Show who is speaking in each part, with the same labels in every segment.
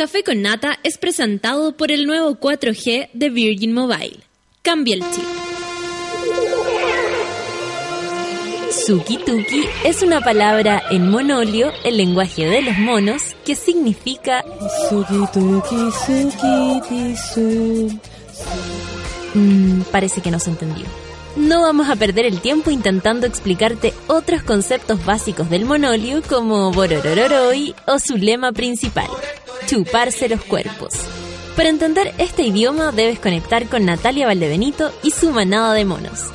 Speaker 1: Café con Nata es presentado por el nuevo 4G de Virgin Mobile. Cambia el chip. Suki Tuki es una palabra en monolio, el lenguaje de los monos, que significa
Speaker 2: Suki Tuki Suki Tisu.
Speaker 1: Mm, parece que no se entendió. No vamos a perder el tiempo intentando explicarte otros conceptos básicos del monolio como Bororororoi o su lema principal, chuparse los cuerpos. Para entender este idioma debes conectar con Natalia Valdebenito y su manada de monos.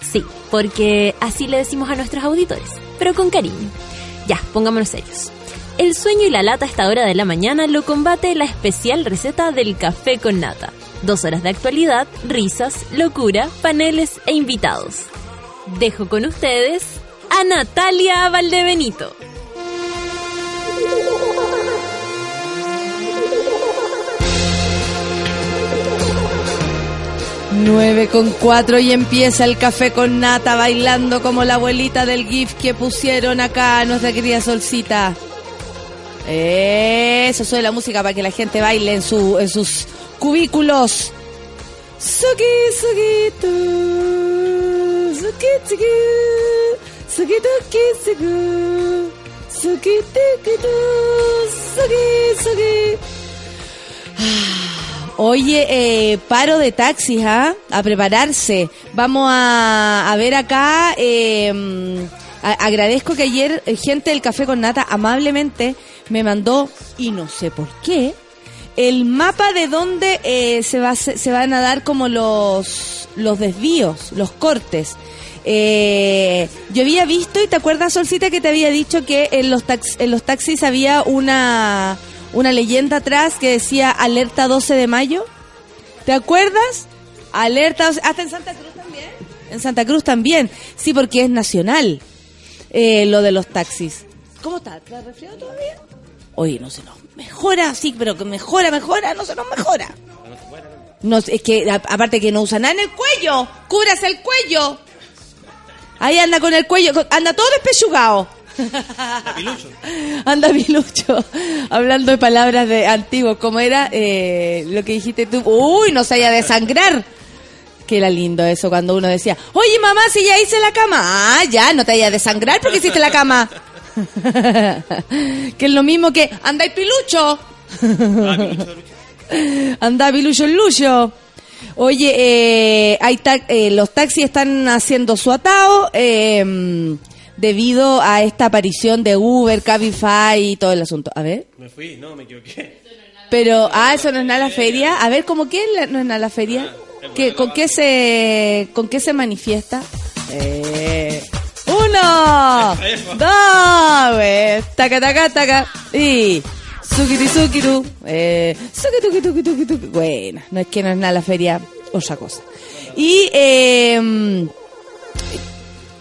Speaker 1: Sí, porque así le decimos a nuestros auditores, pero con cariño. Ya, pongámonos serios. El sueño y la lata a esta hora de la mañana lo combate la especial receta del café con nata. Dos horas de actualidad, risas, locura, paneles e invitados. Dejo con ustedes a Natalia Valdebenito.
Speaker 2: 9 con 4 y empieza el café con nata bailando como la abuelita del GIF que pusieron acá nuestra querida Solcita. Eso soy la música para que la gente baile en, en sus cubículos. Suki, suki, suki, suki, suki, suki, tuki, tu, suki, suki. Oye, eh, paro de taxis, ¿ah? A prepararse. Vamos a, a ver acá. eh, agradezco que ayer eh, gente del Café con Nata amablemente me mandó, y no sé por qué, el mapa de dónde eh, se, va, hacer- se van a dar como los, los desvíos, los cortes. Eh, yo había visto, y te acuerdas, Solcita, que te había dicho que en los, tax- en los taxis había una, una leyenda atrás que decía alerta 12 de mayo. ¿Te acuerdas? Alerta, 12 hasta en Santa Cruz también. En Santa Cruz también, sí, porque es nacional eh, lo de los taxis. ¿Cómo está? ¿Está resfriado todavía? Oye, no se nos mejora, sí, pero que mejora, mejora, no se nos mejora. No, es que a- aparte que no usa nada en el cuello, cúbrase el cuello. Ahí anda con el cuello, anda todo despechugado. Anda Pilucho, hablando de palabras de antiguos, como era eh, lo que dijiste tú, uy, no se haya de sangrar. Que era lindo eso cuando uno decía, oye mamá, si ya hice la cama. Ah, ya, no te haya de sangrar porque hiciste la cama. que es lo mismo que, anda y pilucho. anda pilucho el lucho. Oye, eh, hay ta- eh, los taxis están haciendo su atao eh, debido a esta aparición de Uber, Cabify y todo el asunto. A ver.
Speaker 3: Me fui, no, me equivoqué.
Speaker 2: Pero, ah, eso no es nada la feria. A ver, ¿cómo la- no es nada la feria? ¿Qué, ¿Con qué se con qué se manifiesta? Eh, uno, dos, güey, taca, taca, taca, y sukiri, sukiru, eh. Bueno, no es que no es nada la feria, otra cosa. Y, eh,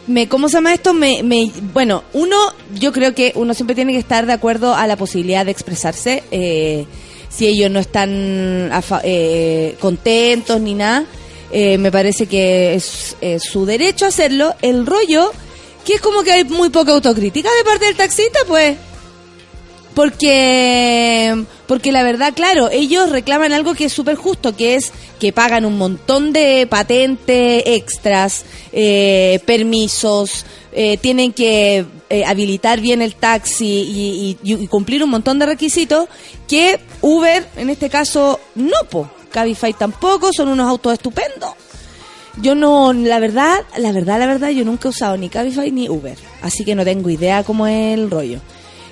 Speaker 2: me, ¿cómo se llama esto? Me, me, bueno, uno, yo creo que uno siempre tiene que estar de acuerdo a la posibilidad de expresarse. eh, si ellos no están eh, contentos ni nada, eh, me parece que es, su derecho hacerlo. El rollo, que es como que hay muy poca autocrítica de parte del taxista, pues. Porque, porque la verdad, claro, ellos reclaman algo que es súper justo, que es que pagan un montón de patentes extras, eh, permisos, eh, tienen que eh, habilitar bien el taxi y, y- cumplir un montón de requisitos que Uber, en este caso, no, po. Cabify tampoco, son unos autos estupendos. Yo no, la verdad, la verdad, la verdad, yo nunca he usado ni Cabify ni Uber, así que no tengo idea cómo es el rollo.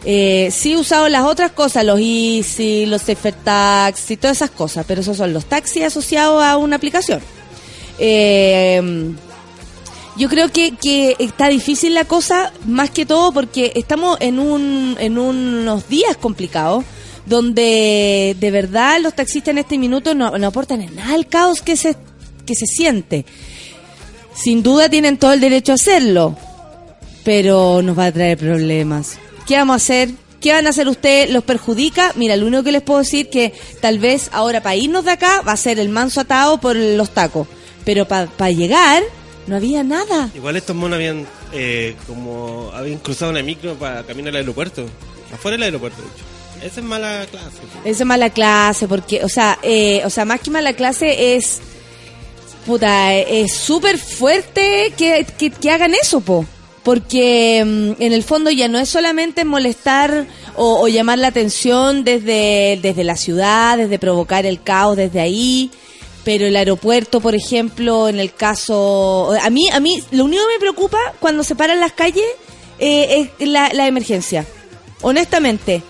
Speaker 2: Eh, sí he usado las otras cosas, los Easy, los Safer Taxi, todas esas cosas, pero esos son los taxis asociados a una aplicación. Eh, yo creo que, que está difícil la cosa, más que todo porque estamos en, un, en unos días complicados, donde de verdad los taxistas en este minuto no, aportan en nada al caos que se, que se siente. Sin duda tienen todo el derecho a hacerlo, pero nos va a traer problemas. ¿Qué vamos a hacer? ¿Qué van a hacer ustedes? ¿Los perjudica? Mira, lo único que les puedo decir que tal vez ahora para irnos de acá va a ser el manso atado por los tacos, pero para llegar no había nada.
Speaker 3: Igual estos monos habían eh, como habían cruzado una micro para caminar al aeropuerto. Afuera del aeropuerto, de hecho. esa es mala clase.
Speaker 2: Esa es mala clase, porque, o sea, eh, o sea, más que mala clase es, puta, es súper fuerte que, que, que hagan eso, po. Porque mm, en el fondo ya no es solamente molestar o, o llamar la atención desde, desde la ciudad, desde provocar el caos desde ahí, pero el aeropuerto, por ejemplo, en el caso, a mí, a mí, lo único que me preocupa cuando se paran las calles eh, es la, la emergencia, honestamente,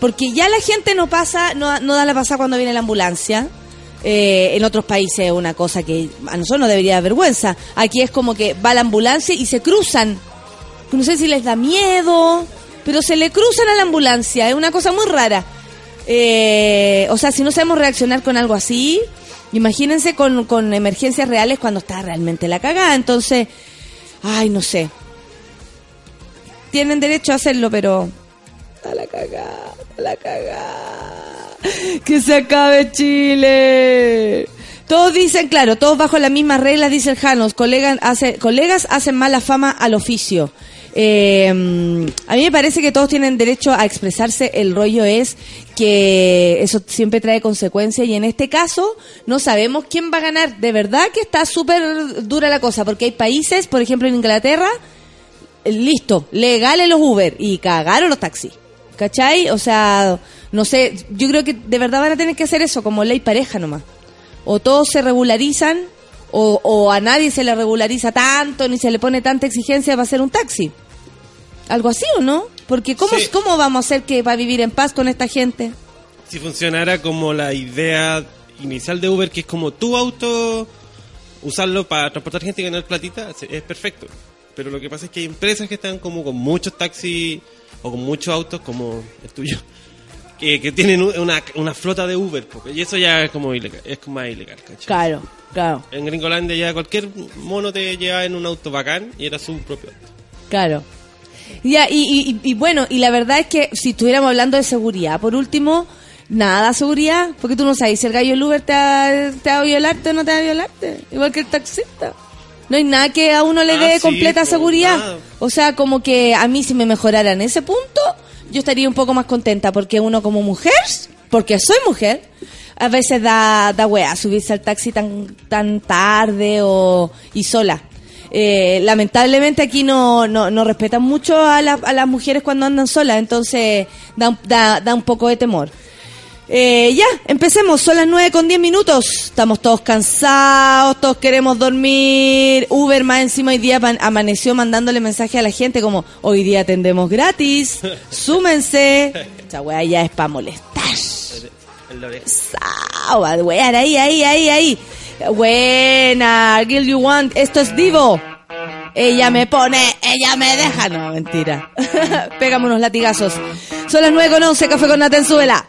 Speaker 2: porque ya la gente no pasa, no, no da la pasada cuando viene la ambulancia. Eh, en otros países es una cosa que a nosotros no debería dar vergüenza. Aquí es como que va la ambulancia y se cruzan. No sé si les da miedo, pero se le cruzan a la ambulancia. Es una cosa muy rara. Eh, o sea, si no sabemos reaccionar con algo así, imagínense con, con emergencias reales cuando está realmente la cagada. Entonces, ay, no sé. Tienen derecho a hacerlo, pero a la cagada, a la cagada. Que se acabe Chile. Todos dicen, claro, todos bajo las mismas reglas, dice el Janos. Colegas, hace, colegas hacen mala fama al oficio. Eh, a mí me parece que todos tienen derecho a expresarse. El rollo es que eso siempre trae consecuencias y en este caso no sabemos quién va a ganar. De verdad que está súper dura la cosa porque hay países, por ejemplo en Inglaterra, listo, legales los Uber y cagaron los taxis. ¿Cachai? O sea, no sé, yo creo que de verdad van a tener que hacer eso como ley pareja nomás. O todos se regularizan o, o a nadie se le regulariza tanto ni se le pone tanta exigencia para hacer un taxi. Algo así o no? Porque ¿cómo,
Speaker 3: Sí.
Speaker 2: ¿cómo vamos a hacer que va a vivir en paz con esta gente?
Speaker 3: Si funcionara como la idea inicial de Uber, que es como tu auto, usarlo para transportar gente y ganar platita, es perfecto. Pero lo que pasa es que hay empresas que están como con muchos taxis o con muchos autos, como el tuyo, que, que tienen una, una flota de Uber. porque- y eso ya es como ilegal, es como más ilegal, ¿cachai?
Speaker 2: Claro, claro,
Speaker 3: En Gringolandia ya cualquier mono te llevaba en un auto bacán y era su propio auto.
Speaker 2: claro. Ya, y, y- y bueno, y la verdad es que si estuviéramos hablando de seguridad, por último, nada seguridad, porque tú no sabes si el gallo del Uber te va, te va a violarte o no te va a violarte, igual que el taxista. No hay nada que a uno le
Speaker 3: Ah,
Speaker 2: dé
Speaker 3: sí,
Speaker 2: completa
Speaker 3: pues,
Speaker 2: seguridad.
Speaker 3: nada.
Speaker 2: O sea, como que a mí si me mejoraran ese punto, yo estaría un poco más contenta, porque uno como mujer, porque soy mujer, a veces da, da wea subirse al taxi tan, tan tarde o, y sola. Eh, lamentablemente aquí no, no, no respetan mucho a, la- a las mujeres cuando andan solas, entonces da, un- da, da un poco de temor. Eh, ya, empecemos, son las 9 con 10 minutos. Estamos todos cansados, todos queremos dormir. Uber más encima hoy día amaneció mandándole mensaje a la gente como, hoy día atendemos gratis, súmense. Esa weá ya es para molestar. A wear, ahí, ahí, ahí, ahí. Buena, Girl You Want, esto es Divo. Ella me pone, ella me deja. No, mentira. Pégame unos latigazos. Son las 9 con 11, café con Natenzuela.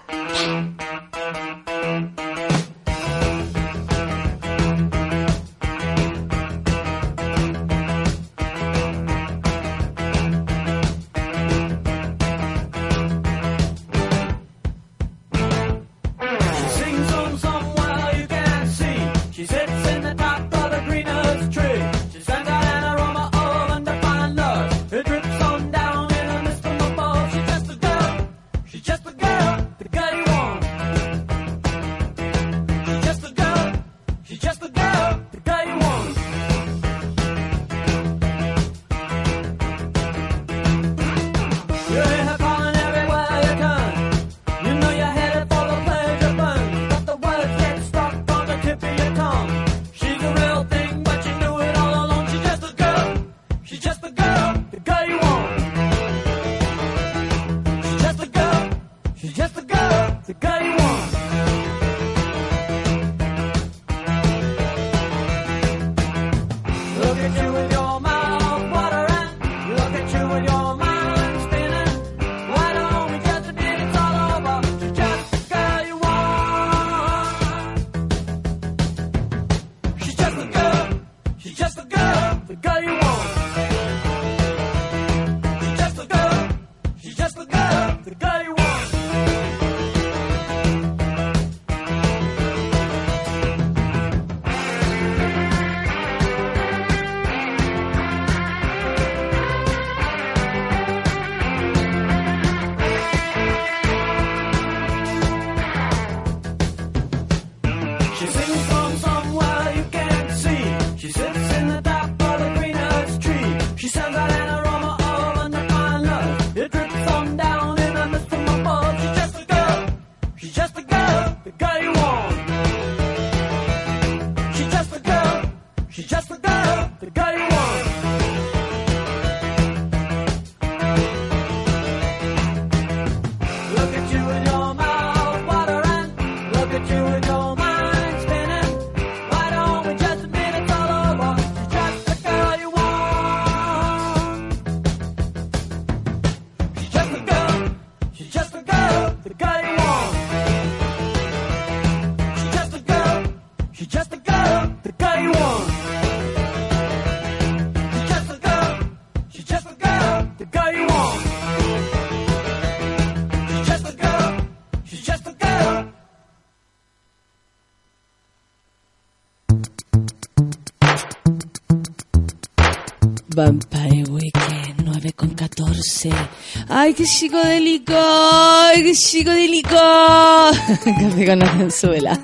Speaker 2: Ay, qué psicodélico. Ay, qué psicodélico. Café con la Venezuela.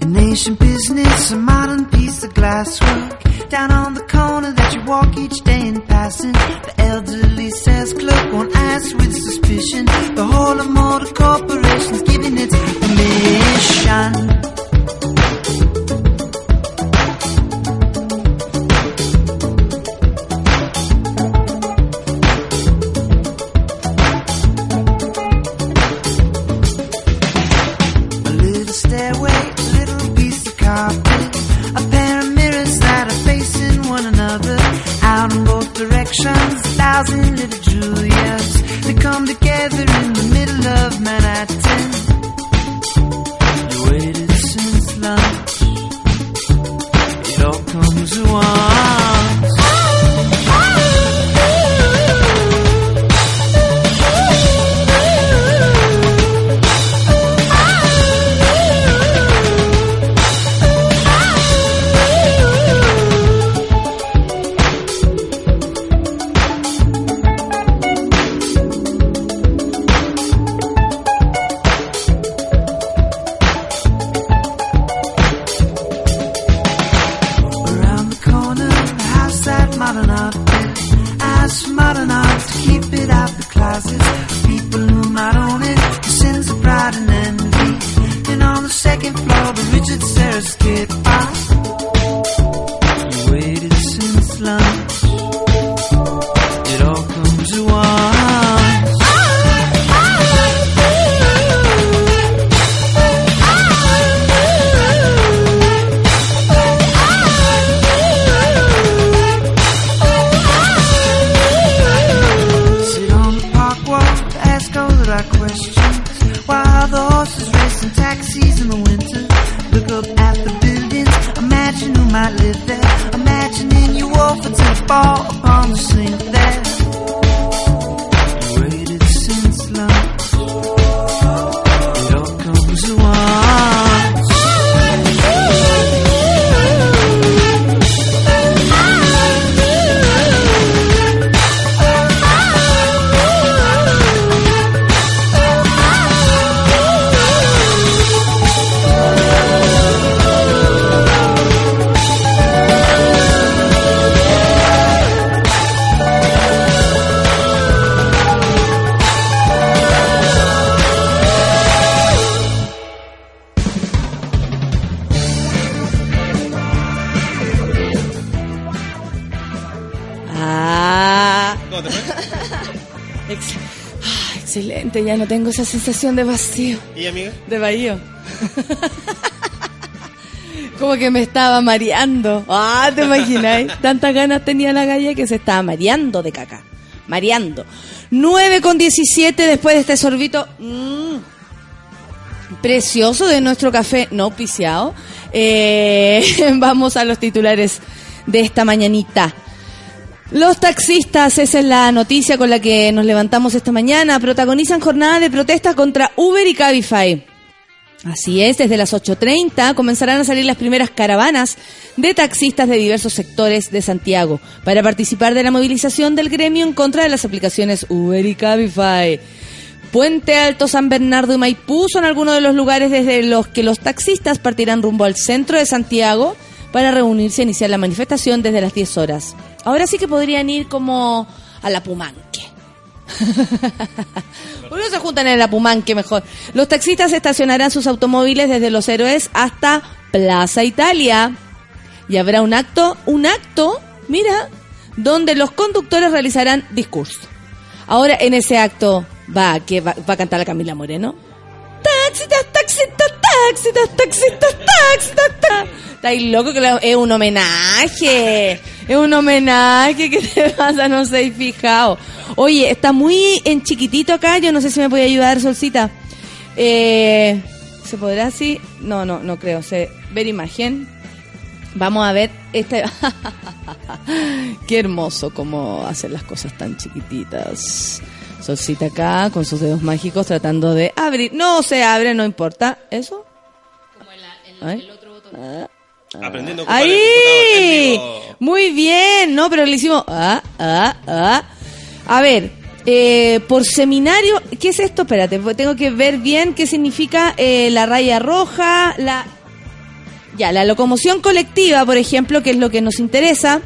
Speaker 4: An ancient business, a modern piece of.
Speaker 2: Esa sensación de vacío,
Speaker 3: ¿Y amiga?
Speaker 2: de vacío. Como que me estaba mareando. Ah, ¿te imagináis? Tantas ganas tenía la galla que se estaba mareando de caca. Mareando. 9 con 17 después de este sorbito. mm, precioso de nuestro café no piciado. Eh, vamos a los titulares de esta mañanita. Los taxistas, esa es la noticia con la que nos levantamos esta mañana, protagonizan jornada de protesta contra Uber y Cabify. Así es, desde las 8.30 comenzarán a salir las primeras caravanas de taxistas de diversos sectores de Santiago para participar de la movilización del gremio en contra de las aplicaciones Uber y Cabify. Puente Alto, San Bernardo y Maipú son algunos de los lugares desde los que los taxistas partirán rumbo al centro de Santiago para reunirse e iniciar la manifestación desde las 10 horas. Ahora sí que podrían ir como a la Pumanque. ¿Por qué no se juntan en el Apumanque mejor? Los taxistas estacionarán sus automóviles desde Los Héroes hasta Plaza Italia. Y habrá un acto, un acto, mira, donde los conductores realizarán discurso. Ahora en ese acto va, que va, a cantar la Camila Moreno. Taxistas, taxistas, taxistas, taxistas, taxistas. Estáis loco que la- es un homenaje. Es un homenaje. ¿Qué te pasa? No sé, fijado. Oye, está muy en chiquitito acá. Yo no sé si me puede ayudar, Solcita. Eh, ¿Se podrá así? No, no, no creo. Se, ver imagen. Vamos a ver este. Qué hermoso cómo hacen las cosas tan chiquititas. Solcita acá con sus dedos mágicos tratando de abrir. No se abre, no importa. ¿Eso? Ah.
Speaker 3: Aprendiendo a ocupar el computador en
Speaker 2: ¡Ahí! Muy bien, ¿no? Pero le hicimos... Ah, ah, ah. A ver, eh, por seminario... ¿Qué es esto? Espérate, porque tengo que ver bien qué significa eh, la raya roja, la... Ya, la locomoción colectiva, por ejemplo, que es lo que nos interesa,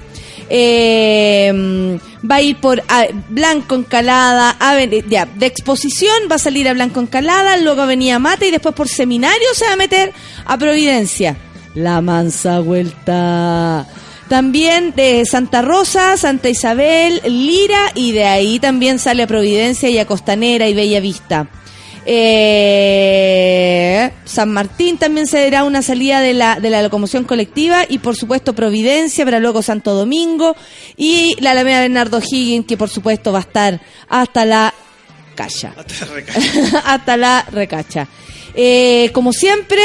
Speaker 2: eh, va a ir por ah, Blanco Encalada, aven- ya, de exposición va a salir a Blanco Encalada, luego Avenida Mata y después por seminario se va a meter a Providencia. La mansa vuelta. También de Santa Rosa, Santa Isabel, Lira y de ahí también sale a Providencia y a Costanera y Bella Vista. Eh, San Martín también se dará una salida de la, de la locomoción colectiva y por supuesto Providencia, para luego Santo Domingo y la Alameda Bernardo Higgins que por supuesto va a estar hasta la Calla.
Speaker 3: Hasta recaer.
Speaker 2: hasta la recacha. Eh, como siempre,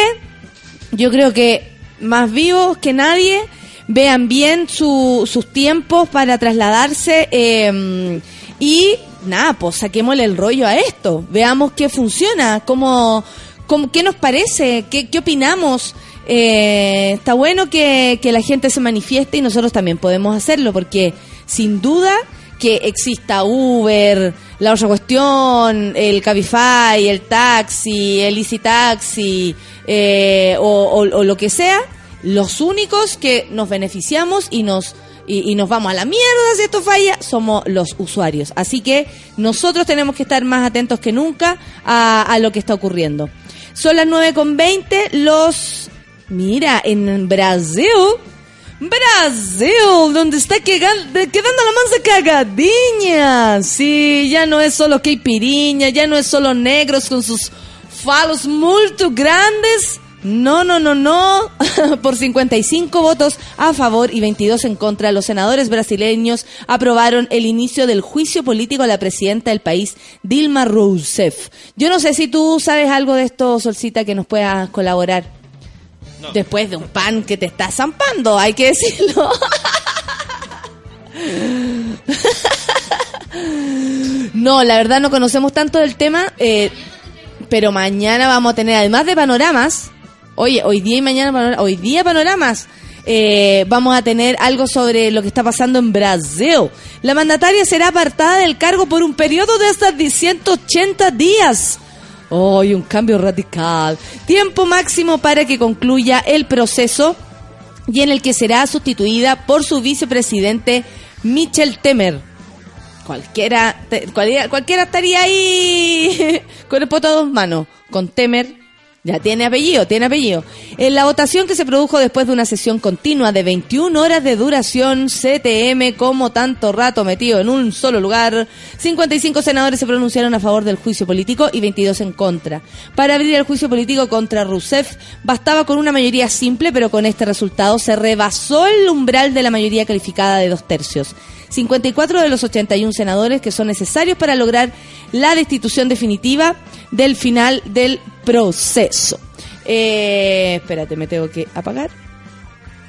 Speaker 2: yo creo que más vivos que nadie vean bien su- sus tiempos para trasladarse eh, y nada, pues saquémosle el rollo a esto, veamos qué funciona, cómo, cómo- qué nos parece, qué, qué opinamos. Eh, está bueno que, que la gente se manifieste y nosotros también podemos hacerlo porque sin duda que exista Uber, la otra cuestión, el Cabify, el taxi, el Easy Taxi eh, o, lo que sea, los únicos que nos beneficiamos y nos y nos vamos a la mierda si esto falla somos los usuarios. Así que nosotros tenemos que estar más atentos que nunca a, a lo que está ocurriendo. Son las 9.20, los... Mira, en Brasil... Brasil, donde está quedando la mansa cagadiña. Sí, ya no es solo caipiriña, ya no es solo negros con sus falos muy grandes. No, no, no, no. Por 55 votos a favor y 22 en contra, los senadores brasileños aprobaron el inicio del juicio político a la presidenta del país, Dilma Rousseff. Yo no sé si tú sabes algo de esto, Solcita, que nos puedas colaborar. Después de un pan que te está zampando, hay que decirlo. No, la verdad no conocemos tanto del tema, eh, pero mañana vamos a tener, además de panoramas, oye, hoy día y mañana, hoy día panoramas, eh, vamos a tener algo sobre lo que está pasando en Brasil. La mandataria será apartada del cargo por un periodo de hasta 180 días. Hoy un cambio radical. Tiempo máximo para que concluya el proceso y en el que será sustituida por su vicepresidente Michel Temer. Cualquiera, cualquiera, cualquiera estaría ahí con el poto a dos manos, con Temer. Ya tiene apellido, tiene apellido. En la votación que se produjo después de una sesión continua de 21 horas de duración, CTM como tanto rato metido en un solo lugar, 55 senadores se pronunciaron a favor del juicio político y 22 en contra. Para abrir el juicio político contra Rousseff bastaba con una mayoría simple, pero con este resultado se rebasó el umbral de la mayoría calificada de dos tercios. 54 de los 81 senadores que son necesarios para lograr la destitución definitiva del final del proceso. Eh, espérate, me tengo que apagar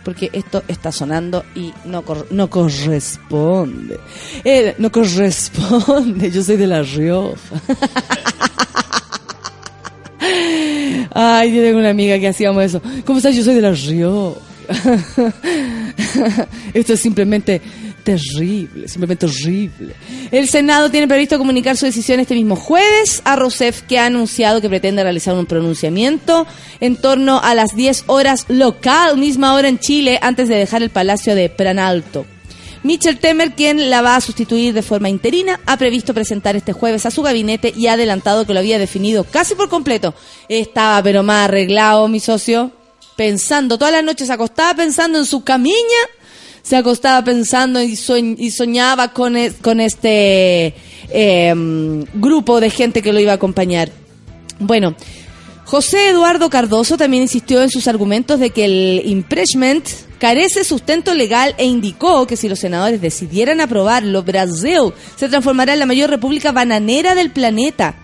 Speaker 2: porque esto está sonando y no, cor- no corresponde. Eh, no corresponde, yo soy de La Rioja. Ay, yo tengo una amiga que hacíamos eso. ¿Cómo estás? Yo soy de La Rioja. Esto es simplemente terrible, simplemente horrible. El Senado tiene previsto comunicar su decisión este mismo jueves a Rousseff, que ha anunciado que pretende realizar un pronunciamiento en torno a las 10 horas local, misma hora en Chile, antes de dejar el Palacio de Pranalto. Michel Temer, quien la va a sustituir de forma interina, ha previsto presentar este jueves a su gabinete y ha adelantado que lo había definido casi por completo. Estaba pero más arreglado mi socio, pensando, todas las noches se acostaba pensando en su camiña, se acostaba pensando y, soñ- y soñaba con, e- con este em, grupo de gente que lo iba a acompañar. Bueno, José Eduardo Cardoso también insistió en sus argumentos de que el impeachment carece sustento legal e indicó que si los senadores decidieran aprobarlo, Brasil se transformará en la mayor república bananera del planeta.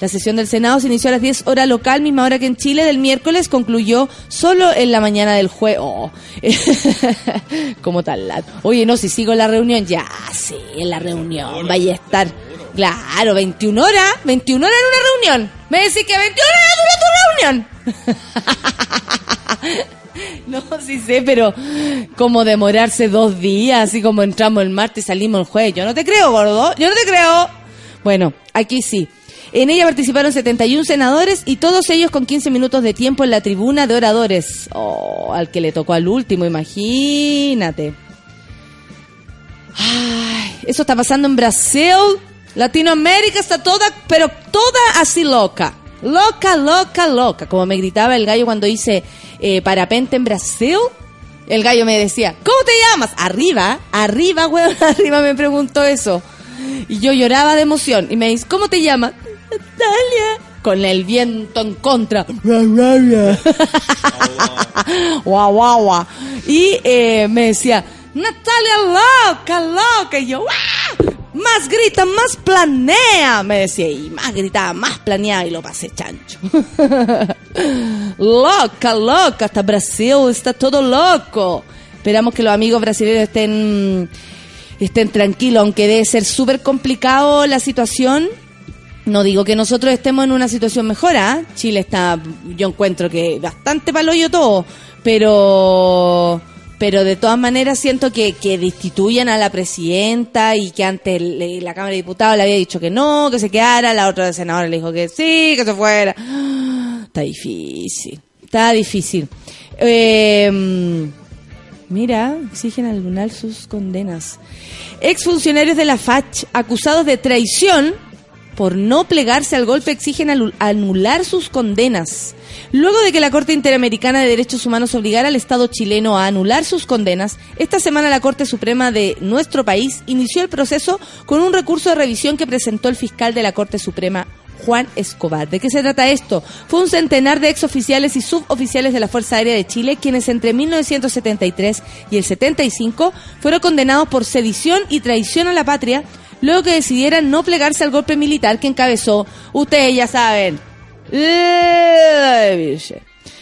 Speaker 2: La sesión del Senado se inició a las 10 horas local, misma hora que en Chile, del miércoles, concluyó solo en la mañana del jueves. Oh. Como tal. Oye, no, si sigo la reunión, ya, sí, en la reunión, vaya a estar. Claro, 21 horas, 21 horas en una reunión. Me decís que 21 horas dura tu reunión. No, sí sé, pero como demorarse dos días, así como entramos el martes y salimos el jueves. Yo no te creo, gordo. Yo no te creo. Bueno, aquí sí. En ella participaron 71 senadores y todos ellos con 15 minutos de tiempo en la tribuna de oradores. Oh, al que le tocó al último, imagínate. Ay, eso está pasando en Brasil. Latinoamérica está toda, pero toda así loca. Loca, loca, loca. Como me gritaba el gallo cuando hice eh, parapente en Brasil. El gallo me decía, ¿cómo te llamas? Arriba, arriba, weón, arriba me preguntó eso. Y yo lloraba de emoción. Y me dice, ¿cómo te llamas? Natalia. Con el viento en contra. guau, guau, guau. Y eh, me decía, Natalia, loca, loca. Y yo, ¡guau! Más grita, más planea. Me decía, y más gritaba, más planeaba y lo pasé chancho. loca, loca, hasta Brasil está todo loco. Esperamos que los amigos brasileños estén, estén tranquilos, aunque debe ser súper complicado la situación. No digo que nosotros estemos en una situación mejor, ¿ah? Chile está, yo encuentro que bastante paloyo todo, pero pero de todas maneras siento que, que destituyan a la presidenta y que antes le- la Cámara de Diputados le había dicho que no, que se quedara, la otra senadora le dijo que sí, que se fuera. Está difícil, está difícil. Eh, Mira, exigen al lunar sus condenas. Exfuncionarios de la FACH acusados de traición por no plegarse al golpe exigen anular sus condenas. Luego de que la Corte Interamericana de Derechos Humanos obligara al Estado chileno a anular sus condenas, esta semana la Corte Suprema de nuestro país inició el proceso con un recurso de revisión que presentó el fiscal de la Corte Suprema, Juan Escobar. ¿De qué se trata esto? Fue un centenar de exoficiales y suboficiales de la Fuerza Aérea de Chile quienes entre 1973 y el 75 fueron condenados por sedición y traición a la patria luego que decidieran no plegarse al golpe militar que encabezó, ustedes ya saben,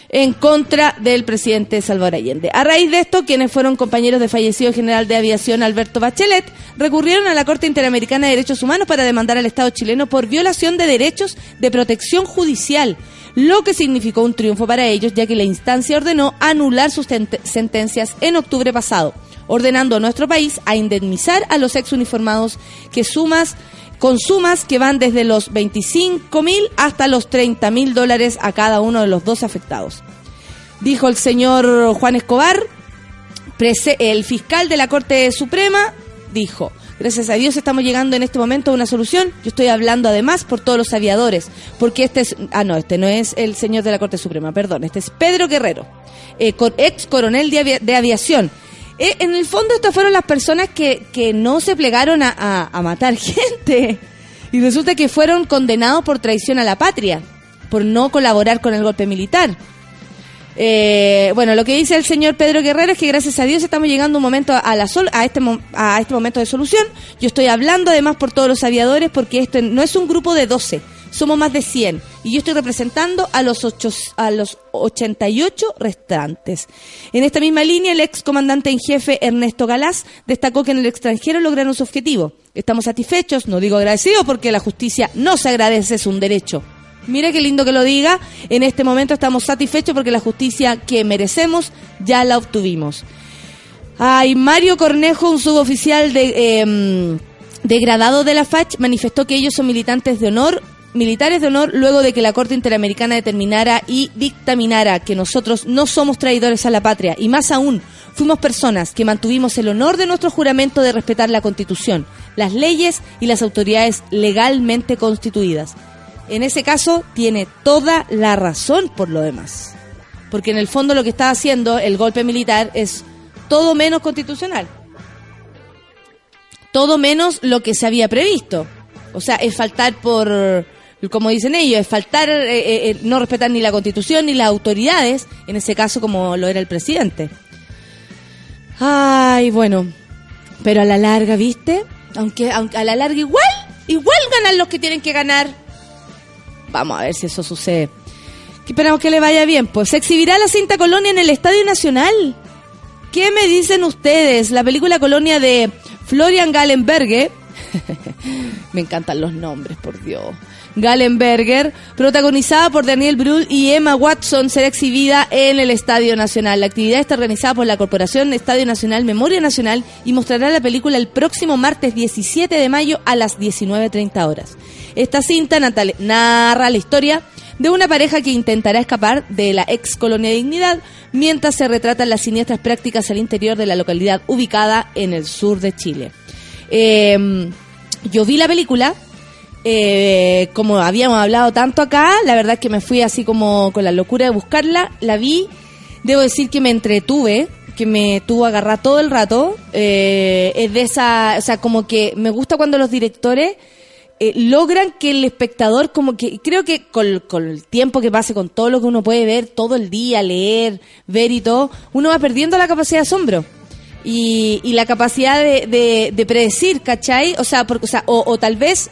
Speaker 2: en contra del presidente Salvador Allende. A raíz de esto, quienes fueron compañeros de fallecido general de aviación Alberto Bachelet recurrieron a la Corte Interamericana de Derechos Humanos para demandar al Estado chileno por violación de derechos de protección judicial, lo que significó un triunfo para ellos, ya que la instancia ordenó anular sus sentencias en octubre pasado, ordenando a nuestro país a indemnizar a los ex uniformados que sumas con sumas que van desde los 25 mil hasta los 30 mil dólares a cada uno de los dos afectados. Dijo el señor Juan Escobar, el fiscal de la Corte Suprema, dijo, gracias a Dios estamos llegando en este momento a una solución. Yo estoy hablando además por todos los aviadores, porque este es, ah no, este no es el señor de la Corte Suprema, perdón, este es Pedro Guerrero, eh, ex coronel de aviación. Eh, en el fondo estas fueron las personas que, que no se plegaron a, a- matar gente. Y resulta que fueron condenados por traición a la patria, por no colaborar con el golpe militar. Eh, bueno, lo que dice el señor Pedro Guerrero es que gracias a Dios estamos llegando un momento a, la a, este, a este momento de solución. Yo estoy hablando además por todos los aviadores porque esto no es un grupo de 12, somos más de 100 y yo estoy representando a los, ocho, a los 88 restantes. En esta misma línea, el ex comandante en jefe Ernesto Galás destacó que en el extranjero lograron su objetivo. Estamos satisfechos, no digo agradecidos porque la justicia no se agradece, es un derecho. Mire qué lindo que lo diga. En este momento estamos satisfechos porque la justicia que merecemos ya la obtuvimos. Ay, Mario Cornejo, un suboficial de, em, degradado de la FACH, manifestó que ellos son militantes de honor, militares de honor, luego de que la Corte Interamericana determinara y dictaminara que nosotros no somos traidores a la patria, y más aún, Fuimos personas que mantuvimos el honor de nuestro juramento de respetar la Constitución, las leyes y las autoridades legalmente constituidas. En ese caso, tiene toda la razón por lo demás. Porque en el fondo lo que está haciendo el golpe militar es todo menos constitucional. Todo menos lo que se había previsto. O sea, es faltar por, como dicen ellos, es faltar, eh, eh, eh, no respetar ni la constitución ni las autoridades, en ese caso como lo era el presidente. Ay, bueno, pero a la larga, ¿viste? Aunque, aunque a la larga igual, igual ganan los que tienen que ganar. Vamos a ver si eso sucede. Esperamos que le vaya bien. Pues se exhibirá la cinta Colonia en el Estadio Nacional. ¿Qué me dicen ustedes? La película Colonia de Florian Gallenberger. me encantan los nombres, por Dios. Gallenberger, protagonizada por Daniel Brühl y Emma Watson, será exhibida en el Estadio Nacional. La actividad está organizada por la Corporación Estadio Nacional Memoria Nacional y mostrará la película el próximo martes 17 de mayo a las 19.30 horas. Esta cinta narra la historia de una pareja que intentará escapar de la ex colonia de Dignidad mientras se retratan las siniestras prácticas al interior de la localidad ubicada en el sur de Chile. Eh, yo vi la película, eh, como habíamos hablado tanto acá, la verdad es que me fui así como con la locura de buscarla, la vi, debo decir que me entretuve, que me tuvo agarrar todo el rato, eh, es de esa, o sea, como que me gusta cuando los directores eh, logran que el espectador, como que creo que con, con el tiempo que pase, con todo lo que uno puede ver todo el día, leer, ver y todo, uno va perdiendo la capacidad de asombro. Y, y la capacidad de, de, de predecir, ¿cachai? O sea, porque, o, sea o, o tal vez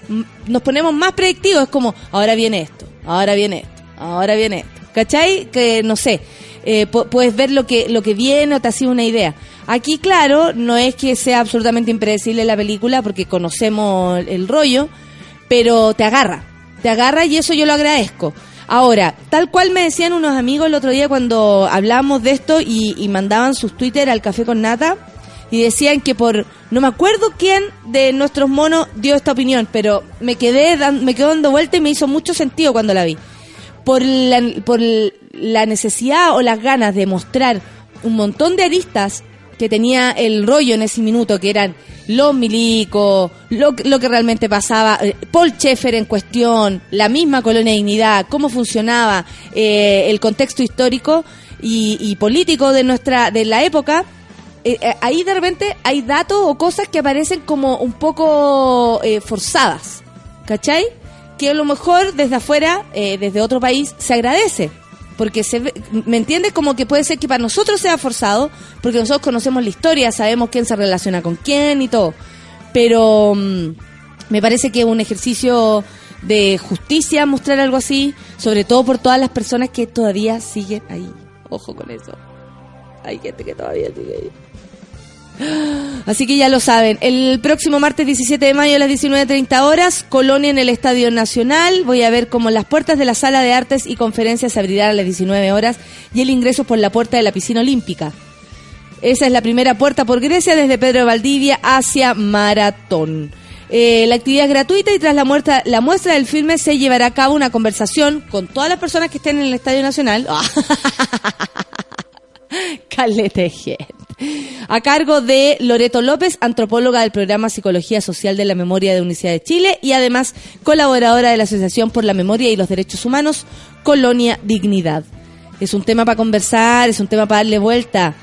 Speaker 2: nos ponemos más predictivos, es como, ahora viene esto, ahora viene esto, ahora viene esto, ¿cachai? Que no sé, eh, pu- puedes ver lo que, lo que viene o te hace una idea. Aquí, claro, no es que sea absolutamente impredecible la película porque conocemos el rollo, pero te agarra, te agarra y eso yo lo agradezco. Ahora, tal cual me decían unos amigos el otro día cuando hablábamos de esto y, mandaban sus Twitter al café con nata y decían que por no me acuerdo quién de nuestros monos dio esta opinión, pero me quedé dan- me quedó dando vuelta y me hizo mucho sentido cuando la vi. Por la, por la necesidad o las ganas de mostrar un montón de aristas que tenía el rollo en ese minuto, que eran los milicos, lo, lo que realmente pasaba, eh, Paul Schaeffer en cuestión, la misma colonia de dignidad, cómo funcionaba eh, el contexto histórico y, político de nuestra de la época, eh, eh, ahí de repente hay datos o cosas que aparecen como un poco forzadas, ¿cachai? Que a lo mejor desde afuera, desde otro país, se agradece. Porque se ve- ¿me entiendes? Como que puede ser que para nosotros sea forzado, porque nosotros conocemos la historia, sabemos quién se relaciona con quién y todo. Pero mm, me parece que es un ejercicio de justicia mostrar algo así, sobre todo por todas las personas que todavía siguen ahí. Ojo con eso. Hay gente que todavía sigue ahí. Así que ya lo saben, el próximo martes 17 de mayo a las 19.30 horas, Colonia en el Estadio Nacional. Voy a ver cómo las puertas de la sala de artes y conferencias se abrirán a las 19 horas y el ingreso por la puerta de la piscina olímpica. Esa es la primera puerta por Grecia desde Pedro Valdivia hacia Maratón. Eh, la actividad es gratuita y tras la, muestra, la muestra del filme se llevará a cabo una conversación con todas las personas que estén en el Estadio Nacional. Caleta gente. A cargo de Loreto López, antropóloga del programa Psicología Social de la Memoria de Universidad de Chile y además colaboradora de la Asociación por la Memoria y los Derechos Humanos, Colonia Dignidad. Es un tema para conversar, es un tema para darle vuelta.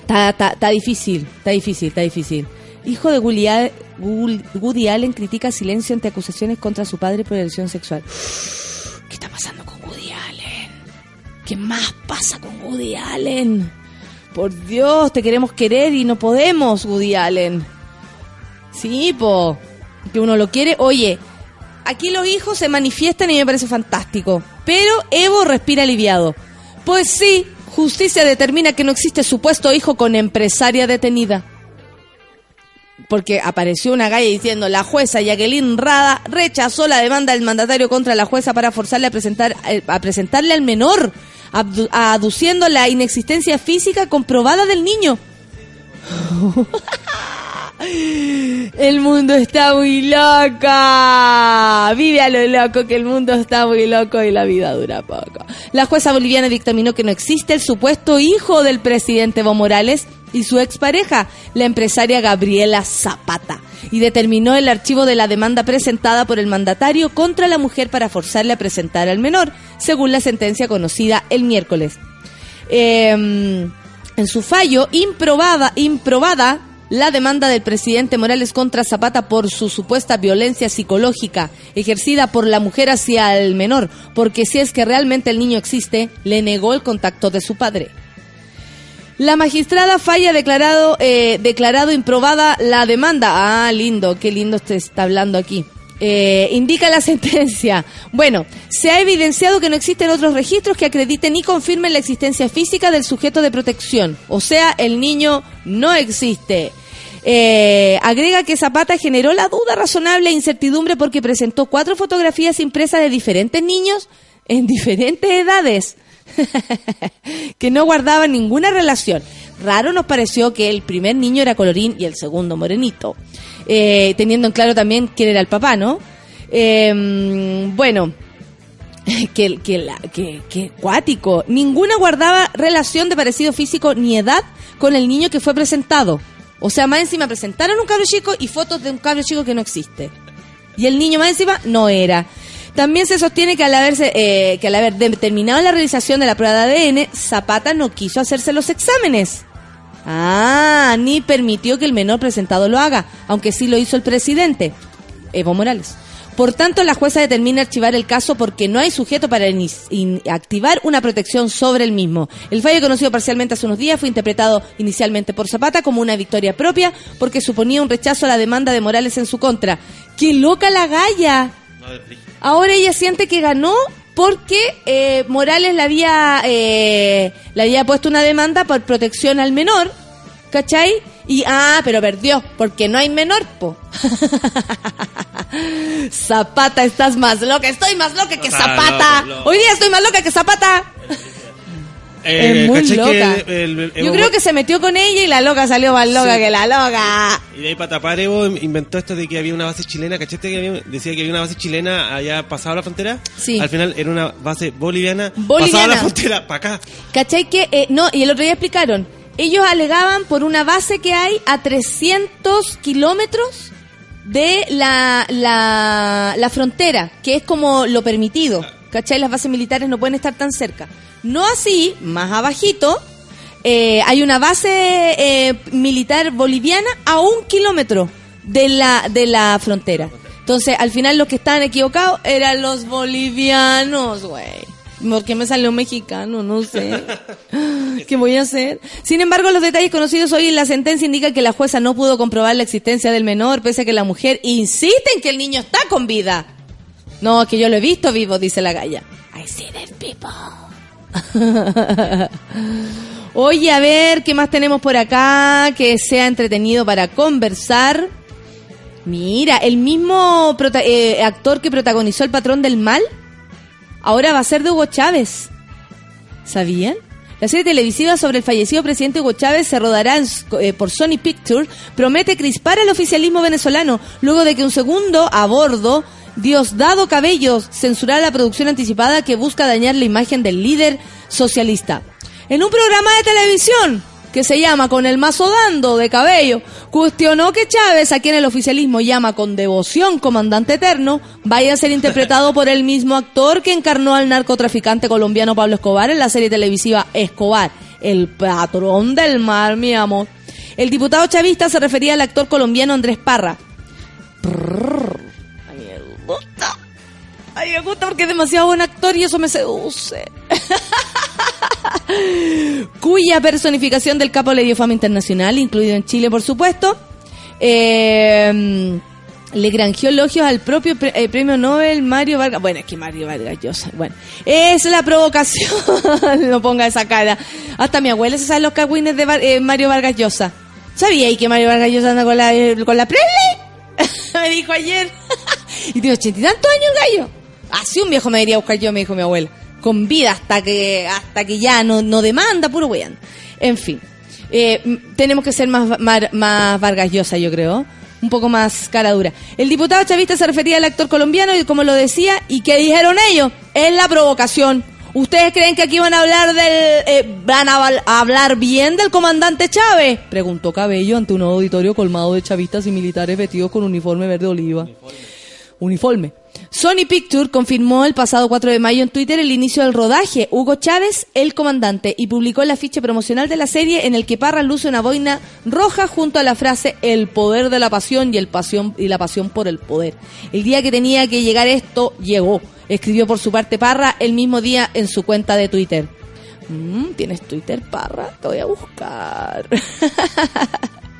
Speaker 2: Está, está difícil, está difícil, está difícil. Hijo de Woody, Al- Woody- Woody Allen critica silencio ante acusaciones contra su padre por agresión sexual. ¿Qué está pasando con? ¿Qué más pasa con Woody Allen? Por Dios, te queremos querer y no podemos, Woody Allen. Sí, po. Que uno lo quiere. Oye, aquí los hijos se manifiestan y me parece fantástico. Pero Evo respira aliviado. Pues sí, justicia determina que no existe supuesto hijo con empresaria detenida. Porque apareció una galla diciendo la jueza Jacqueline Rada rechazó la demanda del mandatario contra la jueza para forzarle a presentar eh, a presentarle al menor, aduciendo la inexistencia física comprobada del niño. El mundo está muy loca. Vive a lo loco, que el mundo está muy loco y la vida dura poco. La jueza boliviana dictaminó que no existe el supuesto hijo del presidente Evo Morales y su expareja, la empresaria Gabriela Zapata, y determinó el archivo de la demanda presentada por el mandatario contra la mujer para forzarle a presentar al menor, según la sentencia conocida el miércoles. Eh, en su fallo, improbada, improbada la demanda del presidente Morales contra Zapata por su supuesta violencia psicológica ejercida por la mujer hacia el menor, porque si es que realmente el niño existe, le negó el contacto de su padre. La magistrada falla declarado, eh, declarado improbada la demanda. Ah, lindo, qué lindo te está hablando aquí. Eh, indica la sentencia. Bueno, se ha evidenciado que no existen otros registros que acrediten y confirmen la existencia física del sujeto de protección. O sea, el niño no existe. Eh, agrega que Zapata generó la duda razonable e incertidumbre porque presentó cuatro fotografías impresas de diferentes niños en diferentes edades que no guardaban ninguna relación. Raro nos pareció que el primer niño era colorín y el segundo morenito, Eh, teniendo en claro también quién era el papá, ¿no? Eh, bueno, que, que, que, que cuático. Ninguna guardaba relación de parecido físico ni edad con el niño que fue presentado. O sea, más encima presentaron un cabro chico y fotos de un cabro chico que no existe. Y el niño más encima no era. También se sostiene que al, haberse, eh, que al haber determinado la realización de la prueba de ADN, Zapata no quiso hacerse los exámenes. Ah, ni permitió que el menor presentado lo haga, aunque sí lo hizo el presidente, Evo Morales. Por tanto, la jueza determina archivar el caso porque no hay sujeto para activar una protección sobre el mismo. El fallo conocido parcialmente hace unos días fue interpretado inicialmente por Zapata como una victoria propia porque suponía un rechazo a la demanda de Morales en su contra. ¡Qué loca la galla! Ahora ella siente que ganó porque eh, Morales le había, eh, le había puesto una demanda por protección al menor, ¿cachai? Y, ah, pero perdió, porque no hay menor, po. Zapata, estás más loca, estoy más loca que Zapata. Hoy día estoy más loca que Zapata.
Speaker 3: Eh,
Speaker 2: es muy
Speaker 3: ¿cachai
Speaker 2: loca.
Speaker 3: el- el-
Speaker 2: Yo creo que se metió con ella y la loca salió más loca
Speaker 3: Sí.
Speaker 2: que la loca.
Speaker 3: Y de ahí para tapar Evo inventó esto de que había una base chilena, ¿cachaste? Que había- decía que había una base chilena allá pasado la frontera.
Speaker 2: Sí.
Speaker 3: Al final era una base boliviana,
Speaker 2: Boliviana.
Speaker 3: pasada la frontera para acá.
Speaker 2: ¿Cachai que? eh, no, y el otro día explicaron. Ellos alegaban por una base que hay a 300 kilómetros de la, la, la frontera, que es como lo permitido. ¿Cachai? Las bases militares no pueden estar tan cerca. No así, más abajito, eh, hay una base eh, militar boliviana a un kilómetro de la, de la frontera. Entonces, al final los que estaban equivocados eran los bolivianos, güey. ¿Por qué me salió mexicano? No sé. ¿Qué voy a hacer? Sin embargo, los detalles conocidos hoy en la sentencia indican que la jueza no pudo comprobar la existencia del menor, pese a que la mujer insiste en que el niño está con vida. No, es que yo lo he visto vivo, dice la galla. I see dead people. Oye, a ver, ¿qué más tenemos por acá que sea entretenido para conversar? Mira, el mismo eh, actor que protagonizó El Patrón del Mal, ahora va a ser de Hugo Chávez. ¿Sabían? La serie televisiva sobre el fallecido presidente Hugo Chávez se rodará en- eh, por Sony Pictures, promete crispar al oficialismo venezolano, luego de que un segundo a bordo, Diosdado Cabello, censurara la producción anticipada que busca dañar la imagen del líder socialista. En un programa de televisión que se llama Con el mazo dando de Cabello, cuestionó que Chávez, a quien el oficialismo llama con devoción comandante eterno, vaya a ser interpretado por el mismo actor que encarnó al narcotraficante colombiano Pablo Escobar en la serie televisiva Escobar, el patrón del mar, mi amor. El diputado chavista se refería al actor colombiano Andrés Parra. Gusta. Ay, me gusta porque es demasiado buen actor y eso me seduce. cuya personificación del capo le dio fama internacional, incluido en Chile, por supuesto. Eh, le granjeó elogios al propio pre- eh, premio Nobel Mario Vargas. Bueno, es que Mario Vargas Llosa. Bueno, es la provocación. no ponga esa cara. Hasta mi abuela se sabe los cagüines de eh, Mario Vargas Llosa. ¿Sabía ahí que Mario Vargas Llosa anda con la, eh, con la Presley? me dijo ayer. Y tiene ochenta y tantos años, gallo. Así un viejo me iría a buscar yo, me dijo mi abuela. Con vida hasta que hasta que ya no, no demanda, puro weón. En fin. Eh, tenemos que ser más, más, más yo creo. Un poco más cara dura. El diputado chavista se refería al actor colombiano y como lo decía, ¿y qué dijeron ellos? Es la provocación. ¿Ustedes creen que aquí van a hablar del... eh, van a, hablar bien del comandante Chávez? Preguntó Cabello ante un auditorio colmado de chavistas y militares vestidos con uniforme verde oliva. Sony Picture confirmó el pasado 4 de mayo en Twitter el inicio del rodaje. Hugo Chávez, el comandante, y publicó el afiche promocional de la serie en el que Parra luce una boina roja junto a la frase El poder de la pasión y el pasión y la pasión por el poder. El día que tenía que llegar esto llegó. Escribió por su parte Parra el mismo día en su cuenta de Twitter. Mm, ¿Tienes Twitter, Parra? Te voy a buscar.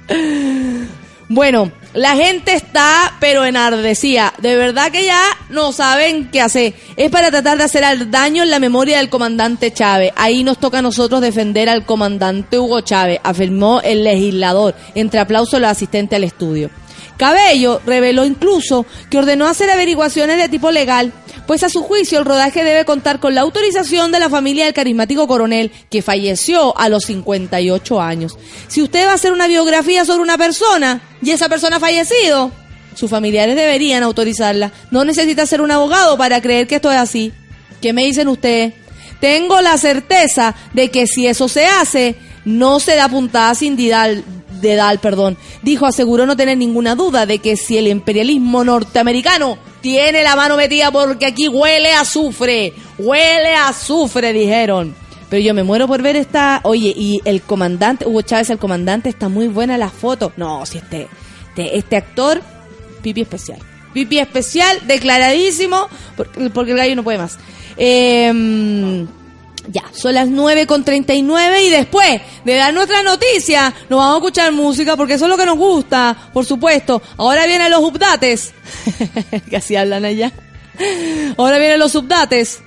Speaker 2: Bueno, la gente está pero enardecida. De verdad que ya no saben qué hacer. Es para tratar de hacer al daño en la memoria del comandante Chávez. Ahí nos toca a nosotros defender al comandante Hugo Chávez, afirmó el legislador, entre aplausos los asistentes al estudio. Cabello reveló incluso que ordenó hacer averiguaciones de tipo legal, pues a su juicio el rodaje debe contar con la autorización de la familia del carismático coronel, que falleció a los 58 años. Si usted va a hacer una biografía sobre una persona y esa persona ha fallecido, sus familiares deberían autorizarla. No necesita ser un abogado para creer que esto es así. ¿Qué me dicen ustedes? Tengo la certeza de que si eso se hace, no se da puntada sin didal, dedal, perdón. Dijo, aseguró no tener ninguna duda de que si el imperialismo norteamericano tiene la mano metida porque aquí huele a azufre, huele a azufre, dijeron. Pero yo me muero por ver esta, oye, y el comandante, Hugo Chávez, el comandante, está muy buena la foto. No, si este, este, este actor, pipi especial. Pipi especial, declaradísimo, porque, porque el gallo no puede más. Eh, ya, son las 9 con 39 y después de dar nuestra noticia nos vamos a escuchar música porque eso es lo que nos gusta, por supuesto. Ahora vienen los updates, que así hablan allá. Ahora vienen los updates,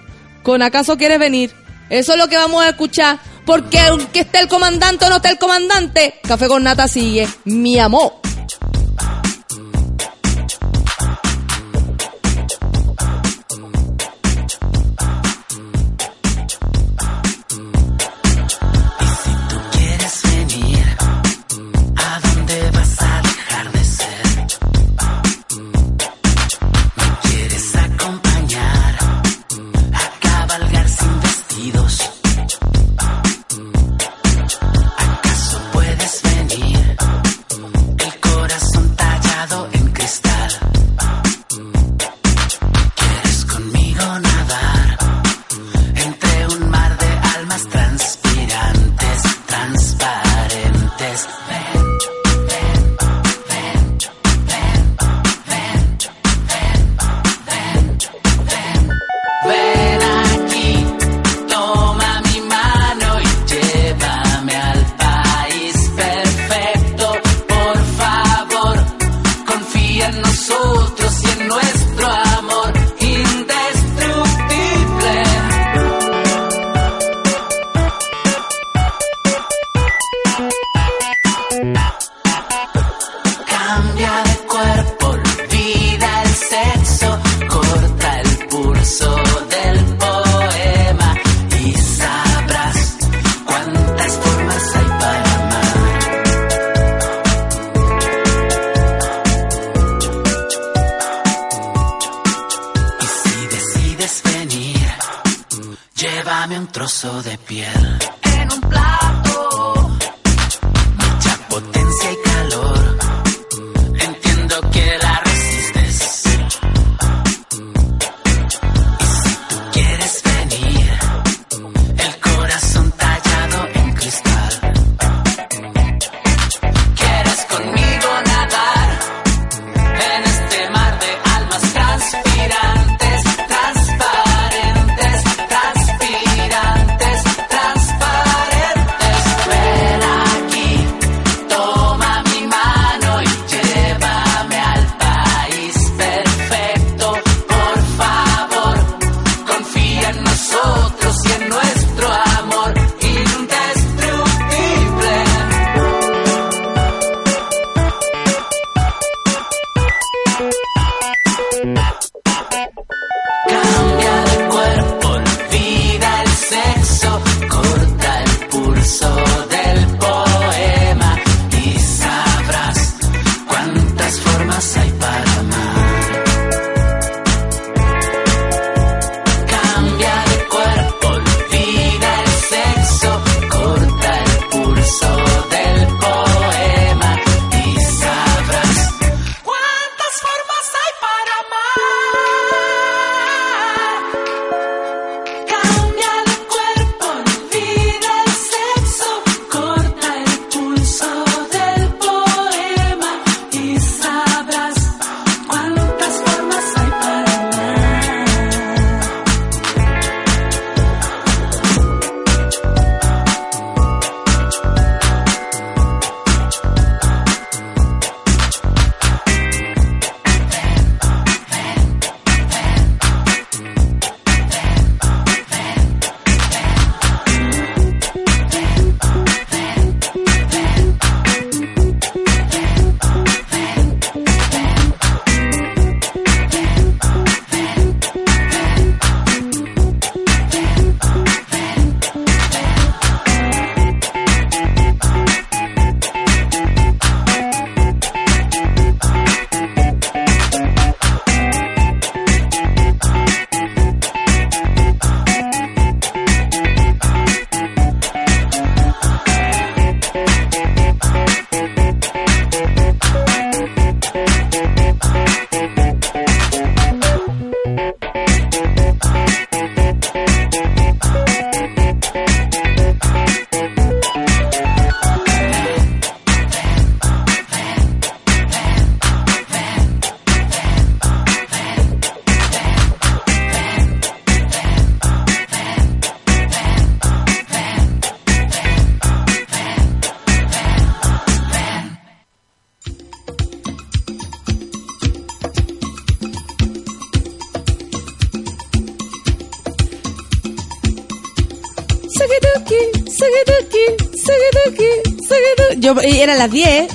Speaker 2: con acaso quieres venir. Eso es lo que vamos a escuchar, porque aunque esté el comandante o no esté el comandante, Café con Nata sigue, mi amor.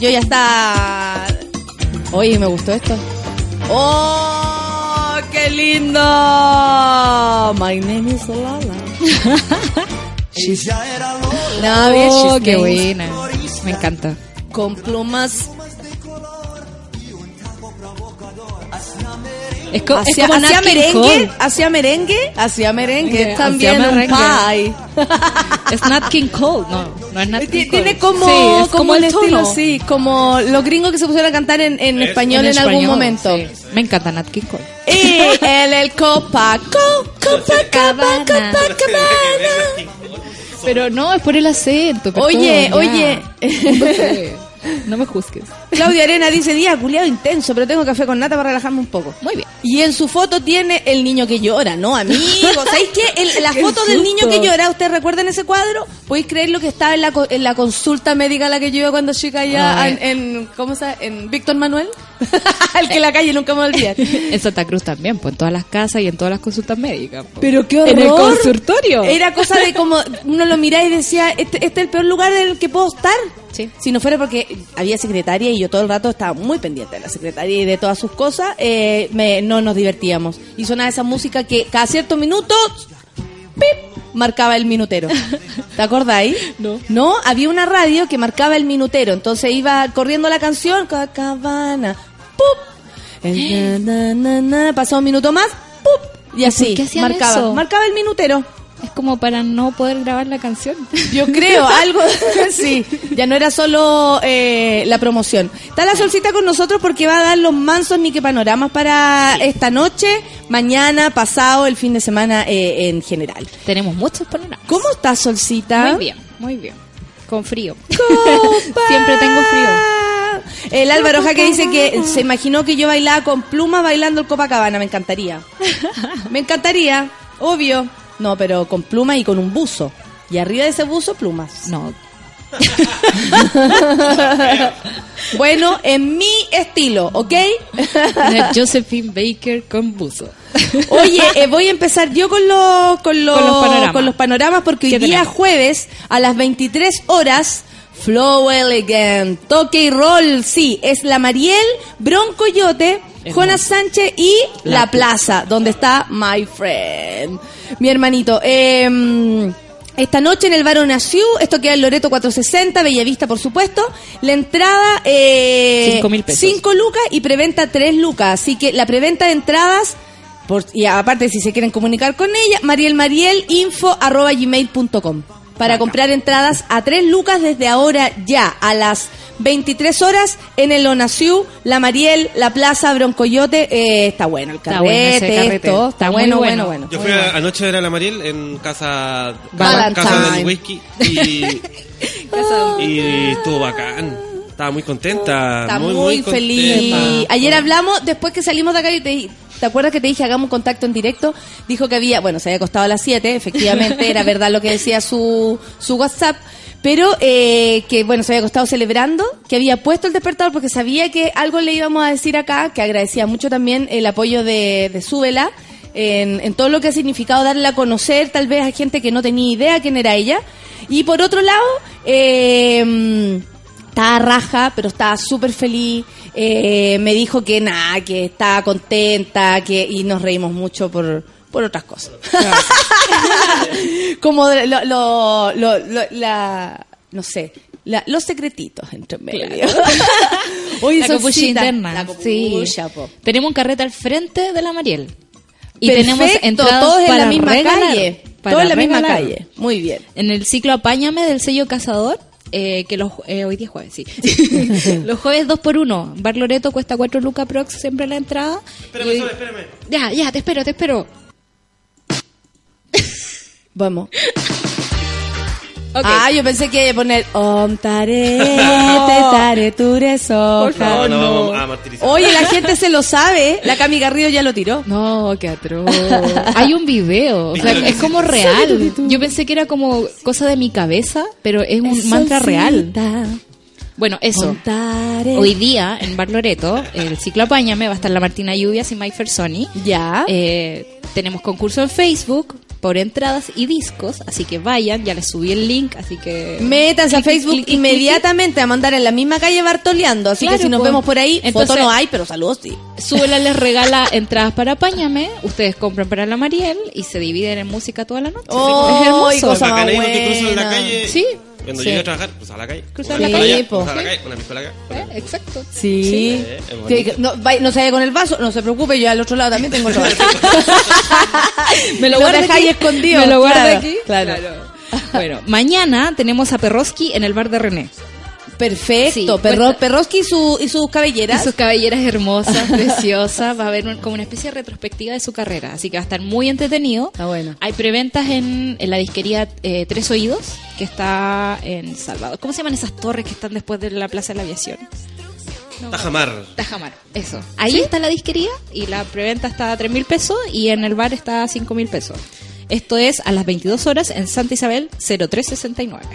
Speaker 2: Yo ya estaba. Oye, me gustó esto. ¡Oh! ¡Qué lindo! My name is Lala. No, bien,
Speaker 5: Oh,
Speaker 2: she's
Speaker 5: qué buena. Me encanta.
Speaker 2: Con plumas.
Speaker 5: Es, co- es
Speaker 2: Hacía,
Speaker 5: como King
Speaker 2: merengue, hacía merengue, hacía merengue, también un
Speaker 5: merengue.
Speaker 2: pie.
Speaker 5: Es Nat King Cole. No,
Speaker 2: Tiene, tiene como,
Speaker 5: Sí, es
Speaker 2: como,
Speaker 5: como el
Speaker 2: estilo,
Speaker 5: tono.
Speaker 2: sí, como los gringos que se pusieron a cantar en, español en, algún
Speaker 5: español,
Speaker 2: momento.
Speaker 5: sí. Me encanta Nat King Cole.
Speaker 2: Y el, el Copa, co, Copacabana,
Speaker 5: Cabana.
Speaker 2: Copacabana.
Speaker 5: Pero no, es por el acento.
Speaker 2: Oye, oye.
Speaker 5: No me juzgues.
Speaker 2: Claudia Arena dice, día culiado intenso, pero tengo café con nata para relajarme un poco.
Speaker 5: Muy bien.
Speaker 2: Y en su foto tiene el niño que llora, ¿no, amigo? ¿Sabéis qué? El- la
Speaker 5: Qué
Speaker 2: foto del niño que llora, ¿ustedes recuerdan ese cuadro? ¿Podéis creer lo que estaba en la, en la consulta médica a la que yo iba cuando chica allá
Speaker 5: Ay.
Speaker 2: en, en- ¿cómo se? En Víctor Manuel? el que la calle nunca me voy a olvidar.
Speaker 5: En Santa Cruz también, pues en todas las casas y en todas las consultas médicas. pues.
Speaker 2: Pero qué horror.
Speaker 5: En el consultorio.
Speaker 2: Era cosa de como uno lo miraba y decía, este, este es el peor lugar en el que puedo estar.
Speaker 5: Sí.
Speaker 2: Si no fuera porque había secretaria y yo todo el rato estaba muy pendiente de la secretaria y de todas sus cosas, eh, me- no nos divertíamos. Y sonaba esa música que cada ciertos minutos, ¡pip! marcaba el minutero. ¿Te acordáis?
Speaker 5: No.
Speaker 2: No, había una radio que marcaba el minutero. Entonces iba corriendo la canción, Cacabana, ¡pup! El na, na, na, pasaba un minuto más, ¡pup! Y así, marcaba,
Speaker 5: eso?
Speaker 2: marcaba el minutero.
Speaker 5: Es como para no poder grabar la canción.
Speaker 2: Yo creo, algo sí. Ya no era solo eh, la promoción. Está la solcita con nosotros porque va a dar los mansos ni que panoramas para esta noche, mañana, pasado, el fin de semana eh, en general.
Speaker 5: Tenemos muchos panoramas.
Speaker 2: ¿Cómo estás, solcita?
Speaker 5: Muy bien, muy bien. Con frío. Siempre tengo frío.
Speaker 2: El Álvaro Jaque dice que se imaginó que yo bailaba con pluma bailando el Copacabana. Me encantaría. Me encantaría, obvio. No, pero con pluma y con un buzo. Y arriba de ese buzo, plumas.
Speaker 5: No,
Speaker 2: Bueno, en mi estilo, ¿ok?
Speaker 5: Josephine Baker con buzo.
Speaker 2: Oye, eh, voy a empezar yo con los, con los,
Speaker 5: Con los panoramas.
Speaker 2: con los panoramas porque hoy
Speaker 5: ¿Qué
Speaker 2: día
Speaker 5: tenemos?
Speaker 2: jueves a las 23 horas Flow Elegant, toque y roll, sí, es la Mariel, Broncoyote, Jonas Sánchez y La,
Speaker 5: La
Speaker 2: Plaza, donde está My Friend, mi hermanito. Eh, esta noche en el Barón Asiu, esto queda en Loreto 460, Bellavista por supuesto, la entrada eh,
Speaker 5: Cinco mil pesos.
Speaker 2: 5 lucas y preventa 3 lucas, así que la preventa de entradas por- y aparte, si se quieren comunicar con ella, marielmarielinfo arroba gmail.com para comprar entradas a 3 lucas desde ahora ya, a las 23 horas en el Onaciu, La Mariel, La Plaza, Broncoyote. Eh, está bueno el
Speaker 5: Está
Speaker 2: carrete,
Speaker 5: bueno ese carrete.
Speaker 2: esto. Está,
Speaker 5: Está muy
Speaker 2: bueno, bueno,
Speaker 5: bueno.
Speaker 2: bueno.
Speaker 3: Yo fui a- anoche a ver a la Mariel en casa,
Speaker 2: Valentine.
Speaker 3: casa del whisky y, y estuvo bacán. Estaba muy contenta.
Speaker 2: Está
Speaker 3: muy,
Speaker 2: muy,
Speaker 3: muy
Speaker 2: feliz.
Speaker 3: contenta.
Speaker 2: Ayer hablamos, después que salimos de acá, y te, ¿te acuerdas que te dije hagamos un contacto en directo? Dijo que había, bueno, se había acostado a las 7, efectivamente, era verdad lo que decía su, su WhatsApp. Pero eh, que, bueno, se había acostado celebrando, que había puesto el despertador porque sabía que algo le íbamos a decir acá, que agradecía mucho también el apoyo de, de Súbela en, todo lo que ha significado darle a conocer tal vez a gente que no tenía idea quién era ella. Y por otro lado, eh, estaba raja, pero estaba súper feliz. Eh, me dijo que nada, que estaba contenta, que y nos reímos mucho por, por otras cosas. Como de lo, lo, lo- lo- la, no sé, la- los secretitos entre medio. Oye,
Speaker 5: la copucha interna.
Speaker 2: La
Speaker 5: sí.
Speaker 2: copucha.
Speaker 5: Tenemos un carrete al frente de la Mariel. Y
Speaker 2: Perfecto,
Speaker 5: tenemos entradas
Speaker 2: todos en la misma
Speaker 5: regalar,
Speaker 2: calle.
Speaker 5: para
Speaker 2: Todos en la misma
Speaker 5: regalar.
Speaker 2: calle. Muy bien.
Speaker 5: En el ciclo Apáñame del sello Cazador, eh, que los, eh, hoy día es jueves, sí. los jueves 2 por 1 Bar Loreto cuesta 4 lucas prox siempre la entrada.
Speaker 3: Espérame,
Speaker 5: Y-
Speaker 3: Sol, espérame.
Speaker 5: Ya, ya, te espero, te espero.
Speaker 2: Vamos.
Speaker 5: Ok.
Speaker 2: Ah, yo pensé que iba a poner Om tare, te tare, ture.
Speaker 3: No, no.
Speaker 2: Oye, la gente se lo sabe. La Cami Garrido ya lo tiró.
Speaker 5: No, qué atroz. Hay un video, o sea, es como real. Yo pensé que era como cosa de mi cabeza, pero es un mantra real. Bueno, eso. Hoy día, en Bar Loreto, el ciclo Apáñame, va a estar la Martina Lluvias y Mike Fersoni.
Speaker 2: Ya.
Speaker 5: Eh, tenemos concurso en Facebook por entradas y discos, así que vayan, ya les subí el link, así que...
Speaker 2: Métanse a Facebook inmediatamente a mandar en la misma calle Bartoleando. Así
Speaker 5: Claro,
Speaker 2: que si nos vemos por ahí,
Speaker 5: Entonces-
Speaker 2: foto no hay, pero saludos sí.
Speaker 5: Súbela les regala entradas para Apáñame, ustedes compran para la Mariel y se dividen en música toda la noche.
Speaker 2: Oh,
Speaker 5: es hermoso.
Speaker 2: y cosa más
Speaker 3: cruzo en la
Speaker 2: buena.
Speaker 3: calle.
Speaker 5: Sí.
Speaker 3: Cuando
Speaker 5: Sí.
Speaker 3: llegue a trabajar, pues a la calle.
Speaker 5: Cruzar
Speaker 3: Una
Speaker 2: la calle,
Speaker 3: allá,
Speaker 2: po.
Speaker 3: cruzar a la calle, una pistola acá.
Speaker 5: Eh, Exacto.
Speaker 2: Sí. No, vaya- no se vaya con el vaso, no se preocupe, yo al otro lado también tengo el vaso.
Speaker 5: Me lo
Speaker 2: Lo
Speaker 5: guardo
Speaker 2: dejáis
Speaker 5: aquí.
Speaker 2: escondido,
Speaker 5: Me lo guardo
Speaker 2: claro,
Speaker 5: aquí.
Speaker 2: claro.
Speaker 5: Bueno, mañana tenemos a Perroski en el bar de René.
Speaker 2: Perfecto,
Speaker 5: Sí,
Speaker 2: Perro, Perroski y, su, y sus
Speaker 5: Y
Speaker 2: cabelleras.
Speaker 5: sus cabelleras hermosas, preciosas. Va a haber un- como una especie de retrospectiva de su carrera. Así que va a estar muy entretenido.
Speaker 2: Está bueno.
Speaker 5: Hay preventas en, en la disquería eh, Tres Oídos, que está en Salvador. ¿Cómo se llaman esas torres que están después de la Plaza de la Aviación?
Speaker 3: Tajamar.
Speaker 5: Tajamar, eso. Ahí está la disquería y la preventa está a 3 mil pesos y en el bar está a 5 mil pesos. Esto es a las 22 horas en Santa Isabel 0369.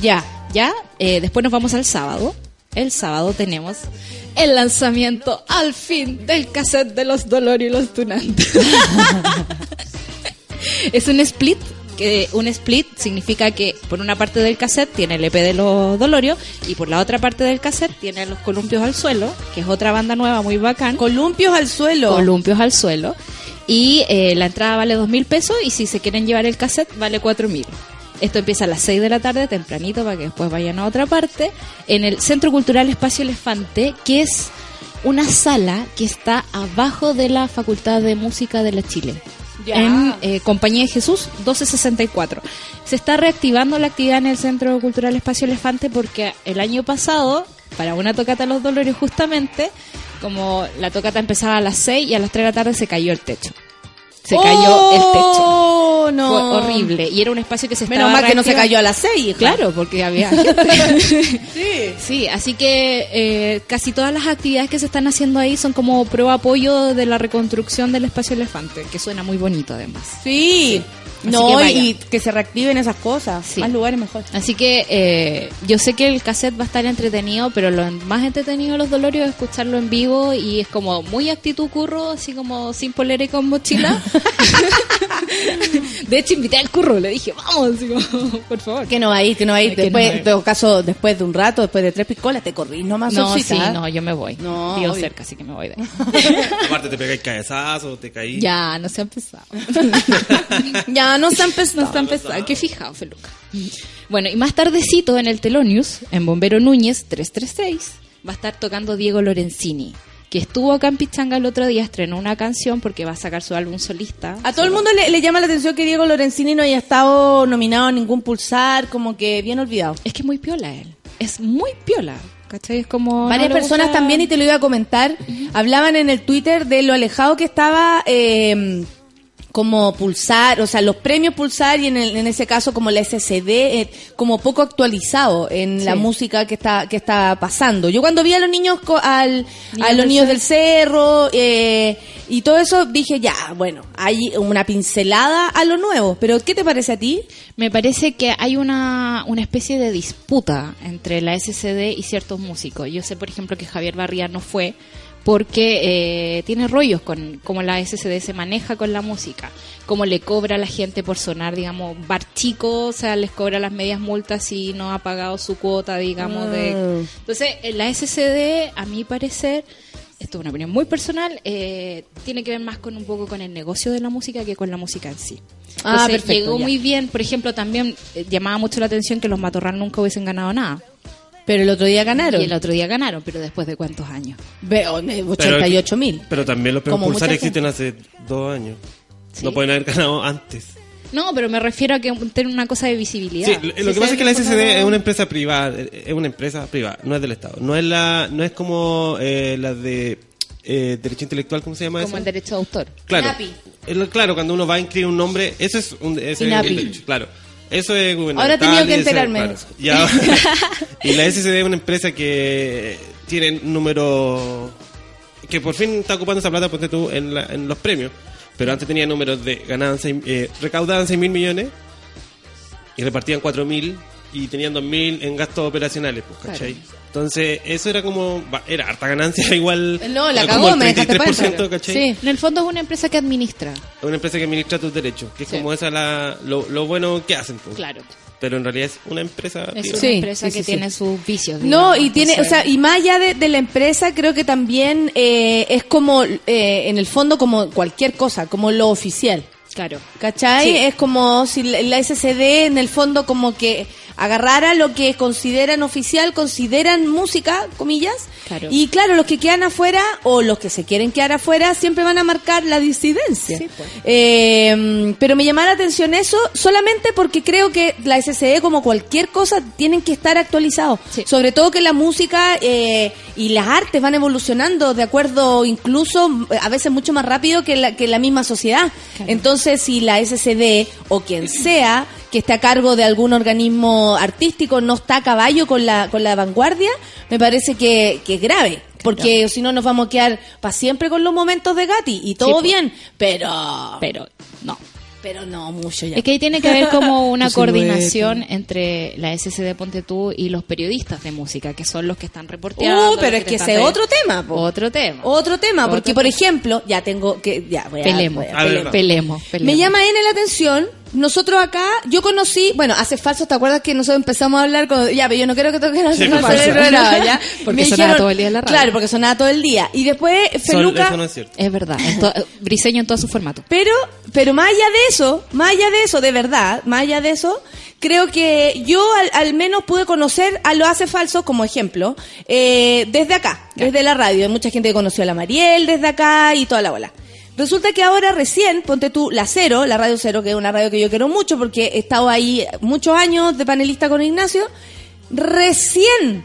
Speaker 2: Ya.
Speaker 5: Ya, eh, después nos vamos al sábado. El sábado tenemos el lanzamiento al fin del cassette de los Dolor y los Tunantes. es un split. Que un split significa que por una parte del cassette tiene el EP de los Dolorio y por la otra parte del cassette tiene los Columpios al Suelo, que es otra banda nueva muy bacán.
Speaker 2: Columpios al suelo.
Speaker 5: Columpios al Suelo. Y eh, la entrada vale dos mil pesos y si se quieren llevar el cassette vale cuatro mil. Esto empieza a las 6 de la tarde, tempranito, para que después vayan a otra parte, en el Centro Cultural Espacio Elefante, que es una sala que está abajo de la Facultad de Música de la Chile.
Speaker 2: Ya.
Speaker 5: En eh, Compañía de Jesús 1264. Se está reactivando la actividad en el Centro Cultural Espacio Elefante porque el año pasado, para una tocata a los dolores justamente, como la tocata empezaba a las 6 y a las 3 de la tarde se cayó el techo. Se cayó el techo.
Speaker 2: Oh, no.
Speaker 5: Fue horrible. Y era un espacio que se
Speaker 2: Menos
Speaker 5: estaba
Speaker 2: mal que no se cayó a las seis. hija.
Speaker 5: Claro, porque había gente.
Speaker 2: Sí.
Speaker 5: sí, así que eh, casi todas las actividades que se están haciendo ahí son como prueba apoyo de la reconstrucción del espacio elefante, que suena muy bonito además.
Speaker 2: Sí. No,
Speaker 5: que
Speaker 2: y,
Speaker 5: vayan.
Speaker 2: y que se reactiven esas cosas.
Speaker 5: Sí.
Speaker 2: Más lugares mejor.
Speaker 5: Así que eh, yo sé que el cassette va a estar entretenido, pero lo más entretenido de los dolorios es escucharlo en vivo y es como muy actitud curro, así como sin polera y con mochila. de hecho, invité al curro, le dije, vamos, como, por favor.
Speaker 2: Que no hay, que no hay.
Speaker 5: Ay, que
Speaker 2: Después,
Speaker 5: no
Speaker 2: en todo caso, después de un rato, después de tres piscolas, te corrís nomás
Speaker 5: No, sí, no, yo me voy.
Speaker 2: No,
Speaker 5: Vivo
Speaker 2: obvio.
Speaker 5: cerca, así que me voy de ahí.
Speaker 3: Aparte te pegáis cabezazos, te caí.
Speaker 5: Ya, no se ha empezado.
Speaker 2: Ya no se ha empezado.
Speaker 5: No está empezado. Qué fijado, Feluca. Bueno, y más tardecito en el Telonius, en Bombero Núñez 336, va a estar tocando Diego Lorenzini, que estuvo acá en Pichanga el otro día, estrenó una canción porque va a sacar su álbum solista.
Speaker 2: A todo el mundo le, le llama la atención que Diego Lorenzini no haya estado nominado a ningún pulsar, como que bien olvidado.
Speaker 5: Es que es muy piola él. Es muy piola. ¿Cachai? Es como.
Speaker 2: Varias
Speaker 5: no
Speaker 2: personas
Speaker 5: gusta-
Speaker 2: también, y te lo iba a comentar, hablaban en el Twitter de lo alejado que estaba eh, como Pulsar, o sea, los premios Pulsar y en, el- en ese caso como la SCD, eh, como poco actualizado en la música que está que está pasando. Yo cuando vi a los niños, co- al,
Speaker 5: Niños
Speaker 2: a los
Speaker 5: del
Speaker 2: niños del cerro eh, y todo eso, dije, ya, bueno, hay una pincelada a lo nuevo, pero ¿qué te parece a ti?
Speaker 5: Me parece que hay una, una especie de disputa entre la SCD y ciertos músicos. Yo sé, por ejemplo, que Javier Barría no fue porque eh, tiene rollos con cómo la SCD se maneja con la música, cómo le cobra a la gente por sonar, digamos, bar chico, o sea, les cobra las medias multas si no ha pagado su cuota, digamos, de...
Speaker 2: Mm.
Speaker 5: Entonces, eh, la SCD, a mi parecer, esto es una opinión muy personal, eh, tiene que ver más con un poco con el negocio de la música que con la música en sí.
Speaker 2: Ah, perfecto,
Speaker 5: llegó
Speaker 2: ya.
Speaker 5: muy bien, por ejemplo, también eh, llamaba mucho la atención que los Matorral nunca hubiesen ganado nada.
Speaker 2: Pero el otro día ganaron.
Speaker 5: Y el otro día ganaron, pero después de cuántos años.
Speaker 2: Veo, eh,
Speaker 3: Pero-
Speaker 2: 88 mil.
Speaker 3: Pero también los premios
Speaker 2: Como
Speaker 3: Pulsar existen hace dos años.
Speaker 5: Sí.
Speaker 3: No pueden haber ganado antes.
Speaker 5: No, pero me refiero a que tener una cosa de visibilidad.
Speaker 3: Sí, lo, lo
Speaker 5: Si
Speaker 3: que pasa es que la SCD es una empresa privada, es una empresa privada, no es del Estado. No es la no es como eh, la de eh, derecho intelectual, ¿cómo se llama
Speaker 5: como
Speaker 3: eso?
Speaker 5: el derecho de autor.
Speaker 3: Claro. Lo- claro, cuando uno va a inscribir un nombre, eso es un ese el derecho, claro. Eso es gubernamental.
Speaker 2: Ahora tenido que enterarme.
Speaker 3: claro. Y, ahora- y la SCD es una empresa que tiene números que por fin está ocupando esa plata ponte tú en, la- en los premios, pero antes tenía números de ganaban seis- eh, recaudaban 6 mil millones y repartían 4 mil y tenían 2.000 en gastos operacionales, pues, ¿cachai? Entonces, eso era como, va, era harta ganancia igual.
Speaker 2: No, la cagó, me
Speaker 3: el
Speaker 2: dejaste para
Speaker 3: 33%,
Speaker 2: adentro.
Speaker 3: ¿cachai?
Speaker 2: Sí.
Speaker 5: En el fondo es una empresa que administra.
Speaker 3: Es una empresa que administra tus derechos, que es
Speaker 5: Sí.
Speaker 3: como esa la, lo, lo bueno que hacen, pues.
Speaker 5: Claro.
Speaker 3: Pero en realidad es una empresa
Speaker 5: Es una
Speaker 2: Sí,
Speaker 5: empresa
Speaker 2: sí,
Speaker 5: que
Speaker 2: sí, sí.
Speaker 5: tiene sus vicios.
Speaker 2: No, y tiene, o sea, y más allá de, de la empresa, creo que también eh, es como, eh, en el fondo, como cualquier cosa, como lo oficial.
Speaker 5: Claro.
Speaker 2: ¿Cachai?
Speaker 5: Sí.
Speaker 2: Es como si la la SCD en el fondo como que agarrara lo que consideran oficial, consideran música, comillas.
Speaker 5: Claro.
Speaker 2: Y claro, los que quedan afuera o los que se quieren quedar afuera siempre van a marcar la disidencia.
Speaker 5: Sí, pues.
Speaker 2: Eh, pero me llama la atención eso solamente porque creo que la SCD, como cualquier cosa, tienen que estar actualizados.
Speaker 5: Sí.
Speaker 2: Sobre todo que la música eh, y las artes van evolucionando de acuerdo, incluso a veces mucho más rápido que la, que la misma sociedad.
Speaker 5: Claro.
Speaker 2: Entonces, si la SCD o quien sea que esté a cargo de algún organismo artístico no está a caballo con la, con la vanguardia, me parece que, que es grave. Porque si no nos vamos a quedar para siempre con los momentos de Gatti y todo
Speaker 5: pues.
Speaker 2: bien, pero
Speaker 5: Pero no.
Speaker 2: pero no mucho ya.
Speaker 5: Es que ahí tiene que haber como una coordinación entre la SCD Ponte Tú y los periodistas de música, que son los que están reporteando.
Speaker 2: Uh, pero es que ese es otro tema, po.
Speaker 5: Otro tema.
Speaker 2: Otro tema,
Speaker 5: Otro
Speaker 2: porque por
Speaker 5: tema.
Speaker 2: ejemplo, ya tengo que ya voy a,
Speaker 5: Pelemos.
Speaker 2: voy a- pelemos.
Speaker 5: Pelemos, pelemos.
Speaker 2: Me llama N la atención. Nosotros acá, yo conocí, bueno, hace falso, ¿te acuerdas que nosotros empezamos a hablar con, ya, pero yo no quiero que toquen
Speaker 3: Sí,
Speaker 2: hace falso el programa, ya?
Speaker 5: Porque sonaba todo el día en la radio.
Speaker 2: Claro, porque sonaba todo el día. Y después, Feluca,
Speaker 3: eso no es cierto.
Speaker 5: Es verdad. en to- briseño en todo su formato.
Speaker 2: pero, pero más allá de eso, más allá de eso, de verdad, más allá de eso, creo que yo al, al menos pude conocer a lo hace falso como ejemplo, eh, desde acá, desde la radio. Hay mucha gente que conoció a la Mariel desde acá y toda la bola. Resulta que ahora recién, ponte tú, la Cero, la Radio Cero, que es una radio que yo quiero mucho porque he estado ahí muchos años de panelista con Ignacio, recién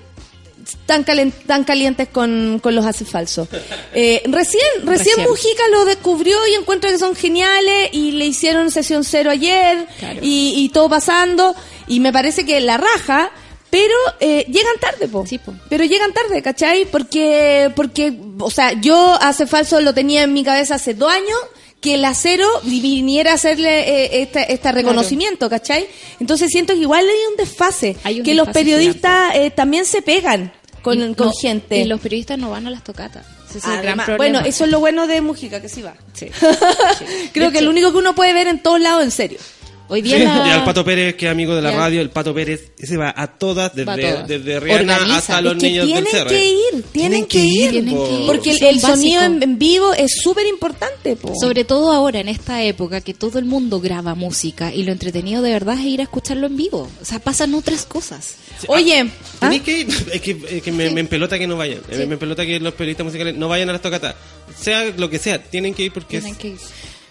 Speaker 2: tan, calen- tan calientes con, con los hace falsos. Eh, recién, recién,
Speaker 5: Recién.
Speaker 2: Mujica lo descubrió y encuentra que son geniales y le hicieron sesión cero ayer
Speaker 5: Claro.
Speaker 2: y, y todo pasando y me parece que la raja, pero eh, llegan tarde, po.
Speaker 5: Sí, po.
Speaker 2: Pero llegan tarde, ¿cachai? Porque, porque, o sea, yo hace falso lo tenía en mi cabeza hace dos años que el acero viniera a hacerle eh, este, este reconocimiento, ¿cachai? Entonces siento que igual hay un desfase,
Speaker 5: Hay un
Speaker 2: que los periodistas eh, también se pegan con,
Speaker 5: Y
Speaker 2: con
Speaker 5: no-
Speaker 2: gente.
Speaker 5: Y los periodistas no van a las tocatas. Es
Speaker 2: Además, bueno, eso es lo bueno de Mujica, que sí va.
Speaker 5: Sí.
Speaker 2: Creo
Speaker 5: De
Speaker 2: que
Speaker 5: hecho-
Speaker 2: lo único que uno puede ver en todos lados, en serio.
Speaker 5: Hoy
Speaker 3: Sí,
Speaker 5: día la-
Speaker 3: Y al Pato Pérez, que es amigo de la
Speaker 5: Ya.
Speaker 3: radio, el Pato Pérez, ese va a todas, desde,
Speaker 5: a todas.
Speaker 3: desde Rihanna
Speaker 5: Organiza.
Speaker 3: hasta los
Speaker 2: es que
Speaker 3: niños del
Speaker 2: tienen
Speaker 3: cerro.
Speaker 2: que ir, tienen, que, ir.
Speaker 5: Tienen que ir.
Speaker 2: Porque el,
Speaker 5: Son
Speaker 2: el sonido en, en vivo es súper importante, po.
Speaker 5: Sobre todo ahora, en esta época, que todo el mundo graba música y lo entretenido de verdad es ir a escucharlo en vivo. O sea, pasan otras cosas.
Speaker 2: Oye, ¿ah?
Speaker 3: Tenéis que ir. Es que, es que me, me empelota que no vayan. Eh, Me empelota que los periodistas musicales no vayan a las tocatas. Sea lo que sea, tienen que ir porque
Speaker 5: Tienen
Speaker 3: es-
Speaker 5: que ir.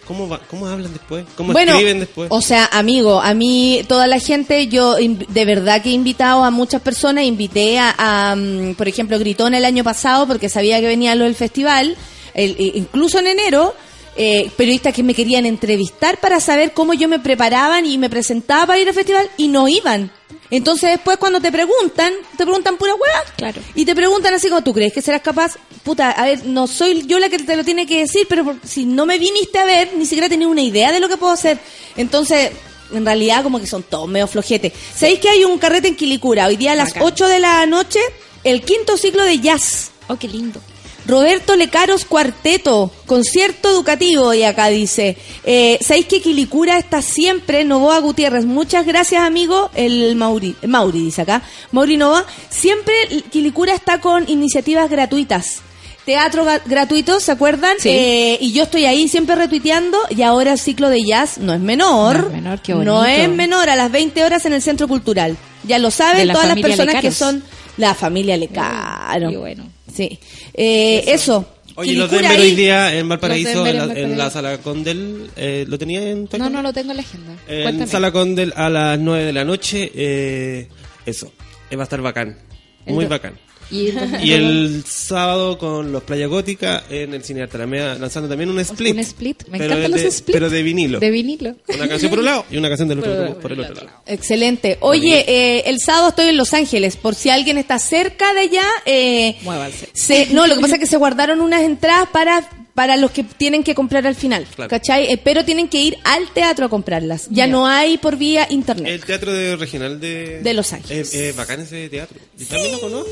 Speaker 3: ¿Cómo, va- ¿cómo hablan después? ¿Cómo
Speaker 2: bueno,
Speaker 3: escriben después?
Speaker 2: o sea, amigo, a mí, toda la gente, yo de verdad que he invitado a muchas personas, invité a, a, mm, por ejemplo, Gritón el año pasado porque sabía que venía lo del festival, el- incluso en enero, eh, periodistas que me querían entrevistar para saber cómo yo me preparaban y me presentaba para ir al festival y no iban. Entonces después cuando te preguntan, te preguntan pura hueá.
Speaker 5: Claro.
Speaker 2: Y te preguntan así como, ¿tú crees que serás capaz? Puta, a ver, no soy yo la que te lo tiene que decir, pero por- si no me viniste a ver, ni siquiera tenía una idea de lo que puedo hacer. Entonces, en realidad como que son todos medio flojetes. ¿Sabéis que hay un carrete en Quilicura? Hoy día a las
Speaker 5: Bacán.
Speaker 2: 8 de la noche, el quinto ciclo de jazz.
Speaker 5: Oh, qué lindo.
Speaker 2: Roberto Lecaros Cuarteto, concierto educativo, y acá dice, eh, ¿sabéis que Quilicura está siempre? Novoa Gutiérrez, muchas gracias amigo, el Mauri, Mauri dice acá, Mauri Nova, siempre Quilicura está con iniciativas gratuitas. Teatro gratuito, ¿se acuerdan?
Speaker 5: Sí.
Speaker 2: Eh, y yo estoy ahí siempre retuiteando y ahora el ciclo de jazz no es menor.
Speaker 5: No es menor, qué
Speaker 2: No es menor, a las 20 horas en el Centro Cultural. Ya lo saben
Speaker 5: la
Speaker 2: todas las personas que son la familia Lecaro.
Speaker 5: Qué bueno.
Speaker 2: Sí. Eh, eso.
Speaker 3: Oye, los
Speaker 2: ahí.
Speaker 3: hoy día en Valparaíso, en
Speaker 5: en
Speaker 3: la, en
Speaker 5: Valparaíso.
Speaker 3: la sala Condel, eh, ¿lo tenía en tu
Speaker 5: No, no lo tengo en la agenda.
Speaker 3: En
Speaker 5: Cuéntame.
Speaker 3: Sala Condel a las 9 de la noche, eh, eso, eh, va a estar bacán, muy bacán.
Speaker 5: Y el,
Speaker 3: Y el sábado con los Playa Gótica en el Cine Arte Alameda lanzando también un split.
Speaker 5: un split. Me
Speaker 3: pero
Speaker 5: encantan
Speaker 3: de-
Speaker 5: los splits.
Speaker 3: Pero de vinilo.
Speaker 5: De vinilo.
Speaker 3: Una canción por un lado y una canción del otro,
Speaker 5: Por-
Speaker 3: por el otro lado.
Speaker 2: Excelente. Oye, eh, el sábado estoy en Los Ángeles. Por si alguien está cerca de allá, eh,
Speaker 5: Muévanse.
Speaker 2: se- no, lo que pasa es que se guardaron unas entradas para para los que tienen que comprar al final,
Speaker 3: Claro.
Speaker 2: ¿cachai? Eh, pero tienen que ir al teatro a comprarlas. Ya no hay por vía internet.
Speaker 3: El teatro de- regional de...
Speaker 2: De Los Ángeles.
Speaker 3: Es es bacán ese teatro. ¿Y también lo conozco?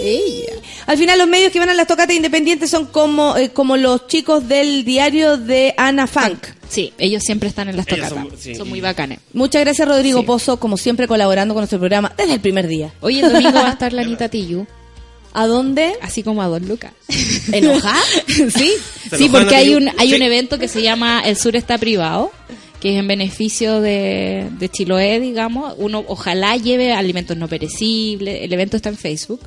Speaker 5: Ella.
Speaker 2: Al final los medios que van a las tocatas independientes son como, eh, como los chicos del diario de Ana Funk.
Speaker 5: Sí, ellos siempre están en las tocatas.
Speaker 3: son- sí,
Speaker 5: muy bacanes.
Speaker 2: Muchas gracias Rodrigo
Speaker 5: Sí.
Speaker 2: Pozo, como siempre colaborando con nuestro programa desde el primer día.
Speaker 5: Hoy el domingo va a estar la Anita Tiyu,
Speaker 2: ¿A dónde?
Speaker 5: así como a Don Lucas.
Speaker 2: ¿Enojada?
Speaker 5: sí,
Speaker 3: ¿Se
Speaker 5: sí, porque hay un hay un evento que se llama El Sur está privado, que es en beneficio de, de Chiloé, digamos. Uno ojalá lleve alimentos no perecibles. El evento está en Facebook.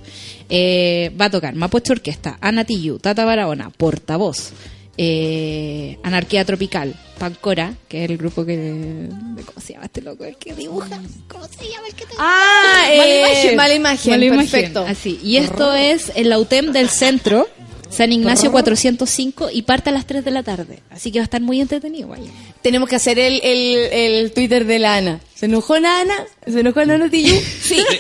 Speaker 5: Eh, va a tocar Mapoche Orquesta, Ana Tiyu, Tata Barahona, Portavoz, eh, Anarquía Tropical, Pancora, que es el grupo que... ¿Cómo se llama este loco? El que dibuja. ¿Cómo se llama el que te
Speaker 2: Ah, eh, mala imagen, perfecto.
Speaker 5: Así. Y esto es el UTEM del centro, San Ignacio 405, y parte a las 3 de la tarde. Así que va a estar muy entretenido. Vaya.
Speaker 2: Tenemos que hacer el, el, el Twitter de la Ana. ¿Se enojó la Ana? ¿Se enojó la Ana Tiyu? Sí.